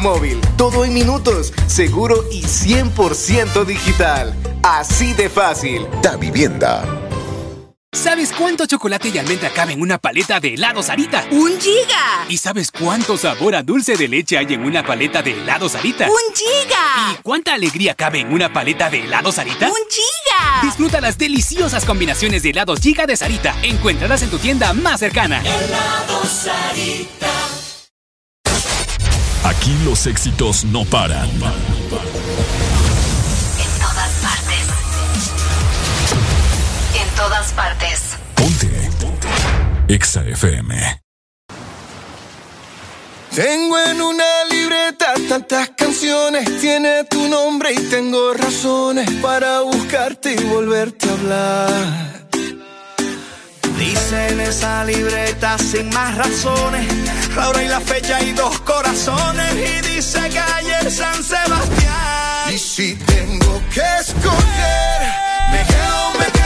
móvil. Todo en minutos, seguro y 100% digital. Así de fácil. Da Vivienda. ¿Sabes cuánto chocolate y almendra cabe en una paleta de helado Sarita? ¡Un giga! ¿Y sabes cuánto sabor a dulce de leche hay en una paleta de helado Sarita? ¡Un giga! ¿Y cuánta alegría cabe en una paleta de helado Sarita? ¡Un giga! Disfruta las deliciosas combinaciones de helados Giga de Sarita. Encuéntralas en tu tienda más cercana. Helado Sarita. Aquí los éxitos no paran. En todas partes. En todas partes. Ponte. Ponte. Exa FM. Tengo en una libreta tantas canciones, tiene tu nombre y tengo razones para buscarte y volverte a hablar. Dice en esa libreta sin más razones, la hora y la fecha y dos corazones y dice calle San Sebastián. Y si tengo que escoger, me quedo, me quedo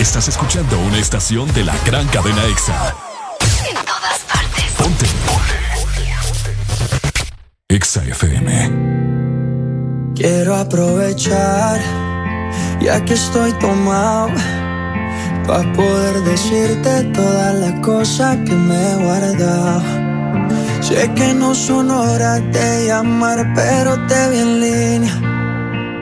Estás escuchando una estación de la gran cadena EXA. En todas partes. Ponte. Ponte. EXA FM. Quiero aprovechar, ya que estoy tomado, para poder decirte todas las cosas que me he guardado. Sé que no son horas de llamar, pero te vi en línea.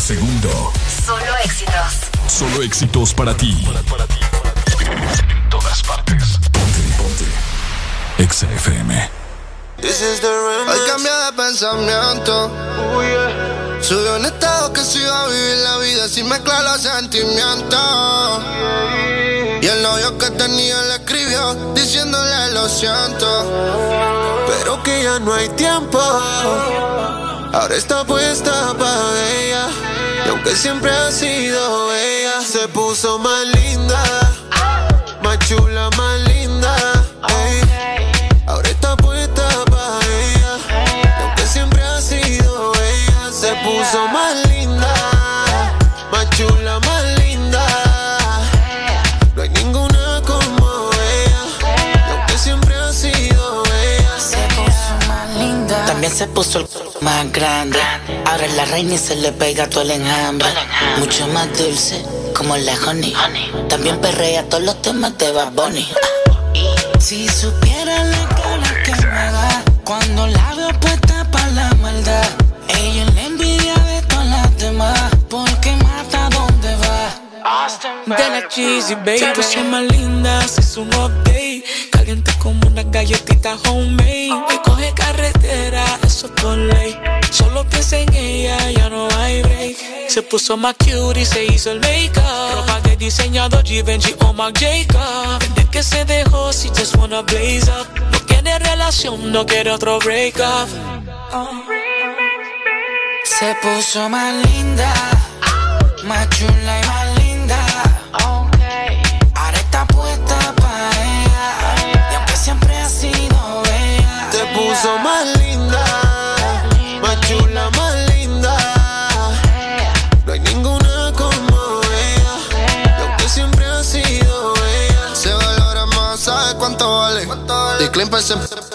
segundo. Solo éxitos. Solo éxitos para ti. En todas partes. Ponte, ponte. Exa FM. Hoy cambié de pensamiento. Subió un estado que se iba a vivir la vida sin mezclar los sentimientos. Y el novio que tenía le escribió diciéndole lo siento. Pero que ya no hay tiempo. Ahora está puesta para ella aunque siempre ha sido ella, se puso más linda, más chula, más linda. Ahora está puesta para ella, aunque siempre ha sido ella, se puso más linda, más chula, más linda. No hay ninguna como ella, aunque siempre ha sido ella, se puso más linda. También se puso el más grande. Ahora es la reina y se le pega todo el enjambre. Mucho más dulce, como la honey. También perrea todos los temas de Bad Bunny. Si supiera la cara que me da cuando la veo puesta para la maldad. Ella es la envidia de todas las demás, porque mata donde va. De la cheesy baby, se puso más linda, es un update. Caliente como una galletita homemade. Y coge carretera, eso es por ley. Solo piensa en ella, ya no hay break. Se puso más cute y se hizo el make-up. Ropa de diseñador Givenchy o Marc Jacob. Desde que se dejó, si just wanna blaze up. No quiere relación, no quiere otro break up. Se puso más linda, más chula y más linda. Ahora está puesta para ella. Y aunque siempre ha sido ella. Te puso más linda,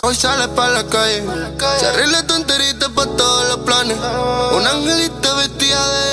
Hoy sale para la calle. Se arregla tu para todos los planes. Un angelito vestida de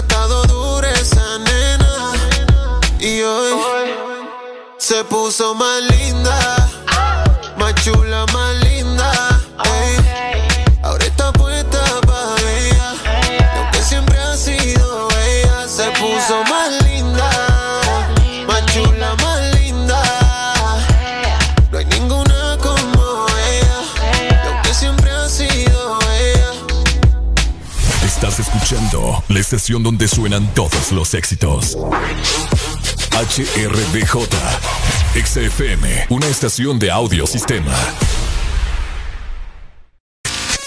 estado dura esa nena. Y hoy se puso más linda, más chula, más linda. La estación donde suenan todos los éxitos. HRBJ, XFM, una estación de audio sistema.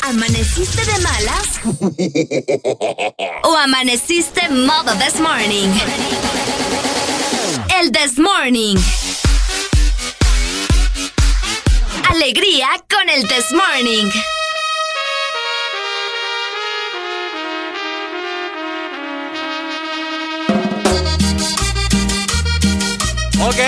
¿Amaneciste de malas? ¿O amaneciste modo this morning? El this morning. Alegría con el this morning. Ok.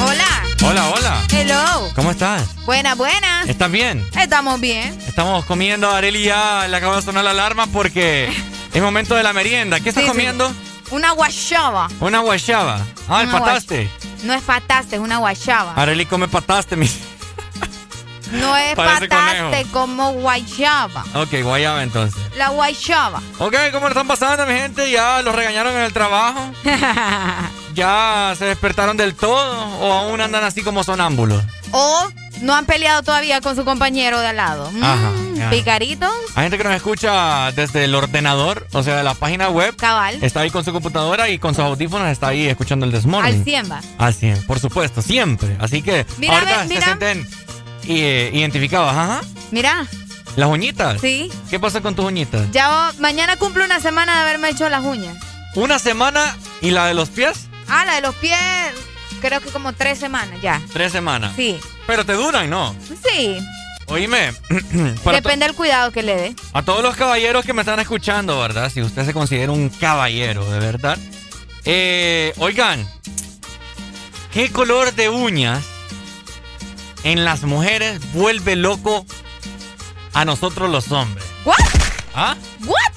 Hola. Hola, hola. Hello. ¿Cómo estás? Buena, buena. ¿Estás bien? Estamos bien. Estamos comiendo, Areli ya le acaba de sonar la alarma porque es momento de la merienda. ¿Qué estás Sí, sí. comiendo? Una guayaba. Una guayaba. Ah, el Una pataste. No es pataste, es una guayaba. Areli come pataste, mi. No es Parece pataste conejo. como guayaba. Ok, guayaba entonces. La guayaba. Ok, ¿cómo lo están pasando, mi gente? ¿Ya los regañaron en el trabajo? ¿Ya se despertaron del todo? ¿O aún andan así como sonámbulos? o no han peleado todavía con su compañero de al lado. Mm, Ajá. Picaritos. Hay gente que nos escucha desde el ordenador, o sea, de la página web. Cabal. Está ahí con su computadora y con sus audífonos está ahí escuchando el Desmorning. Al 100 va. Al 100, por supuesto, siempre. Así que Mira, ahorita mira. se sienten eh, identificados. Ajá. Mira, Las uñitas. Sí. ¿Qué pasa con tus uñitas? ya mañana cumple una semana de haberme hecho las uñas. Una semana y la de los pies, Ah, la de los pies, creo que como tres semanas ya. tres semanas. Sí, Pero te duran, ¿no? sí. Oíme, Depende del cuidado que le dé. a todos los caballeros que me están escuchando, ¿verdad? Si usted se considera un caballero, de verdad. Eh, oigan, ¿qué color de uñas en las mujeres vuelve loco a nosotros los hombres? ¿What? ¿Ah? ¿What?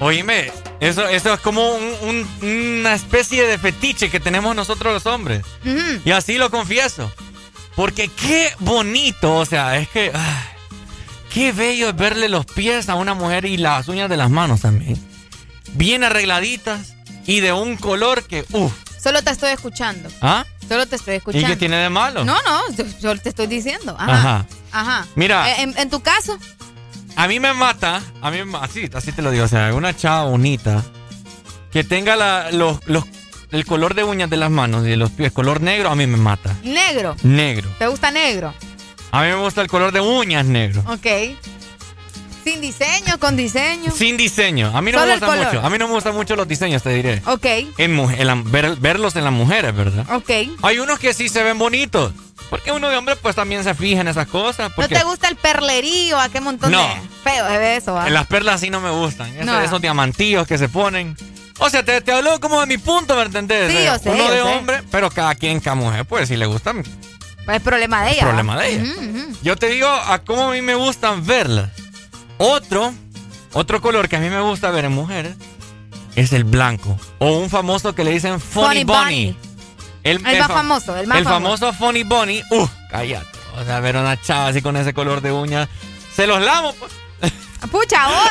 Oíme, eso, eso es como un- un- una especie de fetiche que tenemos nosotros los hombres. Ujú. Y así lo confieso. Porque qué bonito, o sea, es que... qué bello es verle los pies a una mujer y las uñas de las manos también. Bien arregladitas y de un color que... Uf. Solo te estoy escuchando. ¿Ah? Solo te estoy ¿Y escuchando. qué tiene de malo? No, no, yo, yo te estoy diciendo. Ajá. Ajá. Ajá. Mira. Eh, En, en tu caso, A mí me mata, a mí me- así, así te lo digo, o sea, una chava bonita que tenga la, los, los, el color de uñas de las manos y de los pies, color negro, a mí me mata. negro. Negro. ¿Te gusta negro? A mí me gusta el color de uñas negro. Ok. Sin diseño, con diseño. Sin diseño. A mí no Solo me el gusta color. mucho. A mí no me gustan mucho los diseños, te diré. Ok, En, en la- ver- verlos en las mujeres, ¿verdad? ok. Hay unos que sí se ven bonitos. Porque uno de hombre pues también se fija en esas cosas. ¿No te gusta el perlerío? ¿A qué montón No. de feo ve eso? ah? las perlas sí no me gustan. Esos, No. esos diamantillos que se ponen. O sea, te, te hablo como de mi punto, ¿me entendés? Sí, yo sé, Uno yo de sé. hombre, pero cada quien, cada mujer, pues si le gustan. Es problema de ella. problema ¿va? de ella. Yo te digo a cómo a mí me gustan verlas. Otro, otro color que a mí me gusta ver en mujeres es el blanco. O un famoso que le dicen Funny, Funny Bunny. Bunny. El, El más fa- famoso, el más famoso. famoso Funny Bunny. Uh, cállate. O sea, ver a una chava así con ese color de uñas. Se los lamo, pues. Pucha, vos.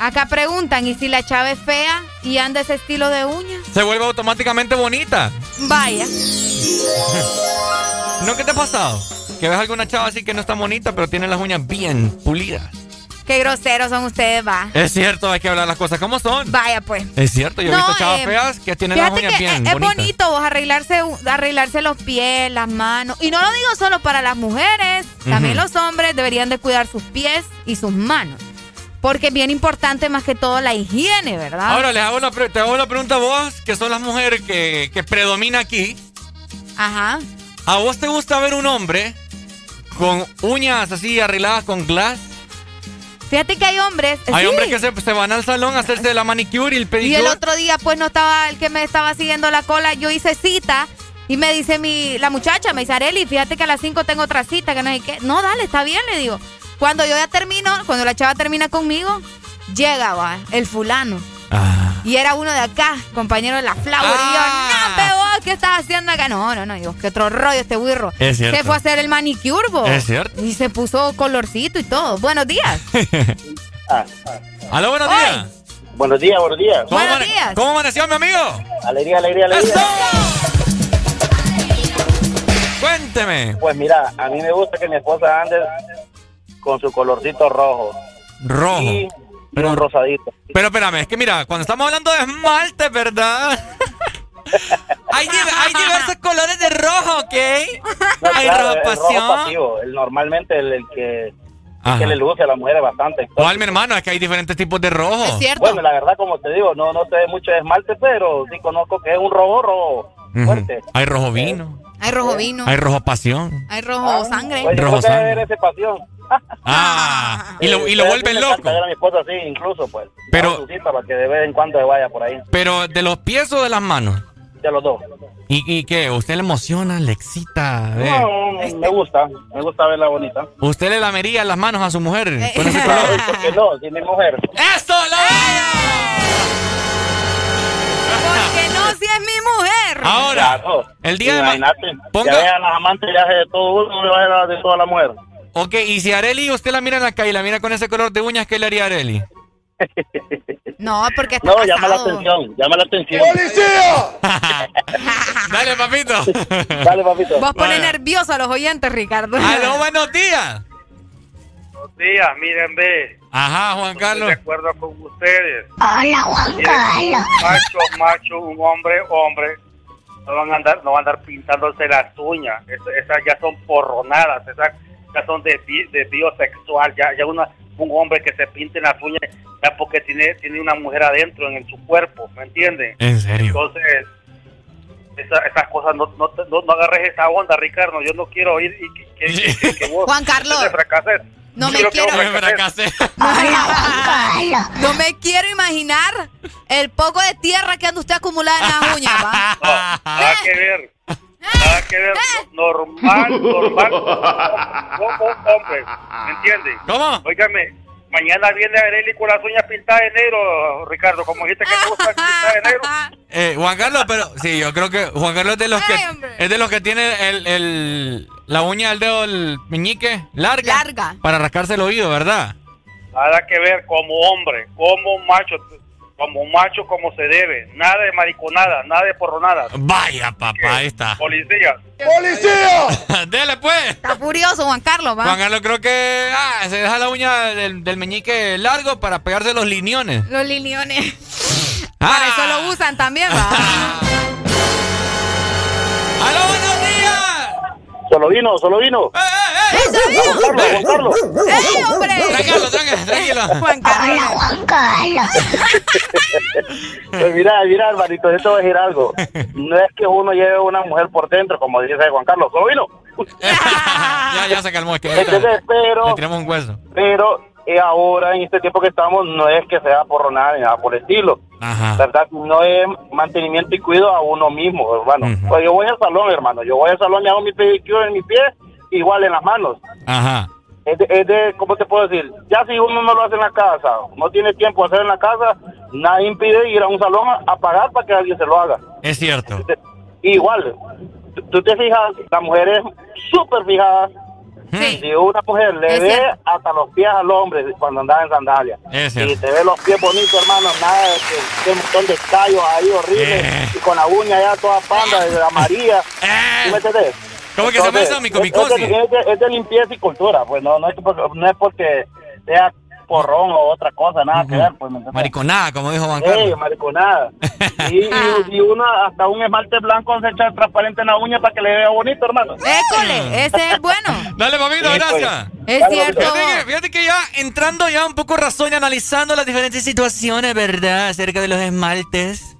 Acá preguntan, ¿y si la chava es fea y anda ese estilo de uñas? Se vuelve automáticamente bonita. Vaya. ¿No qué te ha pasado? Que ves alguna chava así que no está bonita, pero tiene las uñas bien pulidas. Qué groseros son ustedes, va. Es cierto, hay que hablar las cosas como son. Vaya, pues. Es cierto, yo he No, visto chavas eh, feas que tienen las uñas que bien es, es bonito vos arreglarse, arreglarse los pies, las manos. Y no lo digo solo para las mujeres, también los hombres deberían de cuidar sus pies y sus manos. Porque es bien importante más que todo la higiene, ¿verdad? Ahora les hago la pre- te hago la pregunta a vos, que son las mujeres que, que predomina aquí. Ajá. ¿A vos te gusta ver un hombre con uñas así arregladas con glass? Fíjate que hay hombres. Hay sí. hombres que se, se van al salón a hacerse la manicure y el Y pedicure. el otro día, pues no estaba el que me estaba siguiendo la cola. Yo hice cita y me dice mi, la muchacha, me dice Areli, fíjate que a las 5 tengo otra cita, que no sé qué. No, dale, está bien, le digo. Cuando yo ya termino, cuando la chava termina conmigo, llega, va, el fulano. Ah. Y era uno de acá, compañero de la Flower. Y yo, no, pero vos, ¿qué estás haciendo acá? No, no, no, digo, qué otro rollo este burro. Es cierto. Se fue a hacer el manicure, bo. Es cierto. Y se puso colorcito y todo. Buenos días. Aló, buenos días. Buenos días, buenos días. ¿Cómo, Buenos días. ¿Cómo amaneció, mi amigo? Alegría, alegría, alegría. Cuénteme. Pues mira, a mí me gusta que mi esposa ande con su colorcito rojo. Rojo. Y, un rosadito. Pero espérame, es que mira, cuando estamos hablando de esmalte, ¿verdad? hay, di- hay diversos colores de rojo, ¿ok? No, hay claro, rojo pasión. pasivo, el, normalmente el, el que, Ajá. que le luce a las mujeres bastante. ¿Cuál, mi hermano? Es que hay diferentes tipos de rojo. Bueno, la verdad, como te digo, no, no sé mucho de esmalte, pero sí conozco que es un rojo rojo fuerte. Hay rojo vino, Hay rojo vino. hay rojo pasión. Hay rojo sangre. Oye, Rojo sangre. ese pasión. Ah, y lo, y lo Eh, vuelven loco. a mi esposa así, incluso, pues. Pero- para que de vez en cuando se vaya por ahí. Pero de los pies o de las manos. De los dos. ¿Y, y qué? ¿Usted le emociona, le excita? No, me gusta, me gusta verla bonita. ¿Usted le lamería las manos a su mujer Eh, con ese color? ¿por qué no? Si mi mujer. ¡Eso, Porque no, si es mi mujer. Ahora, Claro. el día de ma- Imagínate, Ponga- Ya vean las amantes ya de todo uno, me va a ver de toda la mujer. Ok, y si Areli usted la mira en la calle y la mira con ese color de uñas, ¿qué le haría a Areli? No, porque está No, llama la atención, llama la atención. Dale, papito. Dale, papito. Vos pones Vaya. nervioso a los oyentes, Ricardo. Aló, buenos días. Buenos días, miren, ve. Ajá, Juan Carlos. Estoy de acuerdo con ustedes. Hola, Juan Miren, Carlos. macho, macho, un hombre, hombre. No van a andar, no van a andar pintándose las uñas. Es- esas ya son porronadas, esas ya son de, de biosexual. Ya, ya una, un hombre que se pinte las uñas ya porque tiene, tiene una mujer adentro en, su cuerpo, ¿me entienden? ¿En serio? Entonces, esa- esas cosas, no, no, te- no, no agarres esa onda, Ricardo. Yo no quiero oír y que, que- que- que vos Juan Carlos. te fracases. No me quiero- fracasé. No me quiero imaginar el poco de tierra que anda usted acumulada en las uñas, ¿va? Nada que ver. Nada que ver. Normal, normal. Como hombre. ¿Me entiendes? ¿Cómo? Óigame, mañana viene Areli con las uñas pintadas de negro, Ricardo. Como dijiste que te gusta pintadas de negro. Eh, Juan Carlos, pero sí, yo creo que Juan Carlos es de los que Ay, es de los que tiene el, el- la uña del dedo el meñique larga, Larga. para rascarse el oído, ¿verdad? Nada que ver como hombre, como macho. Como macho, como se debe. Nada de mariconada, nada de porronada. Vaya, papá, ahí está. Policía. ¡Policía! Dele pues. Está furioso, Juan Carlos, ¿va? Juan Carlos creo que ah, se deja la uña del, del meñique largo para pegarse los liniones. Los liniones. Ah. Para eso lo usan también, ¿va? ¡Aló, buenos días! Solo vino, solo vino. ¡Eso Juan Carlos, Juan Carlos. ¡Ey, hombre! Tranquilo, tranquilo, tranquilo. Juan Carlos. Juan Carlos. Pues mira, mira, hermanito, yo te voy a decir algo. No es que uno lleve una mujer por dentro, como dice Juan Carlos, solo vino. ya, ya se calmó, es que ¿Entendés? Pero, le tiramos un hueso. pero eh, ahora, en este tiempo que estamos, no es que sea por nada ni nada por el estilo. Ajá. ¿Verdad? No es mantenimiento y cuido a uno mismo, hermano. Pues yo voy al salón, hermano. Yo voy al salón y hago mi pedicure en mis pies, igual en las manos. Ajá. Es de, es de, ¿cómo te puedo decir? Ya si uno no lo hace en la casa, no tiene tiempo de hacer en la casa, nada impide ir a un salón a, pagar para que alguien se lo haga. Es cierto. Igual, tú- te fijas, la mujer es súper Si una mujer le ve hasta los pies al hombre cuando anda en sandalias. Y te ve los pies bonitos, hermano, nada de que, que un montón de callos ahí horribles Eh. y con la uña ya toda panda de amarilla. ¿Tú me entendés? ¿Cómo que se llama eso, es- micomicosis? Es, de- es es de limpieza y cultura, pues no, no, es, porque, no es porque sea porrón o otra cosa, nada que ver, pues. Mariconada, como dijo Juan Carlos. mariconada. Y, y, y uno hasta un esmalte blanco se echa transparente en la uña para que le vea bonito, hermano. École, ese es bueno. Dale, papito, Sí, gracias. Es Dale, cierto. Fíjate que, fíjate que ya entrando ya un poco razón y analizando las diferentes situaciones, ¿verdad? Acerca de los esmaltes.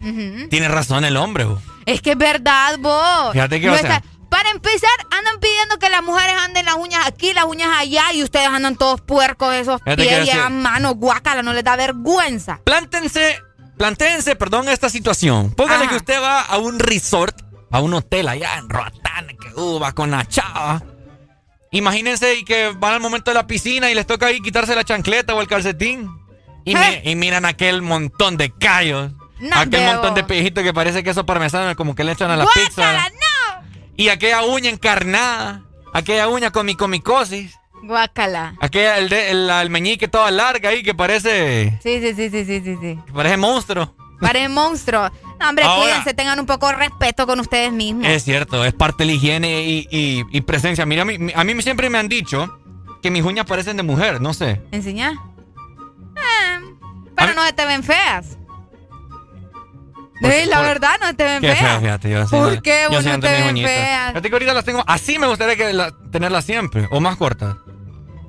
Tiene razón el hombre, bo. Es que es verdad, vos. Fíjate que, No o sea- está- Para empezar, andan pidiendo que las mujeres anden las uñas aquí, las uñas allá, y ustedes andan todos puercos, esos pies y esas manos, guácala, no les da vergüenza. Plántense, plantéense, perdón, esta situación. Póngale Ajá. que usted va a un resort, a un hotel allá en Roatán, que uh, va con la chava. Imagínense y que van al momento de la piscina y les toca ahí quitarse la chancleta o el calcetín. Y, mi- y miran aquel montón de callos. No, aquel montón de pellejitos que parece queso parmesano, como que le echan a la ¡Guácala, pizza. no! Y aquella uña encarnada. Aquella uña con micomicosis. Guácala. Aquella, el, de- el, el meñique toda larga ahí que parece. Sí, sí, sí, sí, sí, sí, sí. que parece monstruo. Parece monstruo. No, hombre, Ahora- cuídense, tengan un poco de respeto con ustedes mismos. Es cierto, es parte de la higiene y, y- y presencia. Mira, a mí, a mí siempre me han dicho que mis uñas parecen de mujer, no sé. ¿Enseñar? Eh, pero no se te ven feas. Por- Sí, la por- verdad, no te ven Qué feo, feas. fíjate. Yo ¿Por yo qué vos no te ven feas? Fíjate que ahorita las tengo. Así me gustaría que la- tenerlas siempre. O más cortas.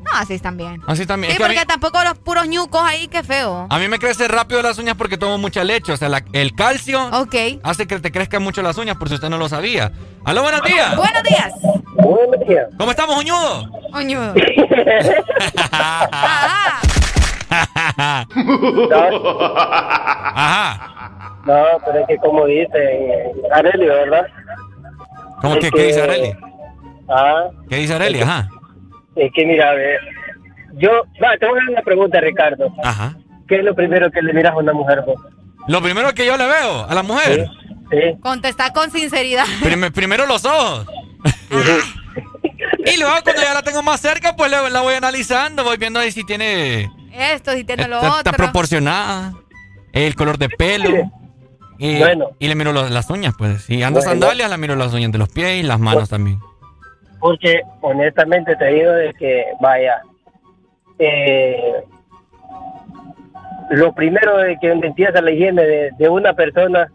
No, así están bien. Así también. Sí, Es que a mí- porque tampoco los puros ñucos ahí, qué feo. A mí me crecen rápido las uñas porque tomo mucha leche. O sea, la- el calcio hace que te crezcan mucho las uñas, por si usted no lo sabía. ¡Aló, buenos días! Buenos días. Buenos días. ¿Cómo estamos, uñudo? Oñudo. Ajá. No, pero es que como dice Areli, ¿verdad? ¿Cómo Es que, qué dice que- Areli? Ah, ¿Qué dice Areli? Ajá. es que mira, a ver, yo, va, te voy a hacer una pregunta, Ricardo. Ajá. ¿Qué es lo primero que le miras a una mujer vos? Lo primero que yo le veo a la mujer. Sí. Contesta con sinceridad. Prim- primero los ojos. y luego cuando ya la tengo más cerca, pues le- la voy analizando, voy viendo ahí si tiene... Esto, si tiene lo Está, está otro. proporcionada. El color de pelo. Y, Bueno. y le miro los- las uñas, pues. Si ando Bueno. sandalias, la miro las uñas de los pies y las manos también. Porque honestamente te digo de que, vaya, eh, lo primero de que empieza la higiene de, de una persona,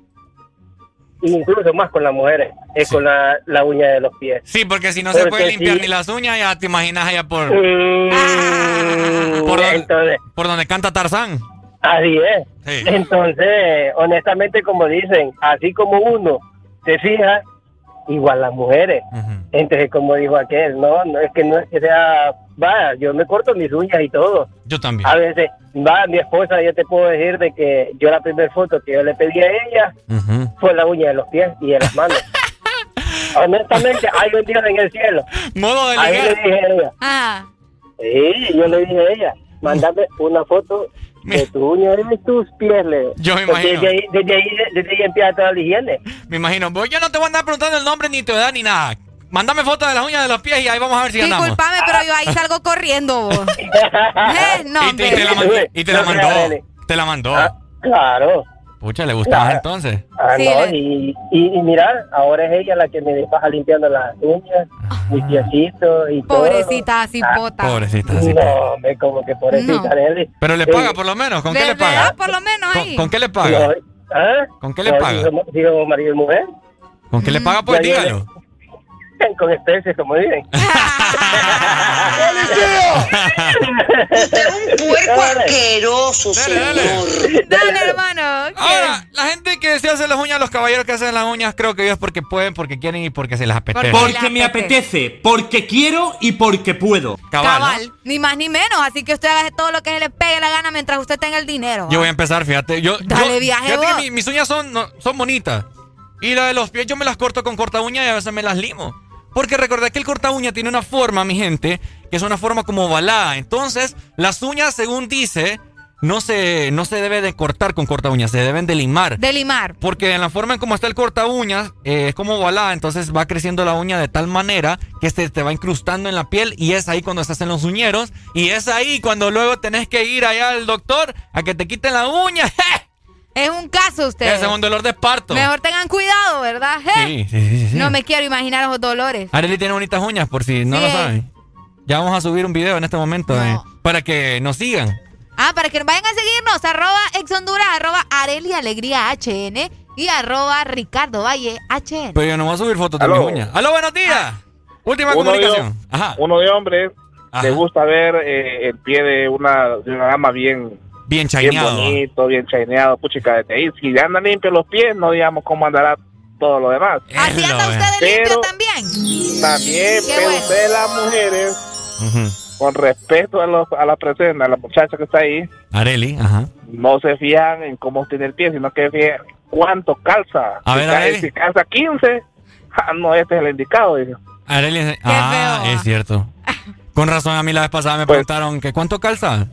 incluso más con las mujeres, es con la, la uña de los pies. Sí, porque si no se puede limpiar sí. ni las uñas, ya te imaginas allá por... Mm, por, entonces, por donde canta Tarzán. Así es. Sí. Entonces, honestamente, como dicen, así como uno se fija, igual las mujeres. Entonces, como dijo aquel, no, no es que no es que sea, va, yo me corto mis uñas y todo. Yo también. A veces, va, mi esposa, yo te puedo decir de que yo la primera foto que yo le pedí a ella fue la uña de los pies y de las manos. Honestamente, hay un Dios en el cielo. Modo de Ahí le dije a ella. Ah, Sí, yo le dije a ella, mándame una foto de tu uña de tus pies. Le. Yo me imagino. Desde ahí, desde, ahí, desde ahí empieza toda la higiene. Me imagino. Yo no te voy a andar preguntando el nombre, ni tu edad, ni nada. Mándame fotos de las uñas de los pies y ahí vamos a ver si ganamos. disculpame, pero yo ahí salgo corriendo. vos. Eh, no, Y te, y te la, y te mandó. Te la mandó. Claro. Pucha, le gustabas entonces. Ah, Sí, no, le- y, y, y mira, ahora es ella la que me pasa limpiando las uñas, mis piecitos y todo. Pobrecita cipota. Pobrecita, así. No, hombre, como que pobrecita. No. Arely. Pero le Sí. paga por lo menos. ¿Con qué le paga? Por lo menos ¿Con, ahí. con qué le paga? No, ¿ah? ¿Con qué le paga? Si somos, si somos marido y mujer, ¿Con qué le paga? Pues dígalo. con especies, como dicen. Usted es un puerco asqueroso, señor. Dale, hermano. Ahora, la gente que se hace las uñas, los caballeros que hacen las uñas, creo que es porque pueden, porque quieren y porque se les apetece. Porque me apetece, porque quiero y porque puedo. Cabal, ¿no? Cabal, ni más ni menos. Así que usted haga todo lo que se le pegue la gana mientras usted tenga el dinero. Yo voy a empezar, fíjate. Yo, Dale, yo- viaje, fíjate que vos. mi- mis uñas son, no- son bonitas. Y la de los pies yo me las corto con corta uña y a veces me las limo. Porque recordad que el corta uña tiene una forma, mi gente, que es una forma como ovalada. Entonces, las uñas, según dice, no se, no se debe de cortar con corta uña, se deben de limar. De limar. Porque en la forma en cómo está el corta uñas, eh, es como ovalada, entonces va creciendo la uña de tal manera que se te va incrustando en la piel y es ahí cuando estás en los uñeros y es ahí cuando luego tenés que ir allá al doctor a que te quiten la uña. Es un caso usted. Ese es un dolor de parto. Mejor tengan cuidado, ¿verdad? Sí, sí, sí, sí. No me quiero imaginar esos dolores. Arely tiene bonitas uñas, por si no Sí. lo saben. Ya vamos a subir un video en este momento eh, para que nos sigan. Ah, para que vayan a seguirnos, arroba ex Honduras, arroba Areli Alegría HN y arroba Ricardo Valle HN. Pero yo no voy a subir fotos de Aló. mis uñas. ¡Aló, buenos días! Última Uno de, comunicación. Ajá. uno de hombres le gusta ver eh, el pie de una, de una dama bien, Bien bien chaineado. bonito, bien chaineado. Puchica, ahí, si ya andan limpios los pies, no digamos cómo andará todo lo demás. Así anda usted de limpio Pero también. también, Qué pero bueno. ustedes las mujeres, con respeto a, los, a la presenta, a la muchacha que está ahí, Areli, ajá. no se fijan en cómo tiene el pie, sino que fijan cuánto calza. A si, ver, si calza 15, ah, no, este es el indicado. dice. Areli, ah, es cierto. Con razón, a mí la vez pasada me pues- preguntaron que cuánto calza.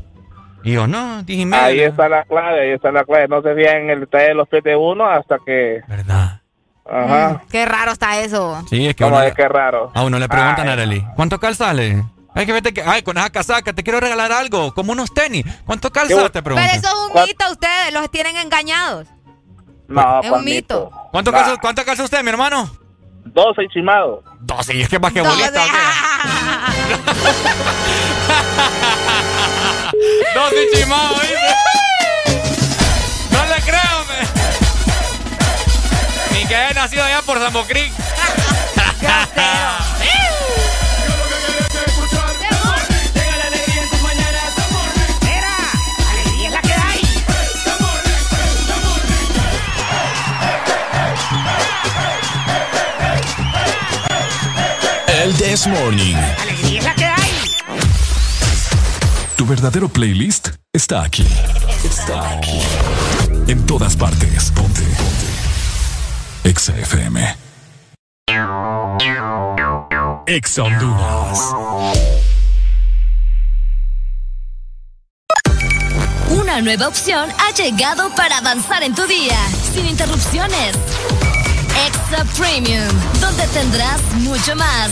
Y yo, no, dije Ahí está la clave, ahí está la clave. No se en el detalle de los pies de uno hasta que... ¿Verdad? Ajá. Mm, qué raro está eso. Sí, es que ¿Cómo es que raro? A uno le preguntan, Arely, ¿cuánto calzale? Hay que verte que, ay, con esa casaca te quiero regalar algo, como unos tenis. ¿Cuánto calza? Te. Pero eso es un mito, ustedes los tienen engañados. No, es un mito. ¿Cuánto, calza, ¿Cuánto calza usted, mi hermano? 12 encimado. 12, y es que es basquetbolista. 12 encimado, dice. No le creo, me. Ni que haya nacido allá por Sambo Creek. This Morning. Alegría es la que hay. Tu verdadero playlist está aquí. Está aquí. En todas partes. Ponte. Ponte. Exa FM. Exa Honduras. Una nueva opción ha llegado para avanzar en tu día, sin interrupciones. Exa Premium, donde tendrás mucho más,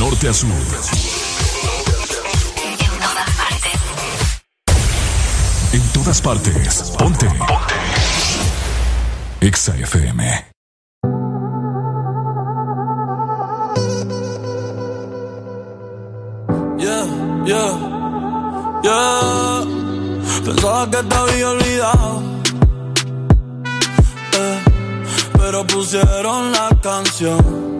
Norte a sur. En todas partes. Ponte. Ponte. Exa FM. Yeah, yeah, yeah. Pensaba que te había olvidado. Eh, pero pusieron la canción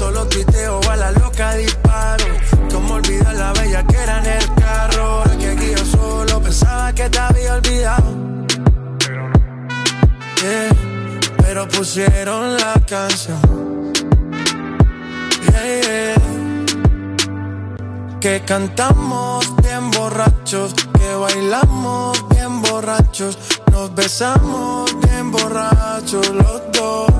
Solo tuiteo a la loca disparo. Como olvidar la bella que era en el carro. La que aquí yo solo pensaba que te había olvidado. pero pusieron la canción. Que cantamos bien borrachos, que bailamos bien borrachos nos besamos bien borrachos los dos.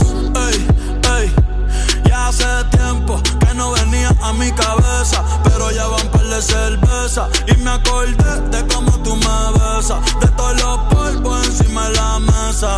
A mi cabeza, pero ya van par de cerveza. Y me acordé de cómo tú me besas, de todos los polvos encima de la mesa.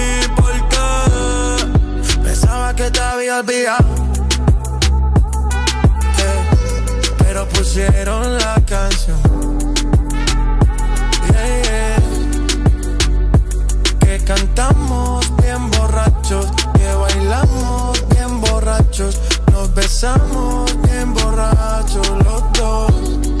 que te había olvidado. pero pusieron la canción. Que cantamos bien borrachos, que bailamos bien borrachos, nos besamos bien borrachos los dos.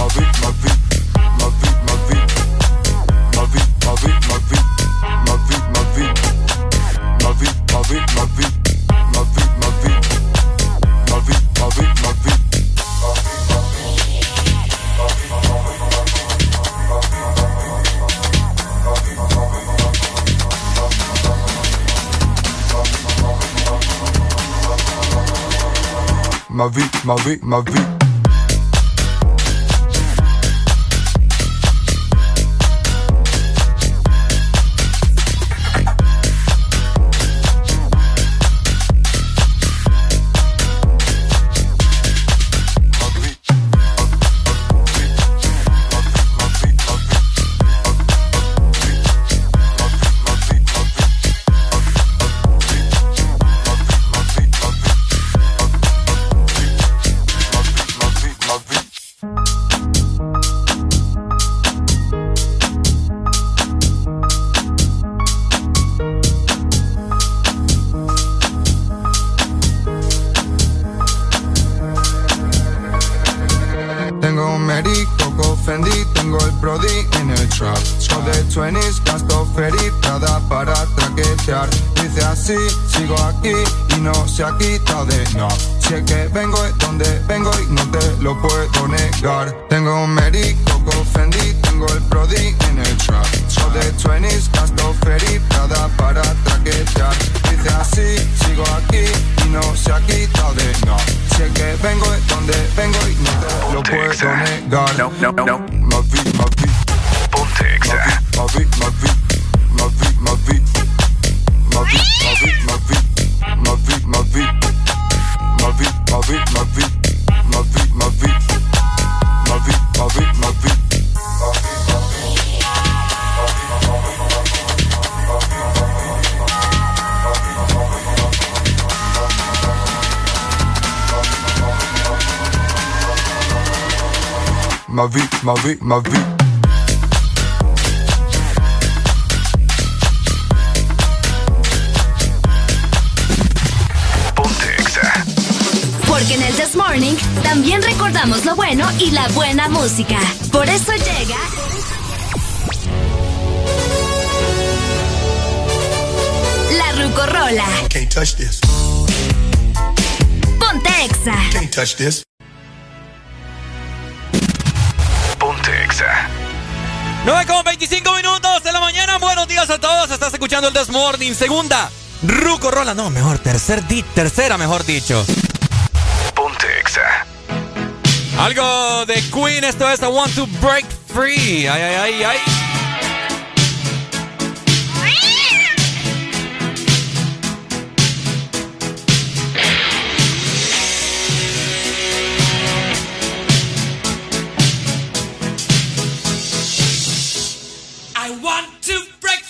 ma vie, ma vie. ma vie. vie, ma vie. segunda, Ruco Rola. No, mejor, tercer di tercera, mejor dicho. Ponte Exa. Algo de Queen, esto es I Want to Break Free. Ay, ay, ay, ay. I want to break free.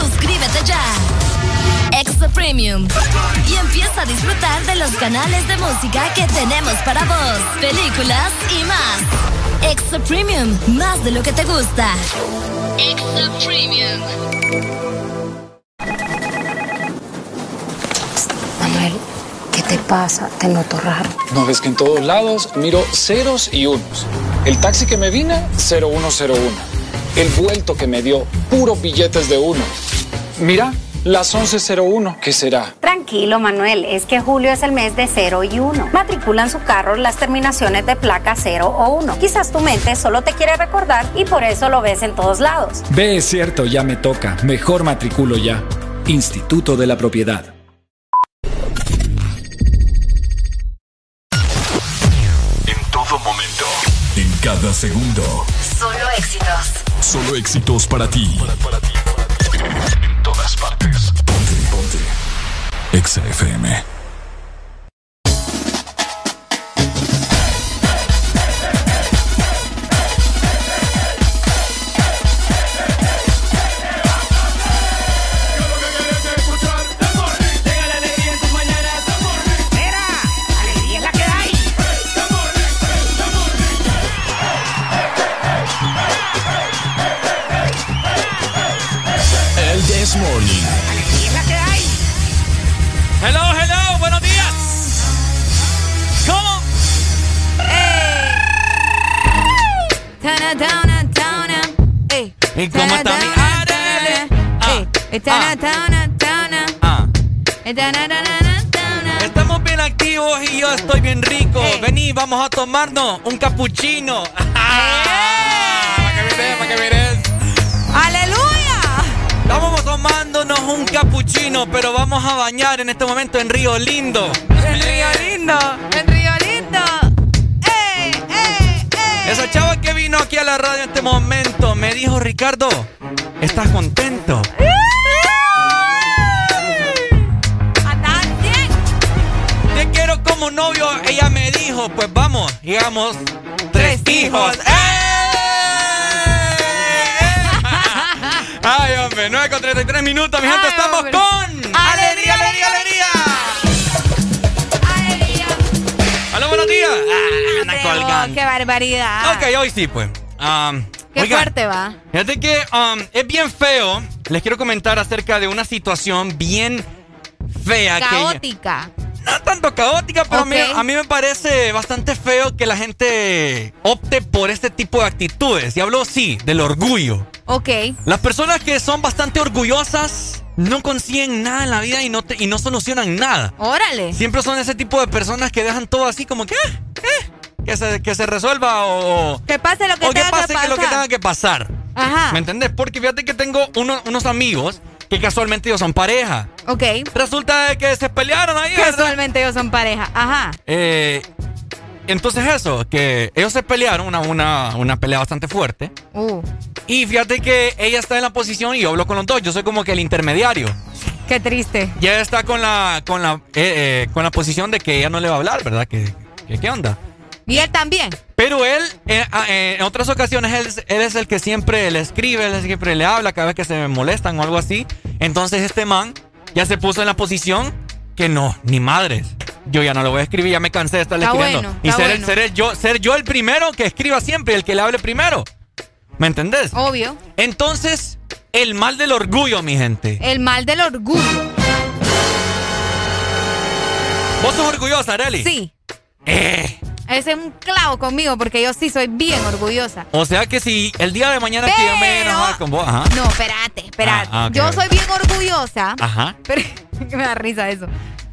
Suscríbete ya. Extra Premium. Y empieza a disfrutar de los canales de música que tenemos para vos, películas y más. Extra Premium, más de lo que te gusta. Extra Premium. Manuel, ¿qué te pasa? Te noto raro. No ves que en todos lados miro ceros y unos. El taxi que me vine, 0101. El vuelto que me dio, puros billetes de uno. Mira, las 11.01, ¿qué será? Tranquilo, Manuel, es que julio es el mes de 0 y 1. Matriculan su carro las terminaciones de placa 0 o 1. Quizás tu mente solo te quiere recordar y por eso lo ves en todos lados. Ve, es cierto, ya me toca. Mejor matriculo ya. Instituto de la Propiedad. En todo momento. En cada segundo. Solo éxitos. Solo éxitos para ti. En Exa Estamos bien activos y yo estoy bien rico. Vení, vamos a tomarnos un para que mires. ¡Aleluya! Estamos tomándonos un capuchino, pero vamos a bañar en este momento en Río Lindo. En Río Lindo. En Río Lindo. ¡Ey, ey, ey! Esa chava que vino aquí a la radio en este momento me dijo, Ricardo, ¿estás contento? Pues vamos, digamos, tres, hijos. ¡Eh! Ay, hombre, 9 con 33 minutos, mi gente, Ay, estamos hombre. con... ¡Alegría, alegría, alegría! ¡Hola, buenos días! Ah, colgando. ¡Qué barbaridad! Ok, hoy sí, pues. Um, ¡Qué fuerte va! Fíjate que um, es bien feo. Les quiero comentar acerca de una situación bien fea. que- Caótica. No tanto caótica, pero a mí- a, mí, me parece bastante feo que la gente opte por este tipo de actitudes. Y hablo, sí, del orgullo. Ok. Las personas que son bastante orgullosas no consiguen nada en la vida y no, te- y no solucionan nada. Órale. Siempre son ese tipo de personas que dejan todo así como que... "Ah, eh, que, se, que se resuelva o... Que pase lo que o que tenga pase que que lo que tenga que pasar. Ajá. ¿Me entendés? Porque fíjate que tengo uno- unos amigos que casualmente ellos son pareja. Ok. Resulta de que se pelearon ahí, ¿verdad? Casualmente ellos son pareja. Ajá. Eh, entonces eso, que ellos se pelearon, una, una, una pelea bastante fuerte. Uh. Y fíjate que ella está en la posición y yo hablo con los dos. Yo soy como que el intermediario. Qué triste. Y ella está con la, con la, eh, eh, con la posición de que ella no le va a hablar, ¿verdad? Que, que- ¿Qué onda? Y él también. Pero él, eh, ah, eh, en otras ocasiones, él, es- él es el que siempre le escribe, él es el que siempre le habla cada vez que se molestan o algo así. Entonces este man ya se puso en la posición que no, ni madres. Yo ya no lo voy a escribir, ya me cansé de estarle Está escribiendo. bueno, y ser, bueno. ser el yo, ser yo el primero que escriba siempre, el que le hable primero. ¿Me entendés? Obvio. Entonces, el mal del orgullo, mi gente. El mal del orgullo. ¿Vos sos orgullosa, Arely? Sí. Eh, Ese es un clavo conmigo porque yo sí soy bien orgullosa. o sea que si el día de mañana que yo me Pero- enojar con vos, ajá. No, espérate, espérate. Ah, ah, yo soy bien orgullosa. Ajá. Pero me da risa eso.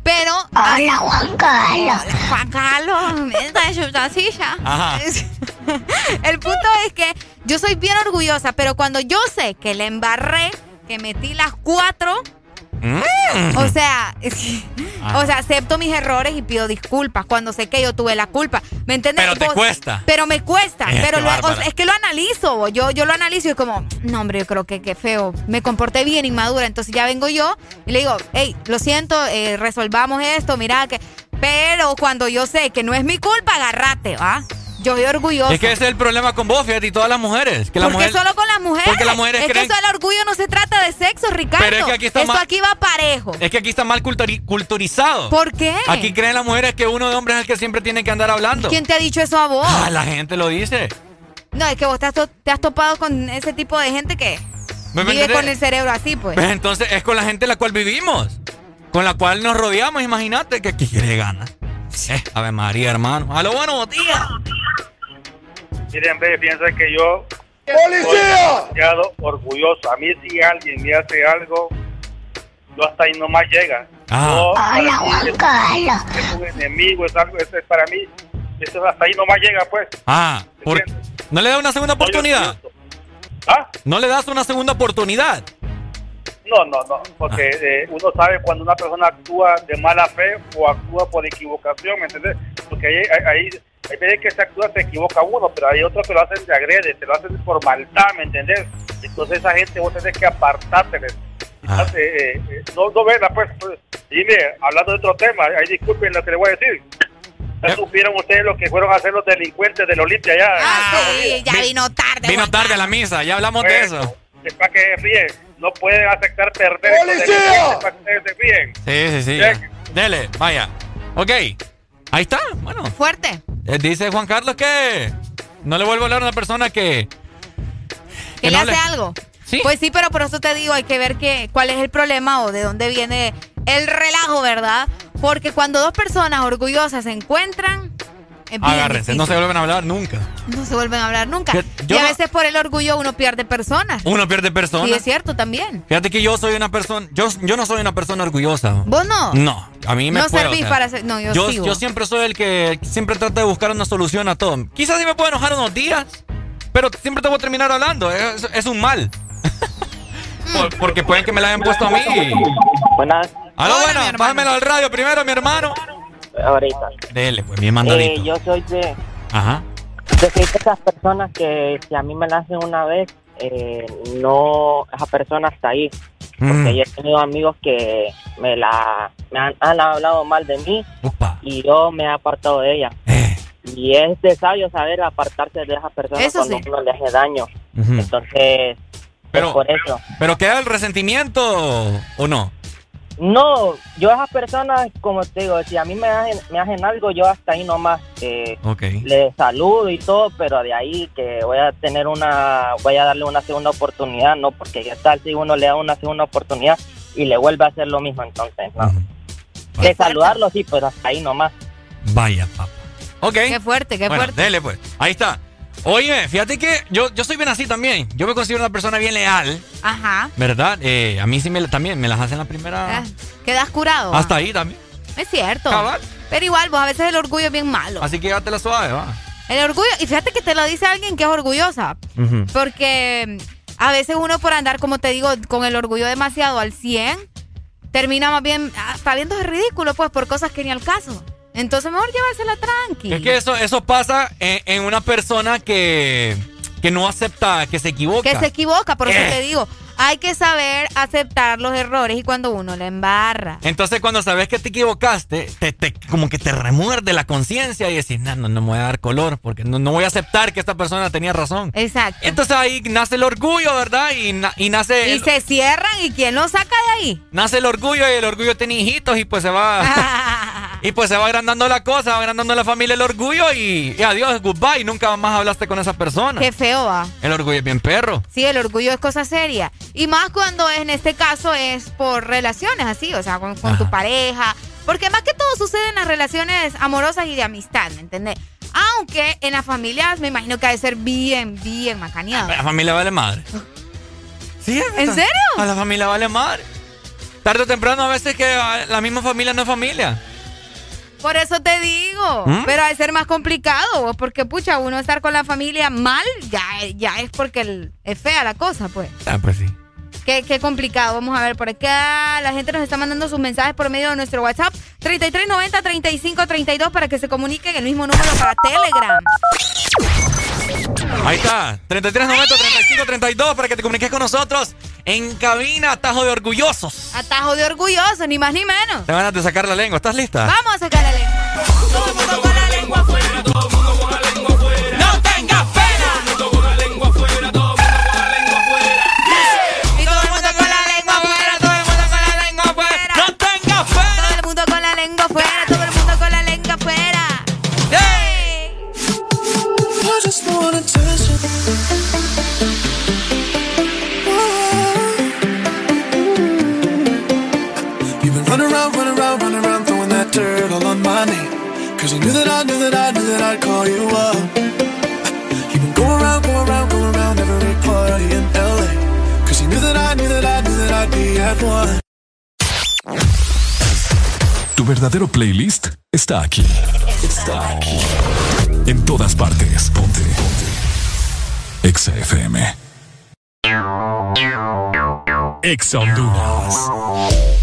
Pero. Hola, Juan Carlos. Hola, Juan Carlos. Esta es su silla. Ajá. El punto es que yo soy bien orgullosa, pero cuando yo sé que le embarré, que metí las cuatro, Mm. o sea, es Ah. o sea, acepto mis errores y pido disculpas cuando sé que yo tuve la culpa. ¿Me entiendes? Pero te Vos- cuesta. Pero me cuesta. Eh, pero es que lo analizo. vos. Yo, yo lo analizo y es como, no, hombre, yo creo que qué feo. Me comporté bien inmadura. Entonces ya vengo yo y le digo, hey, lo siento, eh, resolvamos esto, mira que. Pero cuando yo sé que no es mi culpa, agarrate, ¿va? Yo soy orgullosa. Es que ese es el problema con vos, fíjate, y todas las mujeres. Que la ¿Por qué mujer, solo con las mujeres? Porque las mujeres es creen- que eso del orgullo no se trata de sexo, Ricardo. Pero es que aquí está Esto mal- aquí va parejo. Es que aquí está mal culturi- culturizado. ¿Por qué? Aquí creen las mujeres que uno de hombres es el que siempre tiene que andar hablando. ¿Quién te ha dicho eso a vos? Ah, la gente lo dice. No, es que vos te has, to- te has topado con ese tipo de gente que ¿Me vive entendés? con el cerebro así, pues. Pues entonces es con la gente la cual vivimos. Con la cual nos rodeamos, imagínate que aquí quiere ganas. Eh, Ave María, hermano. A lo bueno, Miren, ve, piensa que yo ¡Policía! demasiado orgulloso. A mí si alguien me hace algo, yo hasta ahí nomás llega. Ah. Hola, mí, Juan es- Carlos. Es un enemigo, es algo, es, es para mí, eso hasta ahí nomás llega, pues. Ah, por- ¿no le das una segunda oportunidad? ¿Ah? ¿No le das una segunda oportunidad? No, no, no, porque Ah. eh, uno sabe cuando una persona actúa de mala fe o actúa por equivocación, ¿me entiendes? Porque ahí, ahí, ahí- hay veces que se actúa, se equivoca uno, pero hay otros que lo hacen de agrede, te lo hacen por maldad, ¿me entendés? Entonces esa gente vos tenés que apartárteles. Ah. Eh, eh, no, no verla, pues, pues. Dime, hablando de otro tema, ahí disculpen lo que le voy a decir. Eh. ¿Ya supieron ustedes lo que fueron a hacer los delincuentes del Olimpia allá? en Estados Sí, ya vino tarde. Vino Juan tarde a la misa, ya hablamos de eso. Es para que se ríen. No pueden aceptar perder. ¡Policía! Para que ustedes se ríen. Sí, sí, sí. Dele, vaya. Ok. Ahí está, bueno. Fuerte. Eh, Dice Juan Carlos que no le vuelvo a hablar a una persona que... que le no hace algo. Sí. Pues sí, pero por eso te digo, hay que ver que, cuál es el problema o de dónde viene el relajo, ¿verdad? Porque cuando dos personas orgullosas se encuentran, Agárrense, no se vuelven a hablar nunca. No se vuelven a hablar nunca. Yo y a no- veces por el orgullo uno pierde personas. Uno pierde personas. Sí, es cierto también. Fíjate que yo soy una persona... Yo, yo no soy una persona orgullosa. ¿Vos no? No, a mí me No puede, servís o sea, para ser- no, yo yo siempre soy el que siempre trata de buscar una solución a todo. Quizás sí me puedo enojar unos días, pero siempre te voy a terminar hablando. Es, es un mal. Por- Porque pueden que me la hayan puesto a mí. Buenas. Aló, bueno, pásamelo al radio primero, mi hermano. Ahorita. Dele, pues, bien mandadito. Eh, yo soy de, Ajá. de que esas personas que si a mí me la hacen una vez, eh, no, esa persona está ahí. Porque Mm. yo he tenido amigos que me la me han, han hablado mal de mí y yo me he apartado de ella. Eh. Y es de sabio saber apartarse de esas personas Eso cuando sí. uno le hace daño. Ujú. Entonces, Pero- es por eso. ¿Pero queda el resentimiento o no? No, yo a esas personas, como te digo, si a mí me hacen, me hacen algo, yo hasta ahí nomás eh, Ok. le saludo y todo, pero de ahí que voy a tener una, voy a darle una segunda oportunidad, no, porque qué tal si uno le da una segunda oportunidad y le vuelve a hacer lo mismo, entonces, no. De saludarlo sí, pero hasta ahí nomás. Vaya, papá. Ok. Qué fuerte, qué bueno, fuerte. dele, pues. Ahí está. Oye, fíjate que yo, yo soy bien así también. Yo me considero una persona bien leal, Ajá. ¿verdad? Eh, a mí sí me, también me las hacen la primera... Ah, Quedas curado. Hasta ahí también. Es cierto. Cabal. Pero igual, vos a veces el orgullo es bien malo. Así que la suave, va. El orgullo, y fíjate que te lo dice alguien que es orgullosa. Porque mm, a veces uno por andar, como te digo, con el orgullo demasiado al 100, termina más bien hasta viéndose ridículo, pues, por cosas que ni al caso. Entonces, mejor llevársela tranqui. Es que eso, eso pasa en, en una persona que, que no acepta que se equivoca. Que se equivoca, por eso Eh. te digo. Hay que saber aceptar los errores y cuando uno le embarra. Entonces cuando sabes que te equivocaste, te, te- como que te remuerde la conciencia y decís, no, no, no me voy a dar color porque no, no voy a aceptar que esta persona tenía razón. Exacto. Entonces ahí nace el orgullo, ¿verdad? Y, na- y nace, Y el, se cierran y quién lo saca de ahí. nace el orgullo y el orgullo tiene hijitos y pues se va... y pues se va agrandando la cosa, va agrandando la familia el orgullo y, y adiós, goodbye. Nunca más hablaste con esa persona. Qué feo va. El orgullo es bien perro. Sí, el orgullo es cosa seria. Y más cuando en este caso es por relaciones así, o sea, con, con tu pareja. Porque más que todo sucede en las relaciones amorosas y de amistad, ¿me entendés? Aunque en las familias me imagino que ha de ser bien, bien macaneado. La familia vale madre. Sí, es ¿En serio? A la familia vale madre. Tarde o temprano a veces que ah, la misma familia no es familia. Por eso te digo. ¿Mm? Pero ha de ser más complicado, porque pucha, uno estar con la familia mal, ya, ya es porque el- es fea la cosa, pues. Ah, pues sí. Qué, qué complicado. Vamos a ver por acá. La gente nos está mandando sus mensajes por medio de nuestro WhatsApp 3390-3532 para que se comuniquen el mismo número para Telegram. Ahí está. 3390 3532 para que te comuniques con nosotros en cabina, atajo de orgullosos. Atajo de orgullosos, ni más ni menos. Te van a sacar la lengua. ¿Estás lista? Vamos a sacar la lengua. Todo el mundo con la lengua afuera, todo el mundo con la lengua afuera. ¡No tengas pena! Todo. Y todo el mundo con la lengua afuera, todo el mundo con la lengua afuera. ¡No tengas pena! Todo el mundo con la lengua afuera, todo el mundo con la lengua afuera. ¡Hey! Around, run around, run around, throwing that dirt all on my name. Cause I knew that I knew that I knew that I'd call you up. You've been going around, going around, going around every party in LA. Cause you knew that I knew that I knew that I'd be at one. Tu verdadero playlist está aquí. Está aquí. En todas partes. Ponte. Ponte. Exa FM. Exa Honduras.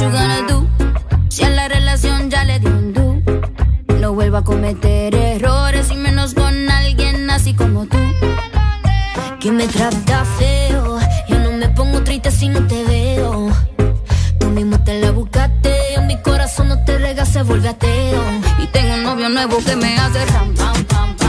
You gonna do? Si a la relación ya le dio un do. No vuelvo a cometer errores y menos con alguien así como tú. Que me trata feo. Yo no me pongo triste si no te veo. Tú mismo te la buscaste. En mi corazón no te rega, se vuelve ateo. Y tengo un novio nuevo que me hace ram, pam, pam, pam.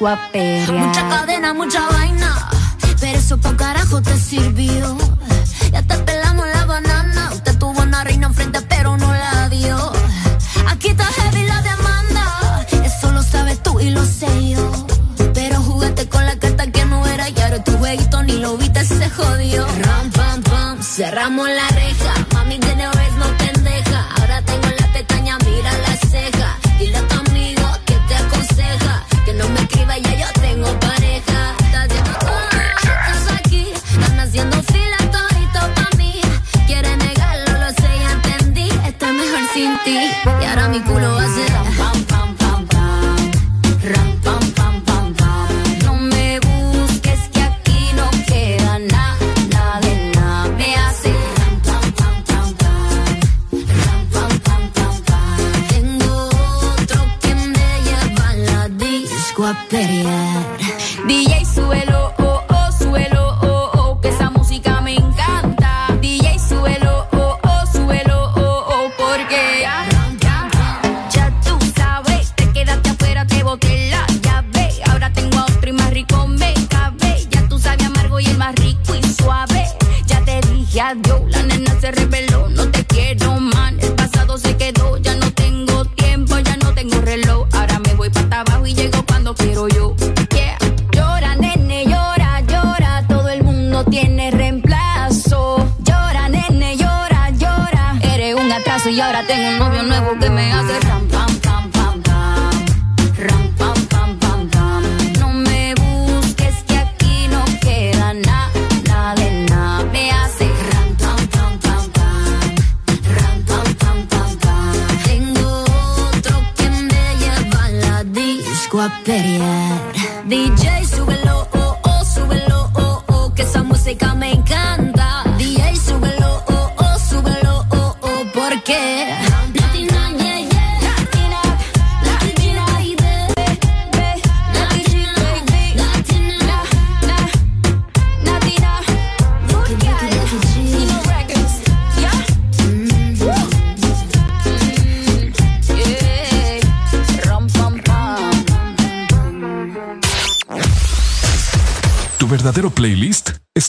Disco a perrear. Mucha cadena, mucha vaina. Pero eso pa' carajo te sirvió. Ya te pelamos la banana. Usted tuvo una reina enfrente, pero no la dio. Aquí está heavy la demanda. Eso lo sabes tú y lo sé yo. Pero juguete con la carta que no era. Y ahora tu jueguito ni lo viste, se jodió. Ram, pam, pam. Cerramos la reja. Tengo un novio nuevo que me hace ram, pam, pam, pam, pam. Ram, pam, pam, pam, pam. No me busques que aquí no queda nada, nada de nada. Me hace ram, pam, pam, pam, pam. Ram, pam, pam, pam, pam. Tengo otro que me lleva a la disco a pelear.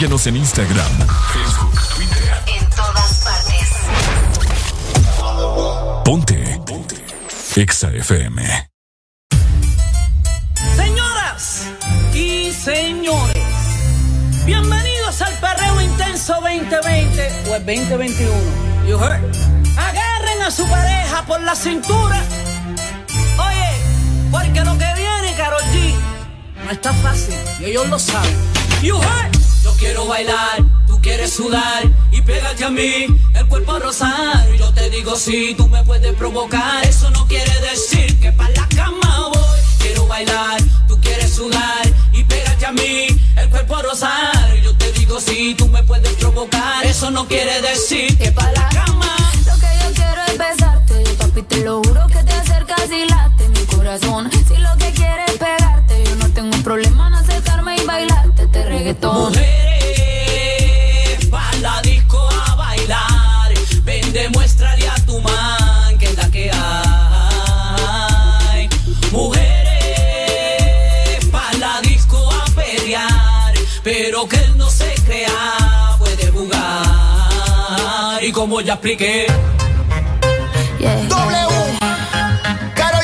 Síguenos en Instagram, Facebook, Twitter. En todas partes. Ponte. Ponte. Exa FM. Señoras y señores, bienvenidos al Perreo Intenso 2020 o el 2021. You heard? Agarren a su pareja por la cintura. Oye, porque lo que viene, Karol G, no está fácil y ellos lo saben. You heard? Yo quiero bailar, tú quieres sudar y pégate a mí, el cuerpo rosar. Yo te digo si tú me puedes provocar, eso no quiere decir que para la cama voy. Quiero bailar, tú quieres sudar y pégate a mí, el cuerpo rosar. Yo te digo si tú me puedes provocar, eso no quiere decir que para la cama. Lo que yo quiero es besarte, papi, te lo juro que te acercas y late mi corazón. Si lo que quieres es pegarte, yo no tengo problema en acercarme y bailarte reggaetón. Mujeres, pa' la disco a bailar. Ven, demuéstrale a tu man que es la que hay. Mujeres, pa' la disco a pelear. Pero que él no se crea, puede jugar. Y como ya expliqué. W.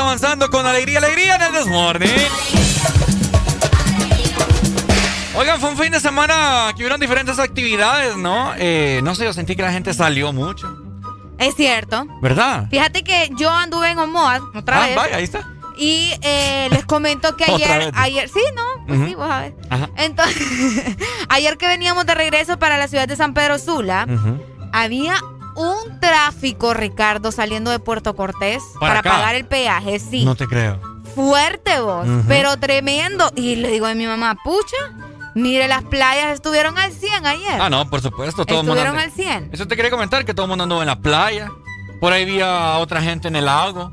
avanzando con alegría, alegría en el Desmorning. Oigan, fue un fin de semana que hubieron diferentes actividades, ¿no? Eh, no sé, yo sentí que la gente salió mucho. Es cierto. ¿Verdad? Fíjate que yo anduve en Omoa otra ah, vez. vaya, ahí está. Y eh, les comento que ayer, ayer, sí, no, pues Ujú. sí, vos sabés. Ajá. Entonces, ayer que veníamos de regreso para la ciudad de San Pedro Sula, Ujú. había un tráfico, Ricardo, saliendo de Puerto Cortés ¿Para pagar el peaje, sí. No te creo. Fuerte vos, Ujú. pero tremendo. Y le digo a mi mamá, pucha, mire, las playas estuvieron al 100 ayer. Ah, no, por supuesto. Todo el mundo estuvieron al 100. Eso te quería comentar, que todo el mundo anduvo en la playa. Por ahí había otra gente en el lago.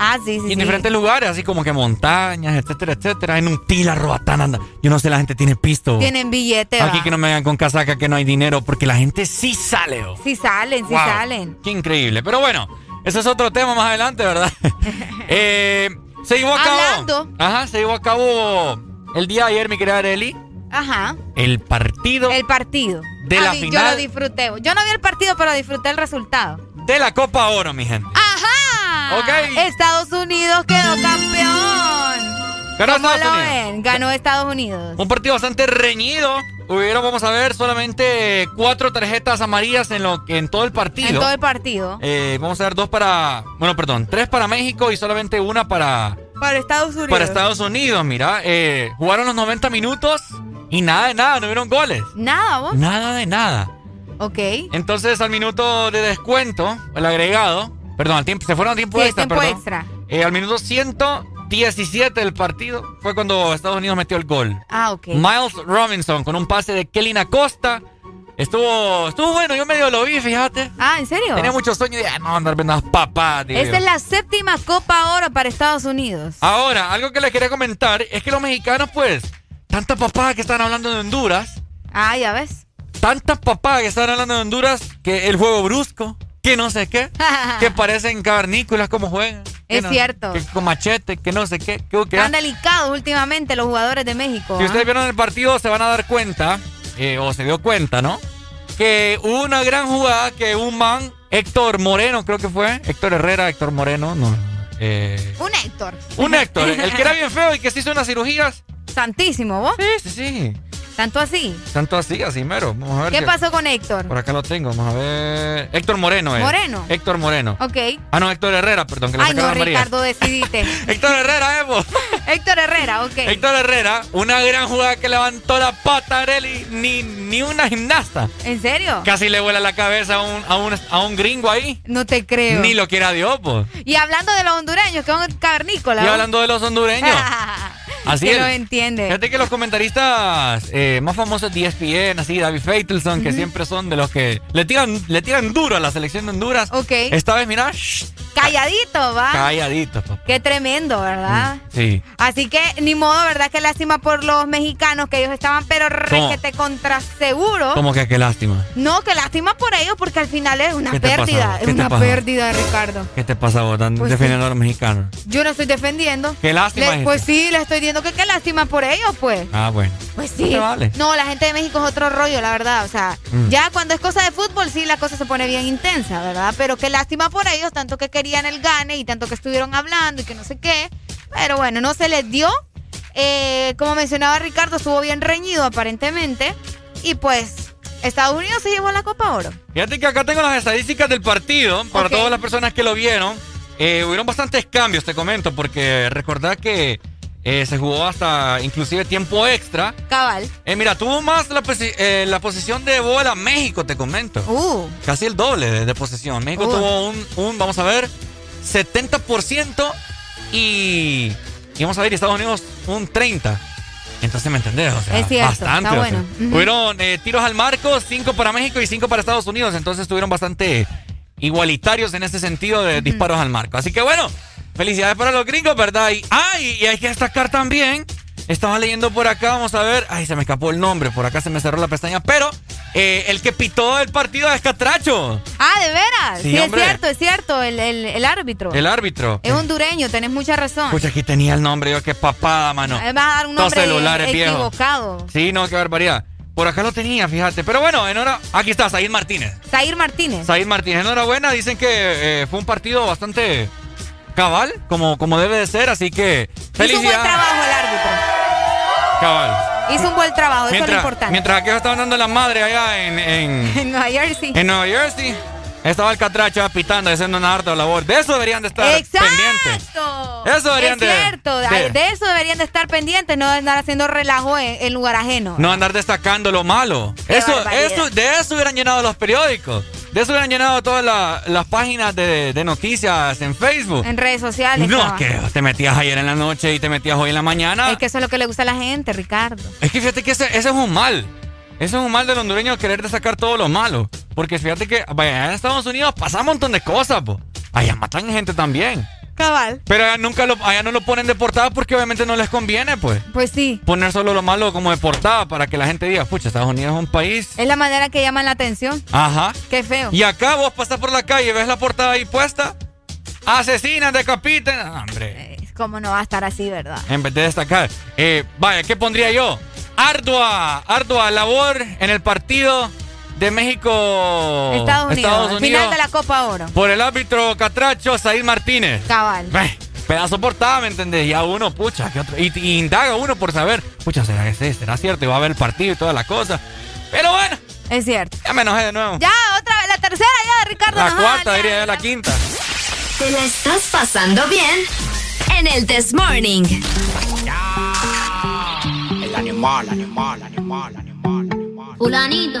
Ah, sí, sí, Y en sí. diferentes lugares, así como que montañas, etcétera, etcétera. En un tila, Roatán anda. Yo no sé, la gente tiene pisto. Tienen billete, Aquí va. que no me hagan con casaca que no hay dinero, porque la gente sí sale. oh. Sí salen, sí Wow, salen. Qué increíble. Pero bueno, ese es otro tema más adelante, ¿verdad? eh, se llevó a cabo. Hablando. Ajá, se llevó a cabo el día de ayer, mi querida Areli. Ajá. El partido El partido. De A la mí, Yo final. lo disfruté. Yo no vi el partido, pero disfruté el resultado. de la Copa Oro, mi gente. ¡Ajá! Ok. Estados Unidos quedó campeón. Ganó ¿Cómo Estados lo Unidos. ven? Ganó Estados Unidos. Un partido bastante reñido. Hubieron, vamos a ver, solamente cuatro tarjetas amarillas en, lo, en todo el partido. En todo el partido. Eh, vamos a ver dos para. Bueno, perdón, tres para México y solamente una para, Para Estados Unidos. para Estados Unidos. Mira, eh, jugaron los 90 minutos y nada de nada, no hubieron goles. Nada, vos. Nada de nada. Ok. Entonces, al minuto de descuento, el agregado, perdón, al tiempo, se fueron a tiempo Sí, extra, tiempo perdón. extra. Eh, al minuto 117 del partido fue cuando Estados Unidos metió el gol. Ah, ok. Miles Robinson con un pase de Kelly Acosta. Estuvo, estuvo bueno, yo medio lo vi, fíjate. Ah, ¿en serio? Tenía muchos sueños de ah, no andar viendo las papas. Esta es la séptima Copa Oro para Estados Unidos. Ahora, algo que les quería comentar es que los mexicanos, pues, tantas papadas que están hablando de Honduras, Ah, ya ves. tantas papadas que están hablando de Honduras, que el juego brusco, que no sé qué, que parecen cavernícolas como juegan. Es no- cierto. Que con machete, que no sé qué. Que, que- Están delicados últimamente los jugadores de México. Si ¿ah? ustedes vieron el partido, se van a dar cuenta, eh, o se dio cuenta, ¿no? Que hubo una gran jugada que un man, Héctor Moreno, creo que fue, Héctor Herrera, Héctor Moreno, no, Eh, Un Héctor. un Héctor, el que era bien feo y que se hizo unas cirugías. Santísimo, ¿vos? Sí, sí, sí. Tanto así. Tanto así, así mero. Vamos a ver. ¿Qué pasó con Héctor? Por acá lo tengo, vamos a ver. Héctor Moreno, eh. Moreno. Héctor Moreno. Ok. Ah, no, Héctor Herrera, perdón, que le Ay, no, a María. Ricardo, decidite. Héctor Herrera, Evo. Héctor Herrera, ok. Héctor Herrera, una gran jugada que levantó la pata Areli, ni, ni una gimnasta. ¿En serio? Casi le vuela la cabeza a un, a un, a un gringo ahí. No te creo. Ni lo quiera Dios, pues. Y hablando de los hondureños, que son cavernícolas. Y hablando de los hondureños. Así que es. lo entiende. Fíjate que los comentaristas eh, más famosos de ESPN, así David Faitelson, que siempre son de los que le tiran, le tiran duro a la selección de Honduras. Ok. Esta vez, mira, shh, Calladito, va. calladitos, papá. Qué tremendo, ¿verdad? Sí. Así que ni modo, ¿verdad? Qué lástima por los mexicanos que ellos estaban pero requete contra seguro. Como que qué lástima. No, qué lástima por ellos porque al final es una ¿Qué te pérdida. Es ¿Qué te una pérdida, Ricardo. ¿Qué te pasa vos? Están Pues defendiendo a los mexicanos. Yo no estoy defendiendo. Qué lástima Le- es pues sí, le estoy diciendo que qué lástima por ellos, pues. Ah, bueno. Pues sí. vale. No, la gente de México es otro rollo, la verdad. O sea, Mm. ya cuando es cosa de fútbol, sí, la cosa se pone bien intensa, ¿verdad? Pero qué lástima por ellos, tanto que querían el gane y tanto que estuvieron hablando y que no sé qué. Pero bueno, no se les dio. Eh, como mencionaba Ricardo, estuvo bien reñido aparentemente. Y pues, Estados Unidos se llevó la Copa Oro. Fíjate que acá tengo las estadísticas del partido para Ok. todas las personas que lo vieron. Eh, hubieron bastantes cambios, te comento, porque recordad que eh, se jugó hasta inclusive tiempo extra. Cabal. Eh, mira, tuvo más la, eh, la posición de bola México, te comento. Uh. Casi el doble de, de posesión. México Uh. tuvo un, un, vamos a ver, 70% y, y vamos a ver, Estados Unidos un 30%. Entonces, ¿me entendés? O sea, Es cierto, bastante. está bueno. Hubieron eh, tiros al marco, 5 para México y 5 para Estados Unidos. Entonces estuvieron bastante igualitarios en ese sentido de disparos al marco. Así que bueno, felicidades para los gringos, ¿verdad? Y, ah, y, y hay que destacar también, estaba leyendo por acá, vamos a ver, ay, se me escapó el nombre, por acá se me cerró la pestaña, pero eh, el que pitó el partido es Catracho, Ah, ¿de veras? Sí, Sí, es cierto, es cierto, el, el- el árbitro. el árbitro. Es hondureño, tenés mucha razón. Pucha, aquí tenía el nombre, yo qué papada, mano. Me va a dar un Dos nombre celulares equivocado. Sí, no, qué barbaridad. Por acá lo tenía, fíjate. Pero bueno, en hora... aquí está, Said Martínez. Zair Martínez. Said Martínez, enhorabuena. Dicen que eh, fue un partido bastante cabal, como, como debe de ser, así que Hizo un buen trabajo el árbitro. Cabal. Hizo un buen trabajo, eso es lo importante. mientras aquellos estaban dando la madre allá en, en, En Nueva Jersey. en Nueva Jersey, estaba el catracho pitando, haciendo una harta labor. De eso deberían de estar pendientes. ¡Exacto! Eso deberían es de- cierto, sí. ay, de eso deberían de estar pendientes, no de andar haciendo relajo en, en lugar ajeno. No andar destacando lo malo. Qué Eso, barbaridad. eso, de eso hubieran llenado los periódicos. De eso hubieran llenado todas la- las páginas de, de noticias en Facebook. En redes sociales. No, estaba. que te metías ayer en la noche y te metías hoy en la mañana. Es que eso es lo que le gusta a la gente, Ricardo. Es que fíjate que ese, ese es un mal. Ese es un mal del hondureño querer destacar todo lo malo. Porque fíjate que vaya, en Estados Unidos pasa un montón de cosas, po. Allá matan gente también. Cabal. Pero allá nunca lo, allá no lo ponen de portada porque obviamente no les conviene, pues. Pues sí. Poner solo lo malo como de portada para que la gente diga, pucha, Estados Unidos es un país. Es la manera que llaman la atención. Ajá. Qué feo. Y acá vos pasas por la calle, ves la portada ahí puesta. Asesinan, decapiten. Ah, hombre. ¿Cómo no va a estar así, verdad? En vez de destacar. Eh, vaya, ¿qué pondría yo? Ardua, ardua labor en el partido de México. Estados Unidos. Estados al Unidos Final de la Copa Oro. Por el árbitro Catracho, Said Martínez. Cabal. Pedazo portada, ¿me entendés? Y a uno, pucha, ¿qué otro? Y, y indaga uno por saber, pucha, ¿será que sí? ¿Será cierto? Y va a ver el partido y toda la cosa. Pero bueno, Es cierto. ya me enojé de nuevo. Ya, otra vez, la tercera ya, Ricardo. la cuarta, da, diría yo, la quinta. ¿Te la estás pasando bien? En el This Morning. El animal, animal, animal, animal. Fulanito.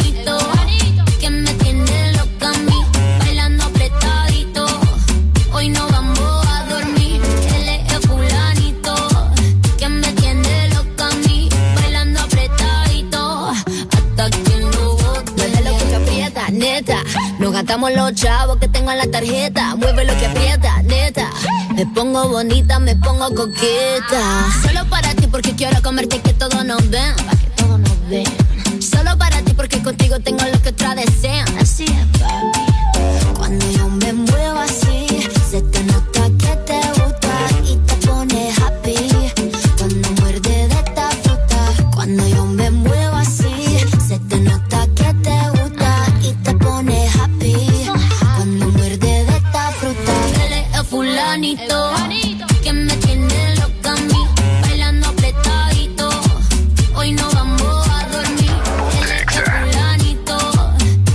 Nos gastamos los chavos que tengo en la tarjeta. Mueve lo que aprieta, neta. Me pongo bonita, me pongo coqueta. Solo para ti porque quiero comerte y que todos nos ven. Para que todos nos ven. Solo para ti porque contigo tengo lo que otra desean. Así baby. Cuando yo me muevo que me tiene loca a mí, bailando apretadito. Hoy no vamos a dormir. El este fulanito,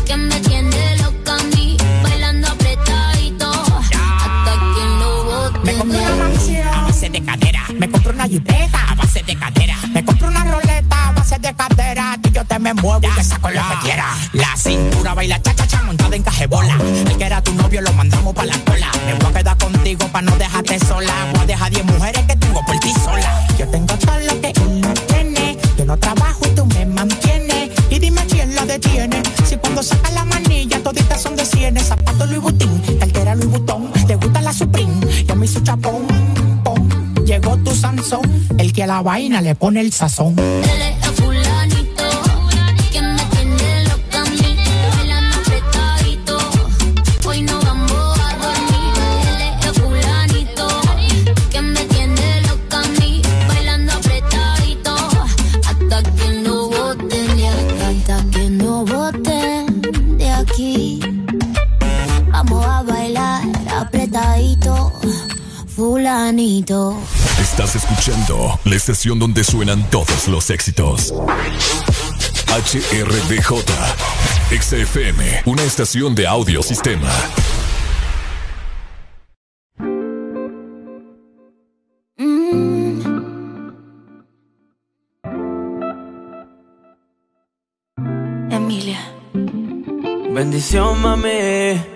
que me tiene loca a mí, bailando apretadito. Hasta que lo bote. Me compro una mansión a base de cadera, me compro una jipeta a base de cadera, me compro una roleta a base de cadera y te saco lo que quiera. La cintura baila cha cha cha montada en cajebola. El que era tu novio lo mandamos pa' la cola. Me voy a quedar contigo pa' no dejarte sola. Voy a dejar 10 mujeres que tengo por ti sola. Yo tengo todo lo que él no tiene. Yo no trabajo y tú me mantienes. Y dime quién la detiene. Si cuando saca la manilla toditas son de cienes. Zapato Louis Vuitton, cartera Louis Vuitton. Te gusta la Supreme, yo me hizo chapón. pom. Llegó tu Sansón, el que a la vaina le pone el sazón. Él es fulanito. Estás escuchando la estación donde suenan todos los éxitos. HRDJ, XFM, una estación de audio sistema. Emilia. Bendición, mami.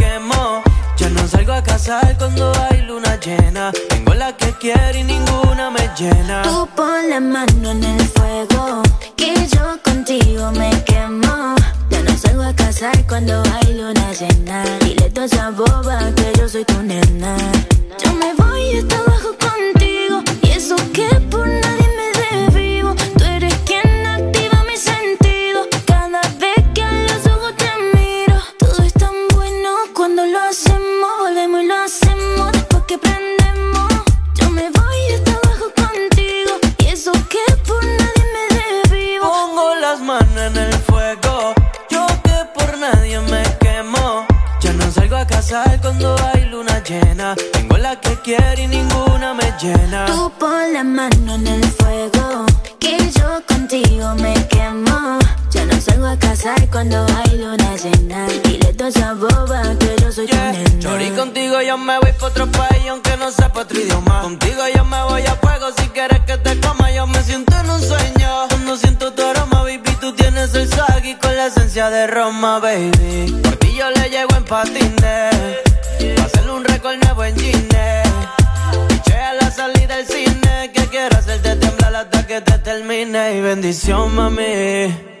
Ya no salgo a casar cuando hay luna llena. Tengo la que quiero y ninguna me llena. Tú pon la mano en el fuego, que yo contigo me quemo. Ya no salgo a casar cuando hay luna llena. Dile toda esa boba que yo soy tu nena. Yo me voy hasta abajo contigo, y eso que por nadie que prendemos. Yo me voy hasta abajo contigo, y eso que por nadie me desvivo. Pongo las manos en el fuego. Yo que por nadie me quemo. Ya no salgo a casar cuando hay luna llena. Tengo la que quiero y ninguna me llena. Tú pon la mano en el fuego, que yo contigo me quemo. No salgo a casar cuando hay luna llena. Dile a toda esa boba que yo soy tu nena. Chori, contigo yo me voy pa' otro país aunque no sepa otro idioma. Contigo yo me voy a fuego si quieres que te coma. Yo me siento en un sueño. Cuando siento tu aroma, baby, tú tienes el swag y con la esencia de Roma, baby. Por ti yo le llego en patines. Pa' hacerle un récord nuevo en Gine. Piché a la salida del cine. Que quiero hacerte temblar hasta que te termine. Y bendición, mami.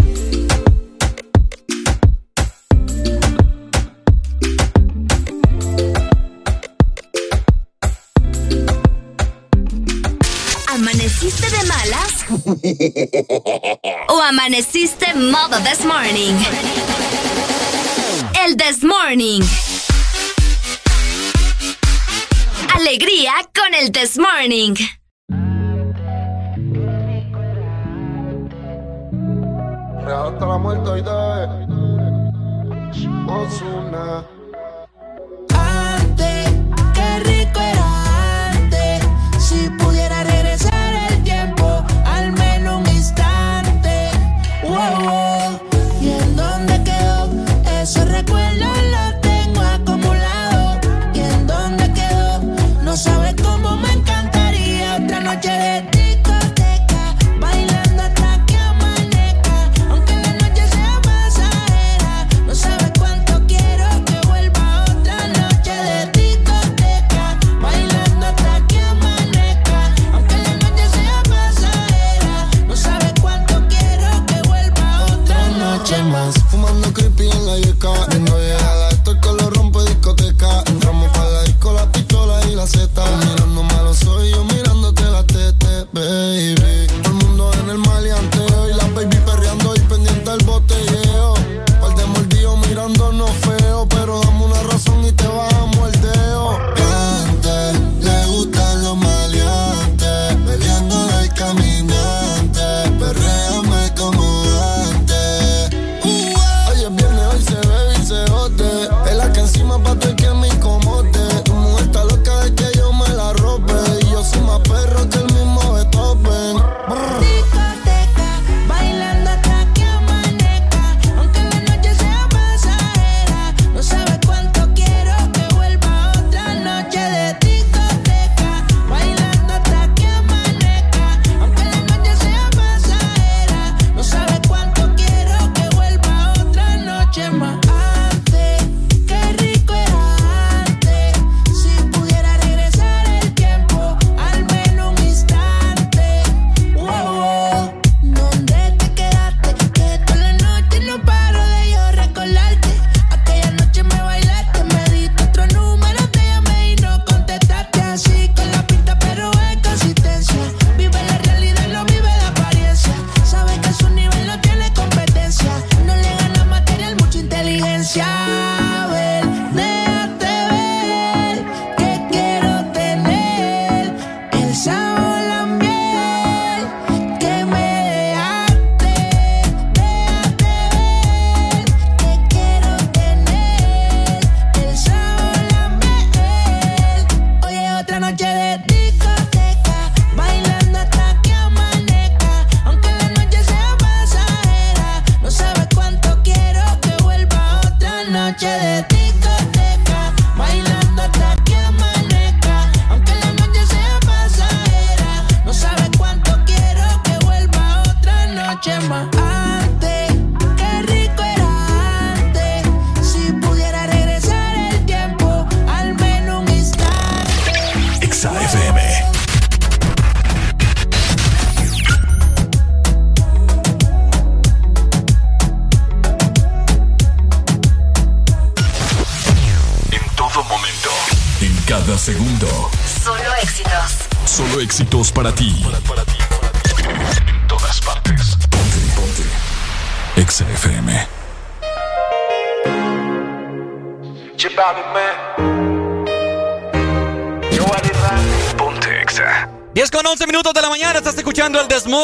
¿Amaneciste de malas? ¿O amaneciste modo this morning? El this morning. Alegría con el this morning. Real hasta la muerte hoy de Ozuna. Antes, qué rico era antes. Si tá humilhando.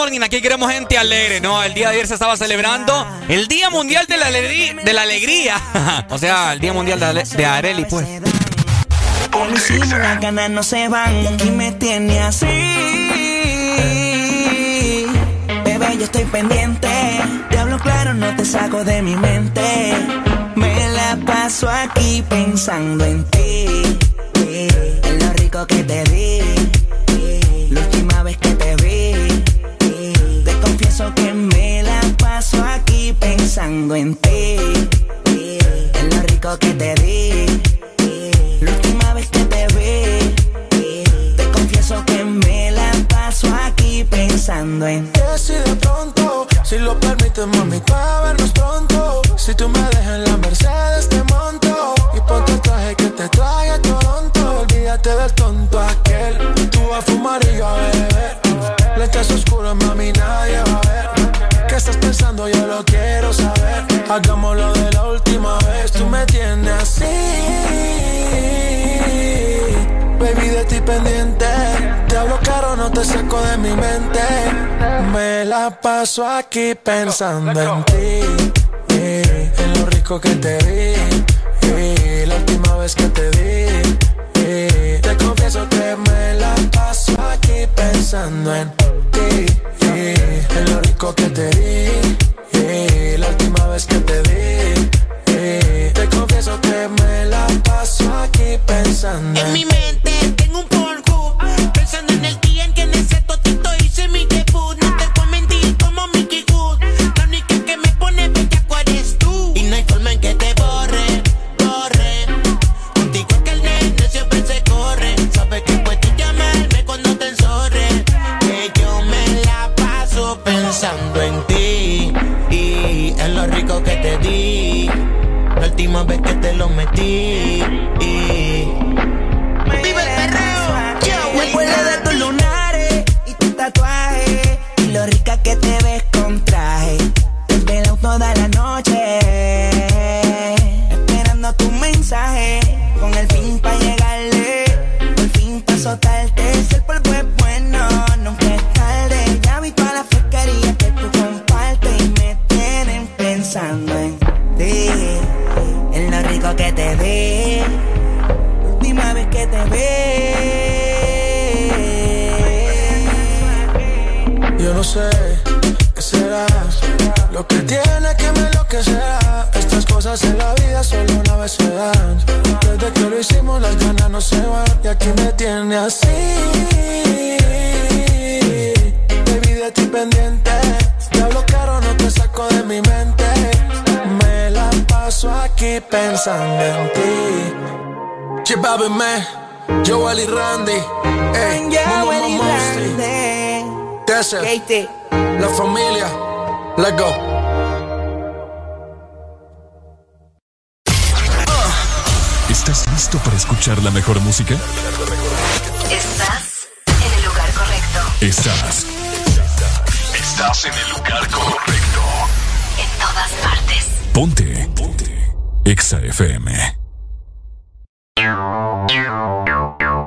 morning, aquí queremos gente alegre, ¿no? El día de ayer se estaba celebrando el Día Mundial de la, Alegría. De la alegría. o sea, el Día Mundial de, Ale de Areli, pues. Las ganas no se van aquí me tiene así. Bebé, yo estoy pendiente. Te hablo claro, no te saco de mi mente. Me la paso aquí pensando en ti. En lo rico que te di mundo en ti. Es lo rico que te Te hablo caro, no te saco de mi mente. Me la paso aquí pensando en ti. Eh, en lo rico que te di. Eh, la última vez que te di. Eh, te confieso que me la paso aquí pensando en ti. en lo rico que te di ti. Chipabe me, Joel y Randy, ey, Joel y Monster. Desert, la familia, let's go. ¿Estás listo para escuchar la mejor música? Estás en el lugar correcto. Estás. Estás en el lugar correcto. En todas partes. Ponte. Ponte. Exa FM.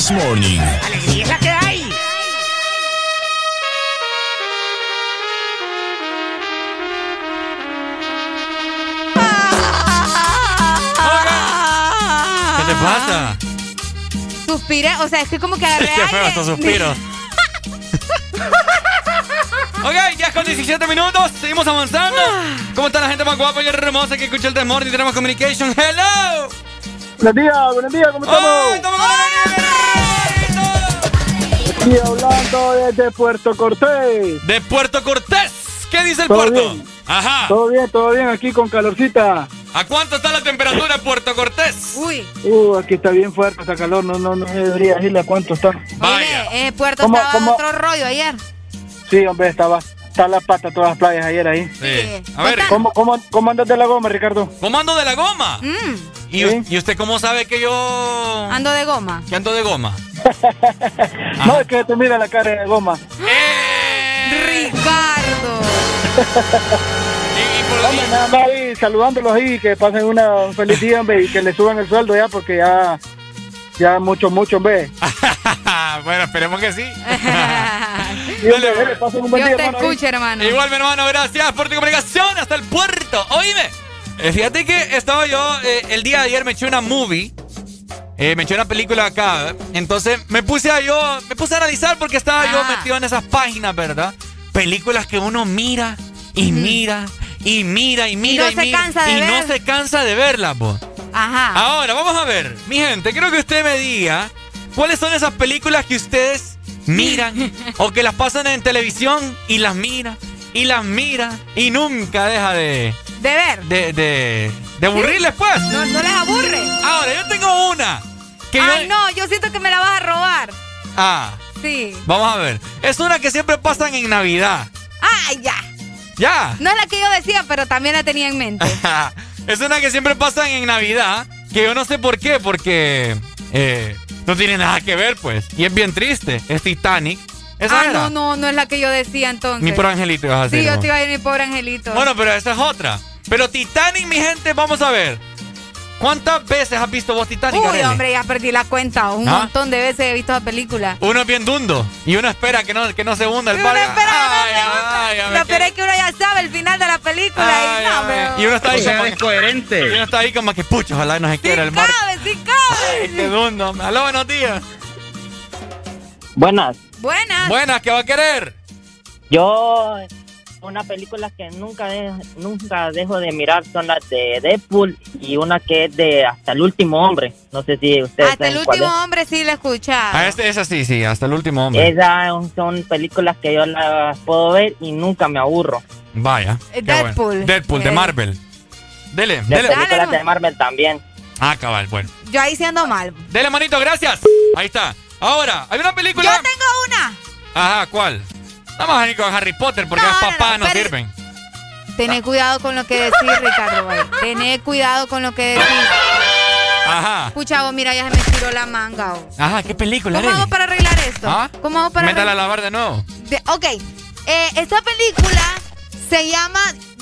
This Morning. ¡Alegría es la que hay! ¿Qué te pasa? Suspira, o sea, es que como que agarré Qué feo estos suspiros. Ok, ya con 17 minutos, seguimos avanzando. ¿Cómo está la gente más guapa y hermosa que escucha el temor y tenemos communication? ¡Hello! Buenos días, buenos días, ¿cómo estamos? Aquí hablando desde Puerto Cortés. De Puerto Cortés. ¿Qué dice el ¿Todo puerto? bien? Ajá. Todo bien, todo bien, aquí con calorcita. ¿A cuánto está la temperatura en Puerto Cortés? Uy. Uh, aquí está bien fuerte, está calor, no, no, no debería decirle a cuánto está. Oye, eh, Puerto ¿Cómo- estaba cómo? otro rollo ayer. Sí, hombre, estaba, está la pata todas las playas ayer ahí. Sí. A ver, ¿Cómo, cómo, cómo andas de la goma, Ricardo? ¿cómo ando de la goma? ¿Y, ¿Y usted cómo sabe que yo... Ando de goma. que ando de goma? No, es que te mira la cara de goma. Ricardo. Hombre, nada más ahí, saludándolos ahí, que pasen una, un feliz día, hombre, y que le suban el sueldo ya, porque ya, ya mucho, mucho, hombre. bueno, esperemos que sí. Dale, Dios te escuche, hermano. Igual, mi hermano, gracias por tu comunicación hasta el puerto. Oíme, eh, fíjate que estaba yo, eh, el día de ayer me eché una movie. eh, me eché una película acá. ¿eh? Entonces me puse a yo, me puse a analizar porque estaba yo Ah. metido en esas páginas, ¿verdad? Películas que uno mira y mira y mira y mira no y, se mira cansa de y no se cansa de verlas, po. Ajá. Ahora, vamos a ver. Mi gente, quiero que usted me diga cuáles son esas películas que ustedes miran o que las pasan en televisión y las mira y las mira y nunca deja de... De ver. De, de, de aburrirles, pues. No, no les aburre. Ahora, yo tengo una. Que Ay, yo- no, yo siento que me la vas a robar. Ah, Sí. vamos a ver. Es una que siempre pasan en Navidad. Ay, ya. Ya. No es la que yo decía, pero también la tenía en mente. es una que siempre pasan en Navidad, que yo no sé por qué, porque eh, no tiene nada que ver, pues. Y es bien triste. Es Titanic. Esa ah, era. no, no, no es la que yo decía entonces. Mi pobre angelito, ibas a Sí, decir, yo ¿no? te iba a ir mi pobre angelito. Bueno, pero esa es otra. Pero Titanic, mi gente, vamos a ver. ¿Cuántas veces has visto vos Titanic? Uy, Arely? hombre, ya perdí la cuenta. Un ¿Ah? montón de veces he visto la película. Uno es bien dundo y uno espera que no, que no se hunda el Y uno barco. espera que no Ay, se hunda. ay, ay, Lo peor es que uno ya sabe el final de la película Ay, y no, ay, pero... Y uno está ahí O sea, como es coherente. Y uno está ahí como que pucho, ojalá no se quiera el barco. ¡Cabe, sí cabe! Ay, qué dundo. Aló, buenos días. Buenas. Buenas. Buenas, ¿qué va a querer? Yo, una película que nunca, de- nunca dejo de mirar son las de Deadpool y una que es de Hasta el último hombre. No sé si ustedes Hasta el último hombre sí la escucha. Ah, este, esa sí, sí, hasta el último hombre. Esas son películas que yo las puedo ver y nunca me aburro. Vaya. Bueno. Deadpool. Deadpool, de Eh. Marvel. Dele, De dele. películas de Marvel también. Ah, cabal, bueno. Yo ahí siendo mal. Dele, manito, gracias. Ahí está. Ahora, hay una película. Yo tengo una. Ajá, ¿cuál? Vamos a ir con Harry Potter porque No, las no, papás no, sirven. Tené cuidado con lo que decís, Ricardo. Tené cuidado con lo que decís. Ajá. Pucha, vos, mira, ya se me tiró la manga. Ajá, ¿qué película, ¿Cómo hago para arreglar esto? ¿Ah? ¿Cómo hago para Métala a arreglar? lavar de nuevo. De- ok, eh, esta película se llama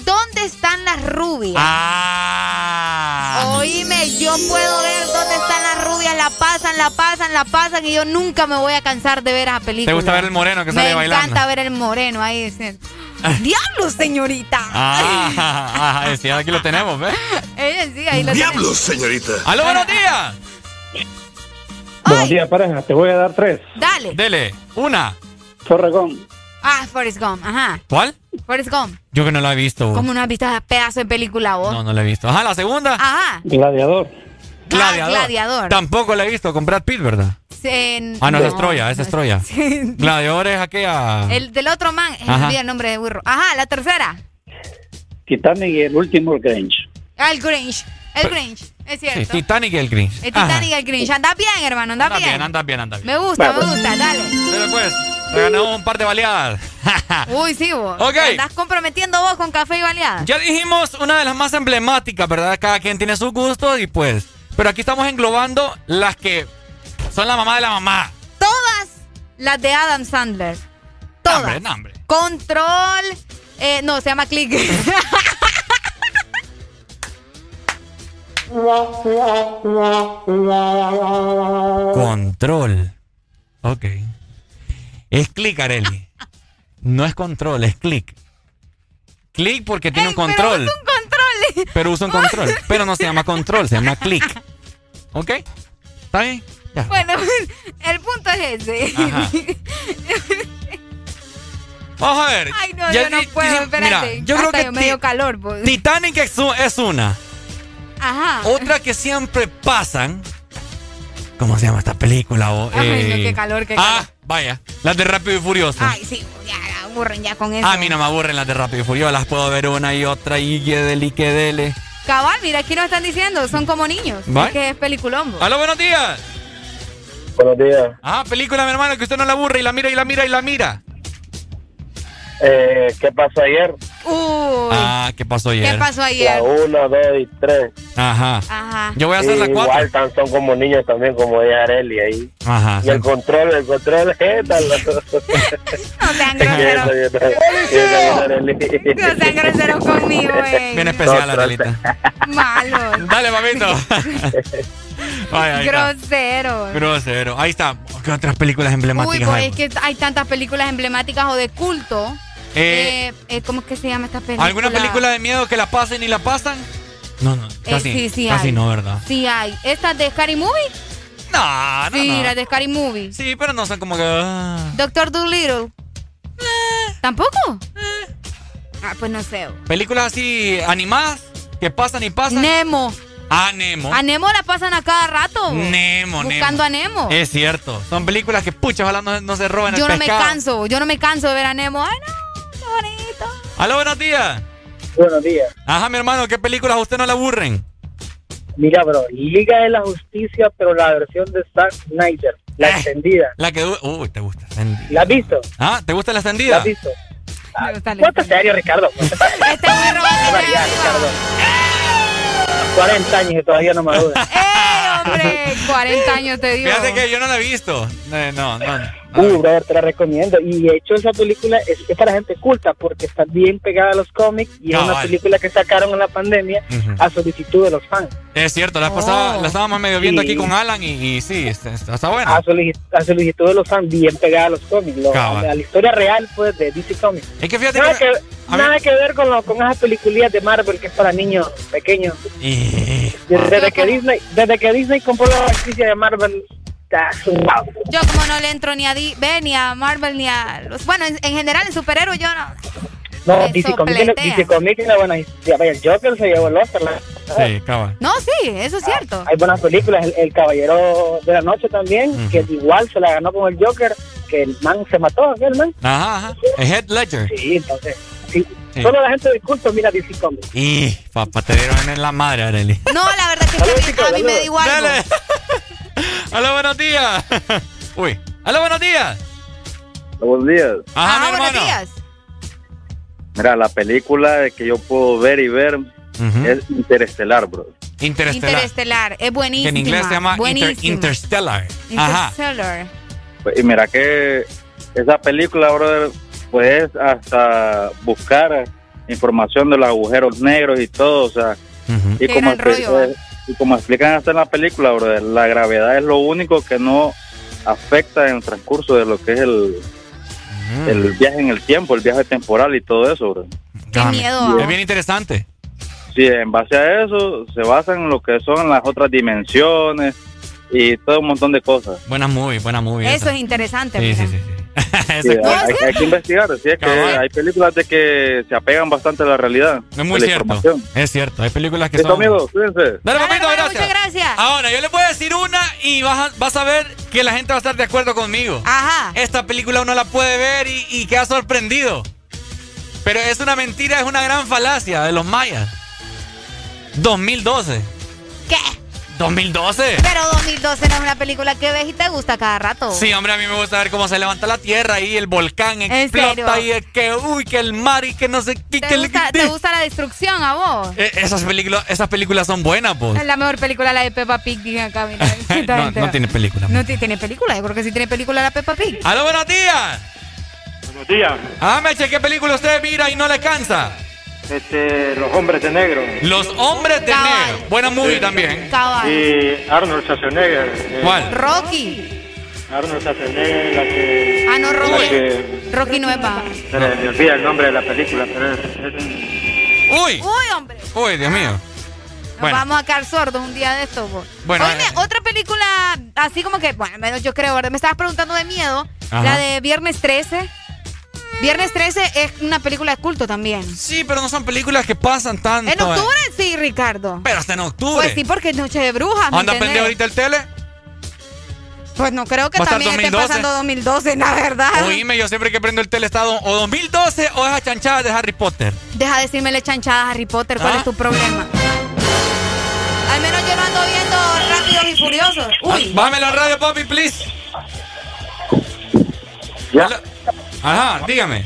¿Dónde están las rubias? Ah. Oíme, yo puedo ver dónde están las rubias, la pasan, la pasan, la pasan y yo nunca me voy a cansar de ver esa película. ¿Te gusta ver el moreno que Me sale bailando? encanta ver el moreno ahí diciendo, ¡Diablos, señorita! Ah, ajá, sí, aquí lo tenemos, ¿ves? Ella sí, ahí lo tiene. señorita! ¡Aló, buenos días! Buenos días, pareja. Te voy a dar tres. Dale. Dele, una. Forregón. Ah, Forrest Gump, ajá. ¿Cuál? Forrest Gump. Yo que no la he visto. ¿Cómo no has visto ese pedazo de película vos? No, no la he visto. Ajá, la segunda. Ajá. Gladiador. Gladiador. Ah, Gladiador. Tampoco la he visto con Brad Pitt, ¿verdad? Ah, no, esa es Troya, esa es Troya. Sí. Gladiador es aquella. El del otro man, olvidé el nombre de burro. Ajá, la tercera. Titanic y el último Grinch. Ah, el Grinch. El Grinch, es Sí, cierto. Titanic y el Grinch. el Ajá. Titanic y el Grinch. Anda bien, hermano, anda, Anda bien. bien, anda bien, anda bien. Me gusta, me gusta, dale. Pero pues, te ganamos un par de baleadas. Uy, sí, vos. Ok. Te Andás comprometiendo vos con café y baleada. Ya dijimos una de las más emblemáticas, ¿verdad? Cada quien tiene sus gustos y pues. Pero aquí estamos englobando las que son la mamá de la mamá. Todas las de Adam Sandler. Todas. Hombre, no, hombre. Control. eh, no, se llama Click. Control. Ok. Es click, Areli. No es control, es click. Click porque tiene un control. Un control. Pero usa un control. Pero no se llama control, se llama click. ¿Ok? ¿Está bien? Ya. Bueno, el punto es ese. Ajá. Vamos a ver. Ay, no, Ya yo no puedo, di- espérate. Mira, yo creo que yo me dio ti- calor. Titanic es, una. Ajá. Otra que siempre pasan. ¿Cómo se llama esta película? Ay, no, Eh, qué calor, qué Ah, vaya. Las de Rápido y Furioso. Ay, sí, ya aburren ya con eso. a mí no me aburren las de Rápido y Furioso. Las puedo ver una y otra y que dele y que dele. Cabal, mira, aquí nos están diciendo, son como niños. ¿Va? Es que es peliculón. vos. Aló, buenos días. Buenos días. Ah, película, mi hermano, que usted no la aburre y la mira y la mira y la mira. Eh, ¿Qué pasó ayer? Uy. Ah, ¿qué pasó ayer? ¿Qué pasó ayer? La 1, 2 y 3. Ajá. Ajá. Yo voy a hacer la cuatro. Igual tan- son como niños también, como ella Areli ahí. Ajá. Y el control, el control, ¿qué tal? No sean groseros. No sean groseros conmigo, güey. Bien especial, Arelita. Malos. Dale, está. Groseros. Grosero. Ahí está. ¿qué otras películas emblemáticas Uy, pues hay? es que hay tantas películas emblemáticas o de culto. Eh, Eh, eh, ¿Cómo es que se llama esta película? ¿Alguna película de miedo que la pasen y la pasan? No, no, Eh, casi, sí, sí casi hay. no, ¿verdad? Sí hay. ¿Estas de Scary Movie? No, no, Sí, no. las de Scary Movie. Sí, pero no son como que... ah. Doctor Dolittle. ¿Tampoco? Ah, pues no sé. Películas así animadas que pasan y pasan. Nemo. Ah, Nemo. A Nemo la pasan a cada rato. Nemo, Buscando Nemo. a Nemo. Es cierto. Son películas que, pucha, ojalá no, no se roben Yo el no me pescado. canso, yo no me canso de ver a Nemo. Ay, no, bonito. Aló, buenos días. Buenos días. Ajá, mi hermano, ¿qué películas a usted no le aburren? Mira, bro, Liga de la Justicia, pero la versión de Zack Snyder, la extendida. La que... Uy, te gusta. extendida. ¿La has visto? Ah, ¿te gusta la ¿La extendida? has visto? Ah, Ponte serio, Ricardo. Este es Ricardo. 40 años y todavía no madura. ¡Eh, hombre! 40 años te digo. Fíjate que yo no la he visto. Eh, No, no. no. Uh, brother, te la recomiendo. Y de hecho esa película es, es para gente culta porque está bien pegada a los cómics y es una película que sacaron en la pandemia a solicitud de los fans. Es cierto, la, pasada, Oh. la estábamos medio viendo Sí. aquí con Alan y, y sí, está, está- está buena. A, solici- a solicitud de los fans, bien pegada a los cómics. Lo- a la historia real pues de DC Comics. Es que fíjate Nada que... que, nada que ver con, lo, con esas peliculillas de Marvel que es para niños pequeños. Y- Desde, que Disney, desde que Disney compró la franquicia de Marvel, wow. Yo como no le entro ni a, ve, ni a Marvel ni a... Los, bueno, en, en general en superhéroes yo no... No, DC Comics, Comics tiene buenas historias. Vaya, el Joker se llevó el Oscar. la- Sí, cabal. No, sí, eso es cierto. Hay buenas películas. El, el Caballero de la Noche también, que igual se la ganó con el Joker, que el man se mató, aquel man. Ajá, ajá. El Head Ledger. Sí, entonces, sí. Sí. Solo la gente de culto mira DC Comics. Y papá, te dieron en la madre, Arely. No, la verdad que, es que a mí, me da igual. Dale. Aló, buenos días. Uy. Aló, buenos días. Buenos días. Ajá, Ajá, mi buenos hermano. días. Mira, la película que yo puedo ver y ver es Interestelar, bro. Interestelar. Interestelar, es Que buenísima. en inglés se llama Inter- buenísima. Interstellar. Ajá. Interstellar. Pues, Y mira que esa película, brother, pues es hasta buscar información de los agujeros negros y todo, o sea, y, como y como explican hasta en la película, brother, la gravedad es lo único que no afecta en el transcurso de lo que es el, Mm. el viaje en el tiempo, el viaje temporal y todo eso, bro. Qué miedo. Es bien interesante. Sí, en base a eso se basan en lo que son las otras dimensiones y todo un montón de cosas. Buena movie, buena movie. Eso esa. es interesante. Sí, mira. sí, sí. sí. Sí, hay, que investigar, sí, es que hay películas de que se apegan bastante a la realidad. Es muy cierto. Es cierto. Hay películas que Listo, son. amigos, cuídense. Dale, papito, gracias. muchas gracias. Ahora, yo le voy a decir una y vas a, vas a ver que la gente va a estar de acuerdo conmigo. Ajá. Esta película uno la puede ver y, y queda sorprendido. Pero es una mentira, es una gran falacia de los mayas. 2012. ¿Qué? 2012. Pero 2012 no es una película que ves y te gusta cada rato. Sí, hombre, a mí me gusta ver cómo se levanta la tierra y el volcán ¿En explota serio? y es que, uy, que el mar y que no sé qué. ¿Te que gusta, te gusta la destrucción a vos? Eh, esas, películas, esas películas son buenas, pues. Es la mejor película la de Peppa Pig, dije acá, mira. no, no tiene película. No ti- tiene película, yo creo que sí tiene película la Peppa Pig. ¡Aló, buenos días! Buenos días. Ah, Meche, ¿qué película usted mira y no le cansa? Este, Los Hombres de Negro. Los Hombres de Cabal. Negro. Buena movie también. Cabal. Y Arnold Schwarzenegger. eh, ¿Cuál? Rocky. Arnold Schwarzenegger, la que... Ah, no, Rocky. que- Rocky Nueva. se me me olvida el nombre de la película, pero es... es- Uy. Uy, hombre. Uy, Dios mío. Nos Bueno. vamos a quedar sordos un día de esto. vos. Bueno, eh. otra película así como que, bueno, al menos yo creo, ¿verdad? me estabas preguntando de miedo. Ajá. La de Viernes 13. Viernes 13 es una película de culto también. Sí, pero no son películas que pasan tanto. En octubre sí, Ricardo. Pero hasta en octubre. Pues sí, porque es Noche de Brujas. ¿me ¿Anda pendiente ahorita el tele? Pues no creo que ¿Va a estar también esté 2012? pasando 2012, la verdad. Oíme, yo siempre que prendo el tele está o 2012 o esas chanchadas de Harry Potter. Deja de decirme le chanchadas a Harry Potter, ¿cuál Ah. es tu problema? Al menos yo no ando viendo Rápidos y Furiosos. Uy, Bájame la radio, papi, please. Ya. Ajá, dígame.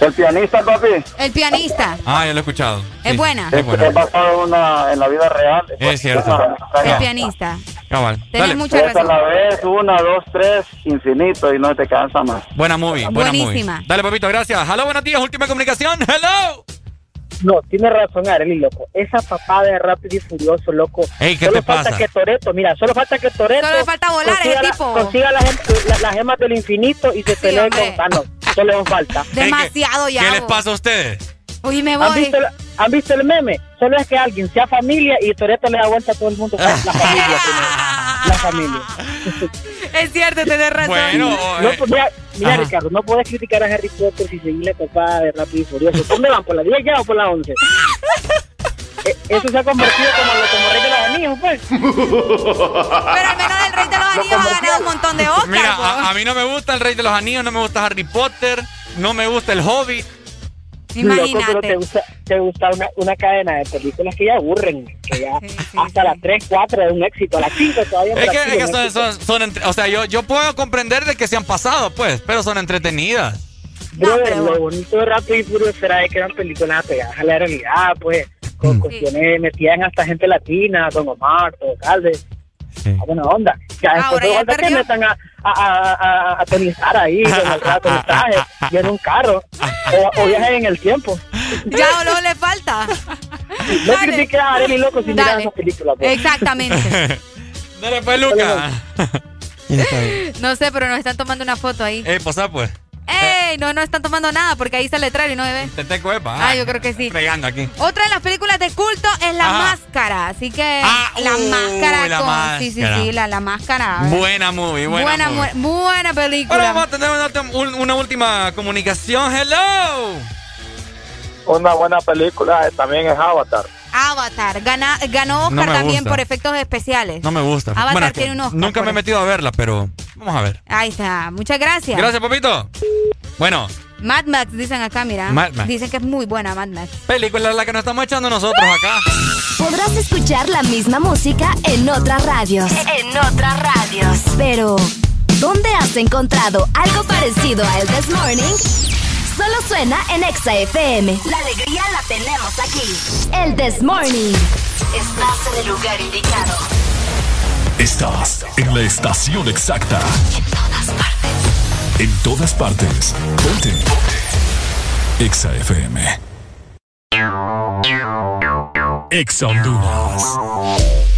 El pianista, papi. el pianista. Ah, ya lo he escuchado. Es buena. Es buena. Basado en, una, en la vida real. Es cierto. El pianista. Cabal. Tenés Dale. mucha razón. la ves, una, dos, tres, infinito y no te cansa más. Buena movie, buena Buenísima. movie. Dale, papito, gracias. Hello, buenos días, última comunicación. Hello. No, tiene razón, Arely, loco. Esa papada de Rápido y Furioso, loco. Ey, ¿qué solo te falta pasa? que Toreto, mira, solo falta que Toreto. Solo le falta volar consiga ese la- tipo. Consiga las la- las gemas del infinito y se pelee hombre. con Thanos. Solo falta. Ey, ¿qué- Demasiado ya, ¿Qué les pasa a ustedes? Uy, me ¿Han voy. visto, el- ¿Han visto el meme? Solo es que alguien sea familia y Toreto le da vuelta a todo el mundo. La familia, la familia. Es cierto, tenés razón. Bueno, No, eh, pues, mira. Ricardo, no puedes criticar a Harry Potter si seguís la papada de Rápido y Furioso. ¿Dónde van? ¿Por la 10 ya o por la 11? Eh, Eso se ha convertido como, lo- como rey de los anillos, pues. Pero al menos Anillos ha ganado un montón de Oscar. Mira, a, a mí no me gusta el Rey de los Anillos, no me gusta Harry Potter, no me gusta el Hobbit. Loco, pero te Imagínate. gusta, te gusta una, una cadena de películas que ya aburren, que ya hasta las 3, 4 es un éxito, a las 5 todavía me Es que, es que son, son- son entre- o sea, yo, yo puedo comprender de que se han pasado, pues, pero son entretenidas. Brother, lo bonito de Rápido y Furioso era de que eran películas apegadas a la realidad, pues, con cuestiones, metían hasta gente latina, Don Omar, todo Calde. A buena onda. Ya Ahora ya onda que metan a, a, a, a, Stark ahí, con el traje, y en un carro, o, o viajes en el tiempo. Ya o no le falta. No critiques a Arely Loco si miras Dale. esa película. pues. Exactamente. Dale pues, Luca. No sé, pero nos están tomando una foto ahí. Eh, posa pues. ¡Ey! No, no están tomando nada porque ahí está el letrero y no ve. Te te cuepa. Ah, yo creo que sí. Pegando aquí. Otra de las películas de culto es La Ajá. Máscara. Así que Ah, La Máscara La con. Sí, sí, sí, la, la Máscara. Buena movie, buena, buena, movie. mu- buena película. Ahora vamos a tener una, una última comunicación. Hello. Una buena película eh, también es Avatar. Avatar. Gana- ganó Oscar No también gusta. por efectos especiales. No me gusta. Avatar Bueno, tiene un Oscar Nunca me he metido a verla, pero vamos a ver. Ahí está. Muchas gracias. Gracias, papito. Bueno, Mad Max, dicen acá, mira. Mad Max. Dicen que es muy buena Mad Max. película la que nos estamos echando nosotros acá. Podrás escuchar la misma música en otras radios. En otras radios. Pero, ¿dónde has encontrado algo parecido a El This Morning? Solo suena en Exa FM. La alegría la tenemos aquí. El This Morning. Estás en el lugar indicado. Estás en la estación exacta. En todas partes. En todas partes. Ponte. Exa FM. Exa Honduras.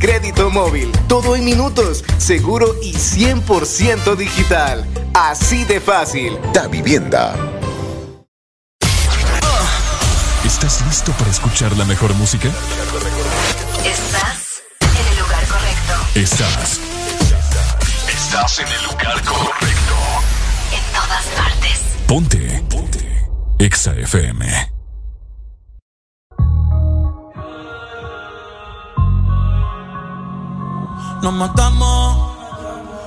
crédito móvil. Todo en minutos, seguro y 100% digital. Así de fácil. Da Vivienda. ¿Estás listo para escuchar la mejor música? Estás en el lugar correcto. Estás. Estás en el lugar correcto. En todas partes. Ponte. Ponte. Exa FM. Nos matamos,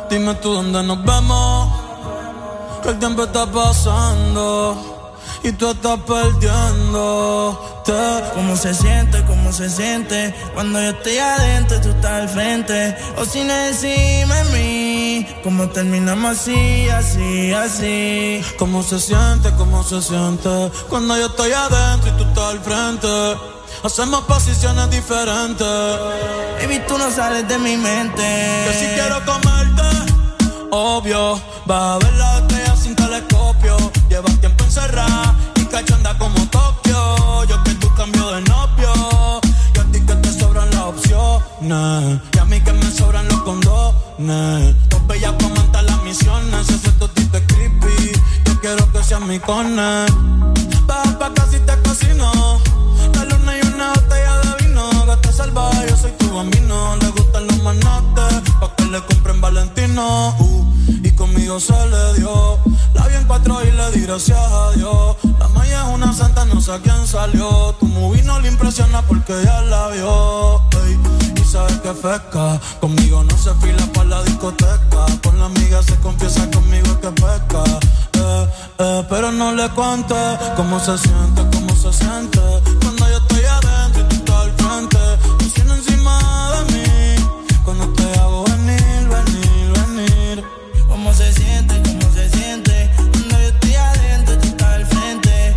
dime tú dónde nos vemos. Que el tiempo está pasando y tú estás perdiéndote. ¿Cómo se siente? ¿Cómo se siente? Cuando yo estoy adentro, tú estás al frente. O sin encima mí. ¿Cómo terminamos así, así, así? ¿Cómo se siente? ¿Cómo se siente? Cuando yo estoy adentro y tú estás al frente. Hacemos posiciones diferentes. Baby, tú no sales de mi mente. Que si quiero comerte, obvio. Vas a ver la estrella sin telescopio. Llevas tiempo encerrada y cachonda como Tokio. Yo que tú cambio de novio. Y a ti que te sobran las opciones. Y a mí que me sobran los condones. Para montar las misiones. Ese suelto tipo es creepy. quiero que seas mi cone. Baja pa' casi te cocino. La luna y una botella de vino. Gata salvaje, yo soy tu bambino. Le gustan los manates, pa' que le compren Valentino. Uh, y conmigo se le dio. La vi en cuatro y le di gracias a Dios. La maya es una santa, no sé a quién salió. Tu movie no le impresiona porque ya la vio. y sabes que pesca. Conmigo no se fila para la discoteca. Con la amiga se confiesa conmigo que pesca. Eh, eh, pero no le cuente cómo se siente, cómo se siente. Cuando yo estoy adentro y tú estás al frente. Tú encima de mí. Cuando te hago venir, venir, venir. ¿Cómo se siente? ¿Cómo se siente? Cuando yo estoy adentro y tú estás al frente.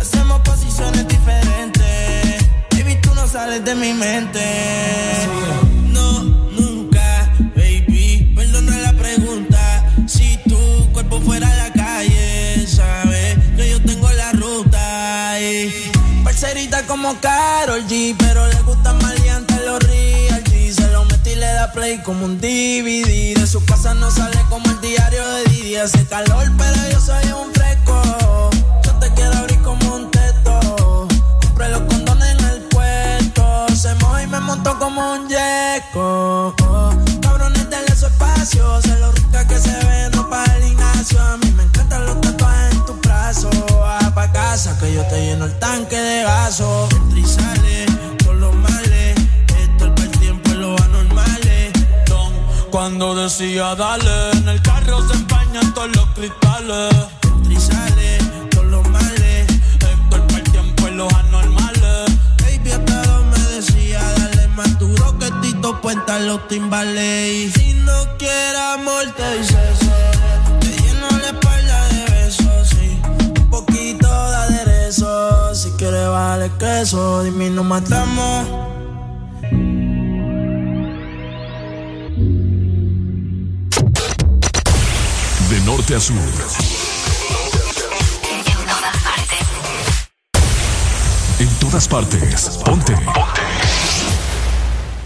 Hacemos posiciones diferentes. Baby, tú no sales de mi mente. Como un DVD. De su casa no sale como el diario de Didi. Hace calor, pero yo soy un fresco. Yo te quiero abrir como un teto. Compré los condones en el puerto. Se mojó y me montó como un yeco. cabrones, denle su espacio. Se lo rica que se ve, no para el Ignacio. A mí me encantan los tatuajes en tu brazo pa' casa que yo te lleno el tanque de gaso. Cuando decía dale, en el carro se empañan todos los cristales. Sale con los males. El tiempo en los anormales. Baby, hasta me decía dale más duro que Tito Puenta los timbales. Si no quieres amor, te dice Te lleno la espalda de besos, sí. Un poquito si quieres vale queso, dime nos matamos. Norte a sur. En todas partes. Ponte. Ponte.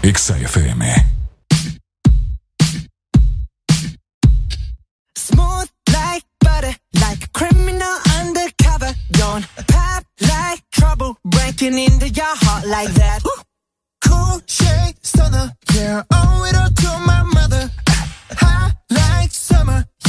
Exa FM. Smooth like butter, like a criminal undercover. Don't pop like trouble breaking into your heart like that. Cool shade stunner, yeah, owe it all to my mother. Hot like summer,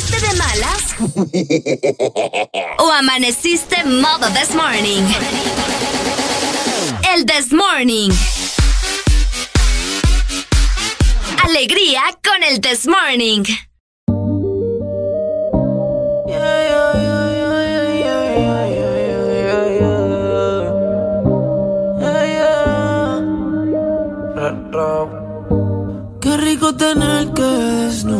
¿Amaneciste de malas? ¿O amaneciste modo this morning? El this morning. Alegría con el this morning. Qué rico tener que desnudarte.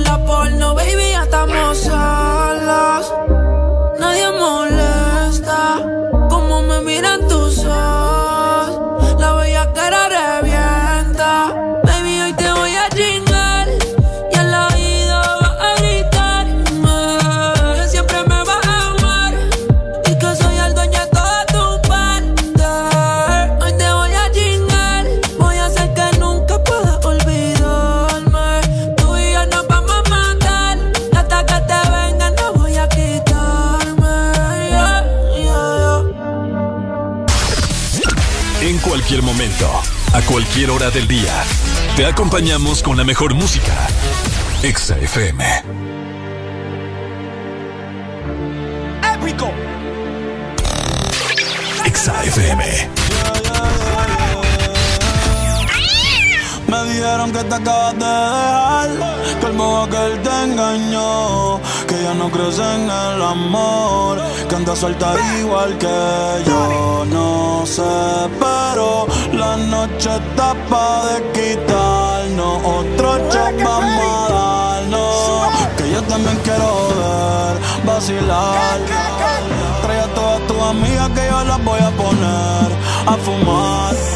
La porno, baby, ya estamos cualquier hora del día, te acompañamos con la mejor música. Exa FM. Épico. Exa FM. Dijeron que te acabas de dejar, que el modo que él te engañó, que ya no crees en el amor, que andas suelta igual que yo. No sé, pero la noche está pa' de quitarnos, otro shot vamos a darnos, que yo también quiero ver, vacilar. Trae a todas tus amigas que yo las voy a poner a fumar.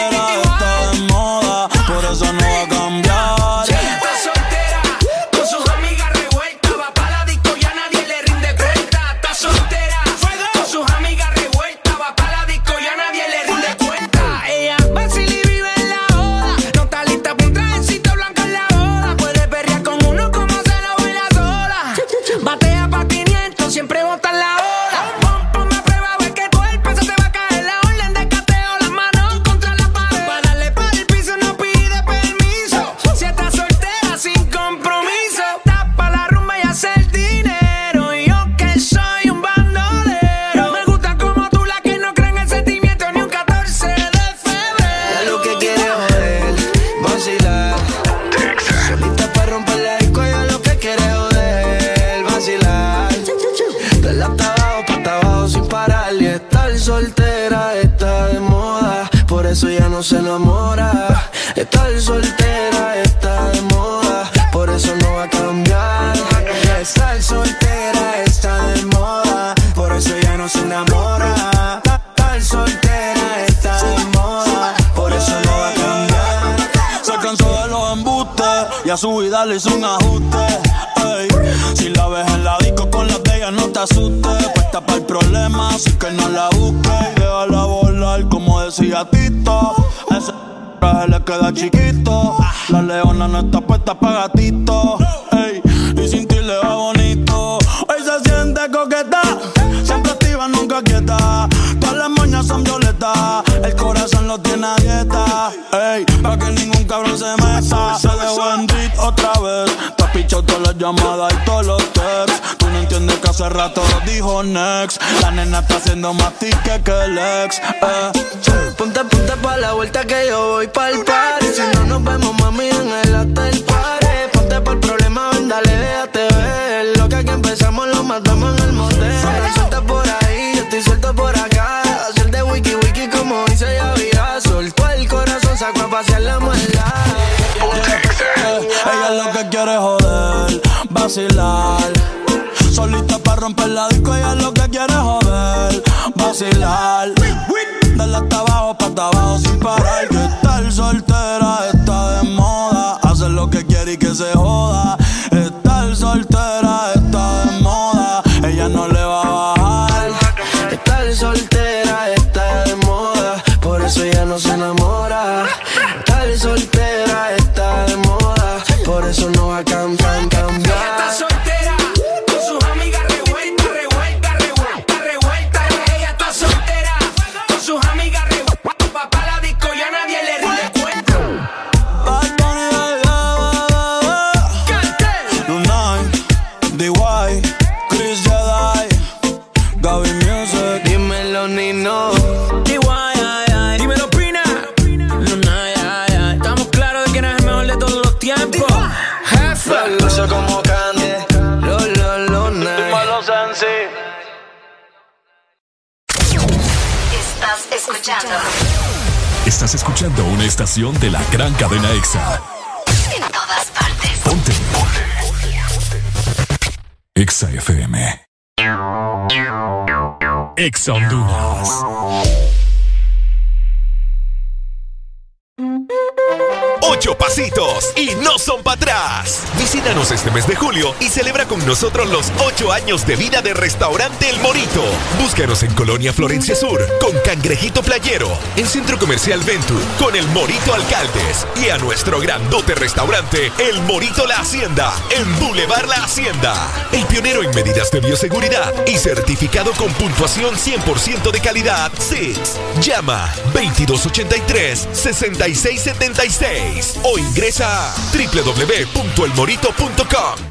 nosotros los ocho años de vida de Restaurante El Morito. Búscanos en Colonia Florencia Sur con Cangrejito Playero, en Centro Comercial Venture con El Morito Alcaldes y a nuestro grandote restaurante El Morito La Hacienda en Boulevard La Hacienda. El pionero en medidas de bioseguridad y certificado con puntuación 100% de calidad SIX. Llama 2283-6676 o ingresa a www.elmorito.com.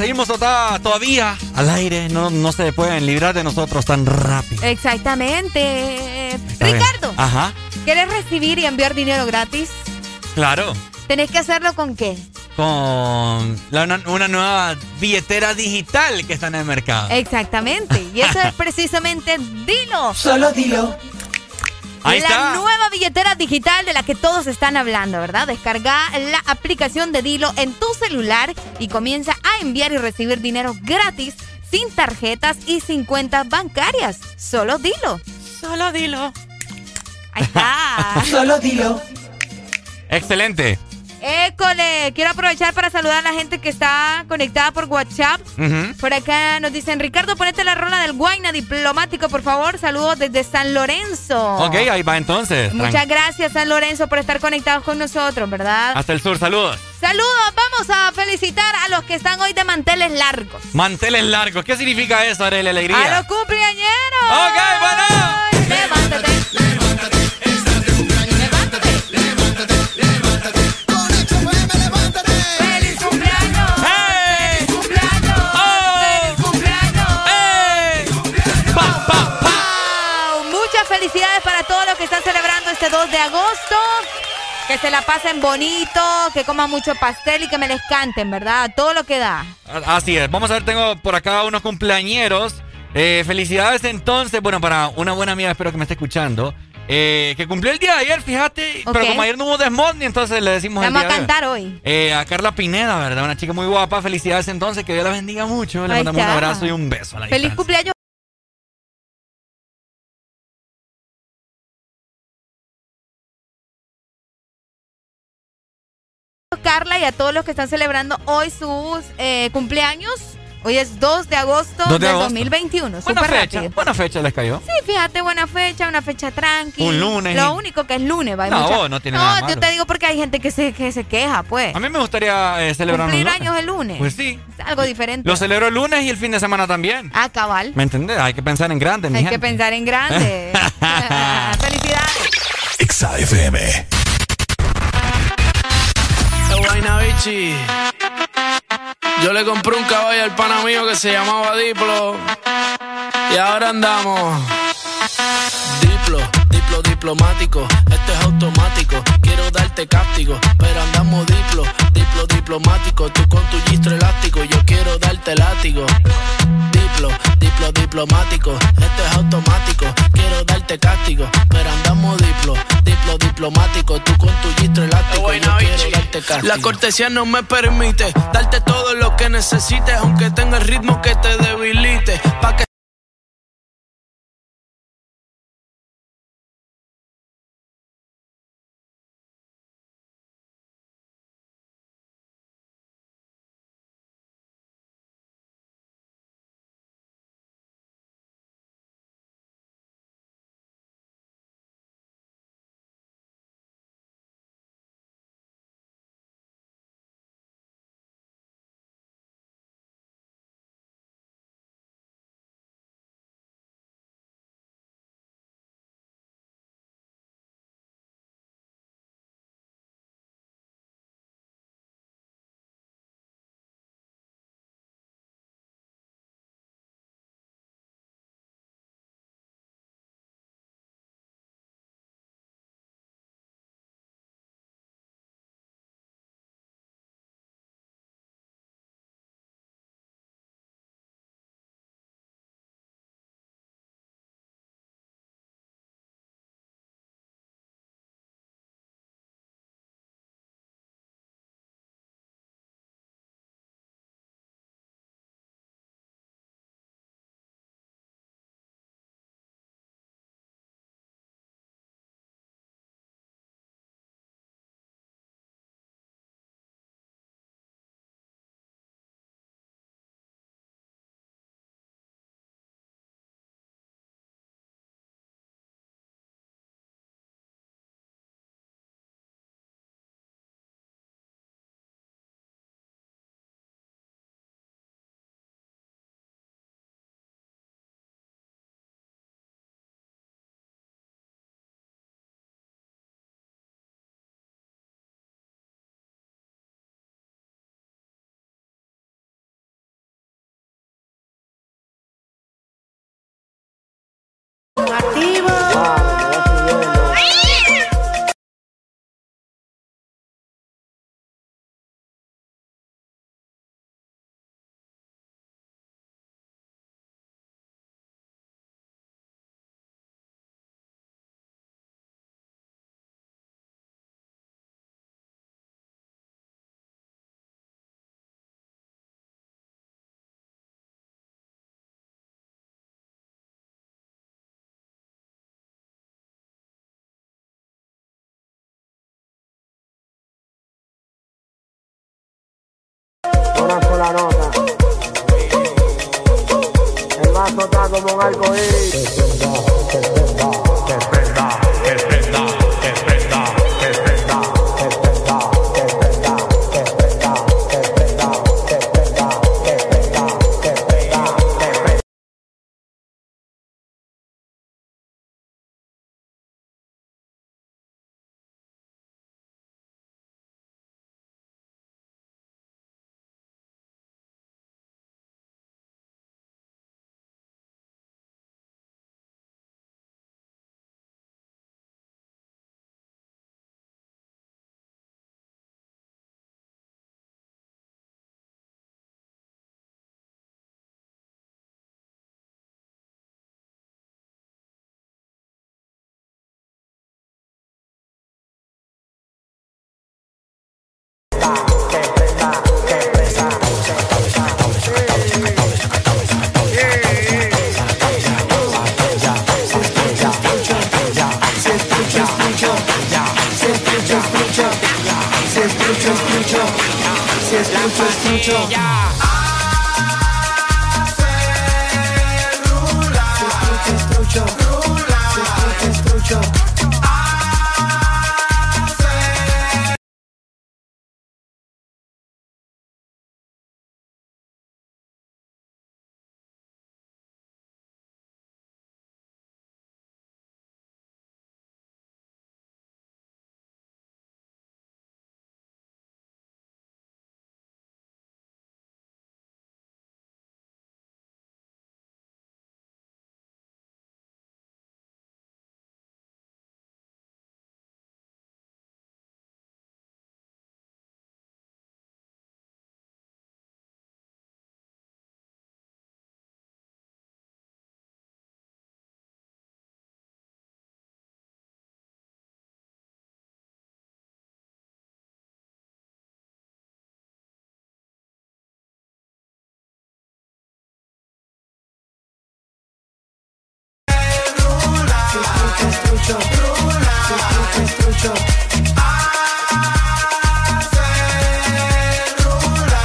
Seguimos tota- todavía al aire. No, no se pueden librar de nosotros tan rápido. Exactamente. Está bien. Ricardo, Ajá, ¿quieres recibir y enviar dinero gratis? claro. ¿Tenés que hacerlo con qué? Con la- una, una nueva billetera digital que está en el mercado. Exactamente. Y eso es precisamente Dilo. Solo dilo. Ahí la está. nueva billetera digital de la que todos están hablando, ¿verdad? Descarga la aplicación de Dilo en tu celular y comienza a enviar y recibir dinero gratis, sin tarjetas y sin cuentas bancarias. Solo Dilo. Solo Dilo. Ahí está. Solo dilo. Excelente. École, quiero aprovechar para saludar a la gente que está conectada por WhatsApp. Por acá nos dicen, Ricardo, ponete la rola del Guayna diplomático, por favor. Saludos desde San Lorenzo. Ok, ahí va entonces. Muchas gracias, San Lorenzo, por estar conectados con nosotros, ¿verdad? Hasta el sur, saludos. Saludos, vamos a felicitar a los que están hoy de manteles largos. Manteles largos. ¿Qué significa eso, Arely Alegría? A los cumpleañeros. Ok, bueno. Levántate. ¡Feliz este 2 de agosto. Que se la pasen bonito, que coman mucho pastel y que me les canten, ¿verdad? Todo lo que da. Así es. Vamos a ver, tengo por acá unos cumpleañeros. Eh, felicidades entonces, bueno, para una buena amiga, espero que me esté escuchando. Eh, que cumplió el día de ayer, fíjate. Pero como ayer no hubo Desmond, entonces le decimos Vamos el día a cantar hoy. Eh, a Carla Pineda, ¿verdad? Una chica muy guapa. Felicidades entonces, que Dios la bendiga mucho. Le mandamos un abrazo y un beso a la Feliz cumpleaños. Carla y a todos los que están celebrando hoy sus eh, cumpleaños. Hoy es 2 de agosto de del agosto. 2021. Buena fecha, rápido. buena fecha les cayó. Sí, fíjate, buena fecha, una fecha tranqui. Un lunes. Lo único que es lunes, va. No, mucha- no tiene nada yo malo. te digo porque hay gente que se, que se queja, pues. A mí me gustaría eh, celebrar un Cumplir lunes. años el lunes. Pues sí. Es algo diferente. Lo celebro el lunes y el fin de semana también. Ah, cabal. ¿Me entendés? Hay que pensar en grande, mi Hay que pensar en grande. Felicidades. Exa FM. Guayna Yo le compré un caballo al pana mío que se llamaba Diplo. Y ahora andamos. Diplo, diplo diplomático. Este es automático. Quiero darte cáptico. Pero andamos diplo, diplo diplomático. Tú con tu gistro elástico. Yo quiero darte látigo. Diplo, diplo diplomático. Este es automático. Quiero darte castigo. Pero andamos diplo, diplo diplomático. Tú con tu gistro elástico. Yo quiero darte castigo. La cortesía no me permite darte todo lo que necesites. Aunque tenga el ritmo que te debilite. Pa' que Una sola nota. El vaso está como un arco iris. Trucho, trucho, trucho.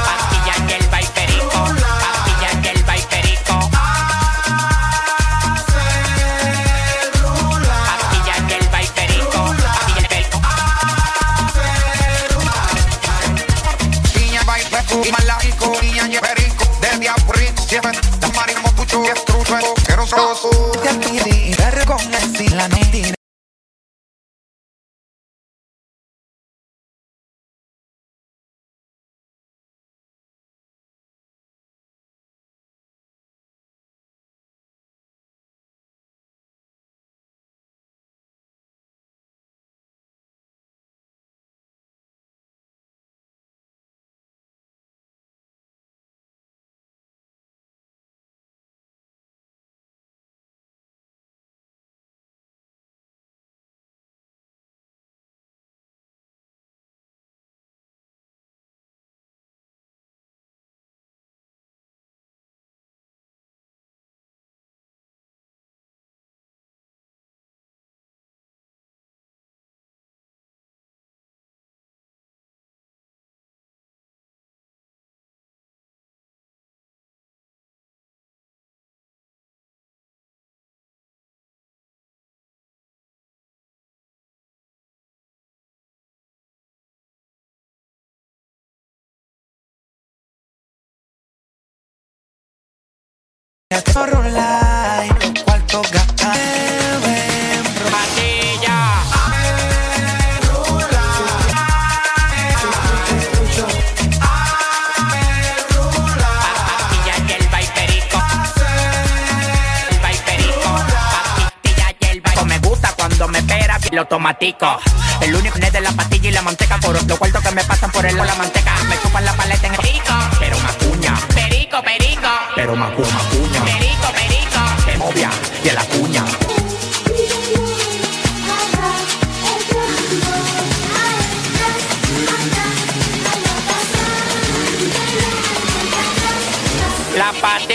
Pastillas del vaiperico, pastillas del vaiperico. Pastillas del vaiperico, pastillas del perico. Niña y malaco, niña perico, de diabrito, siempre la marimo pucho, que Te pide ver con la mentira. Lo automatico. El único es de la pastilla y la manteca. Por los cuartos que me pasan por el la manteca. Me chupan la paleta en el perico. Pero. Perico, perico. Pero macu, macuña, Perico, perico. que movia, y la cuña. La patilla.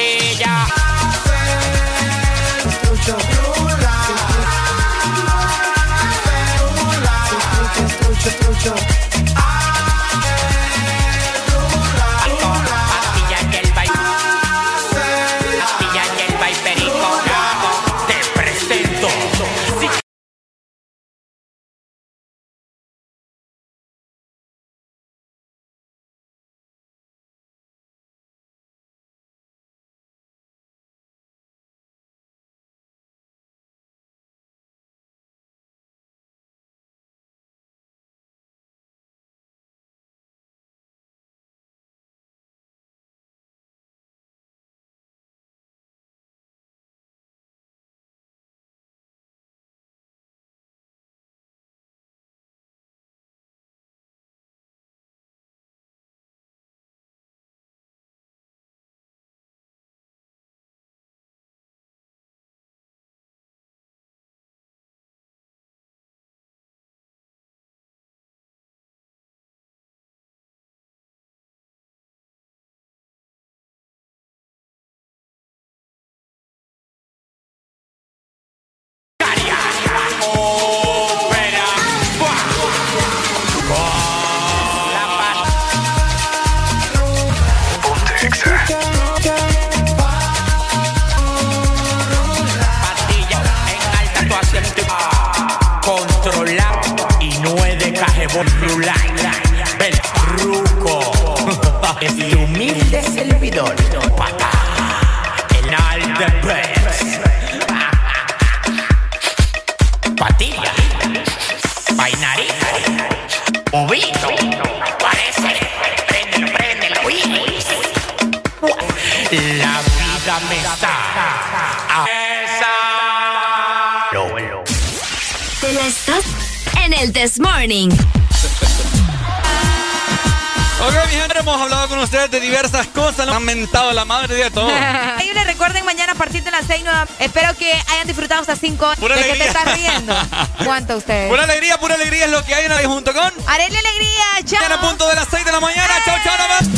Disfrutado estas 5. Pura ¿De qué te alegría. estás riendo? ¿Cuánto ustedes? Pura alegría, pura alegría es lo que hay en ahí junto con. Haré la alegría, chao. Mañana a punto de las 6 de la mañana. Chao, chao, nada más.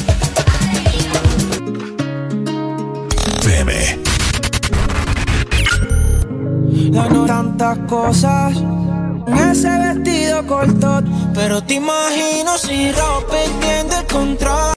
FM. La no tantas cosas. Ese vestido corto, pero te imagino si rompe el control.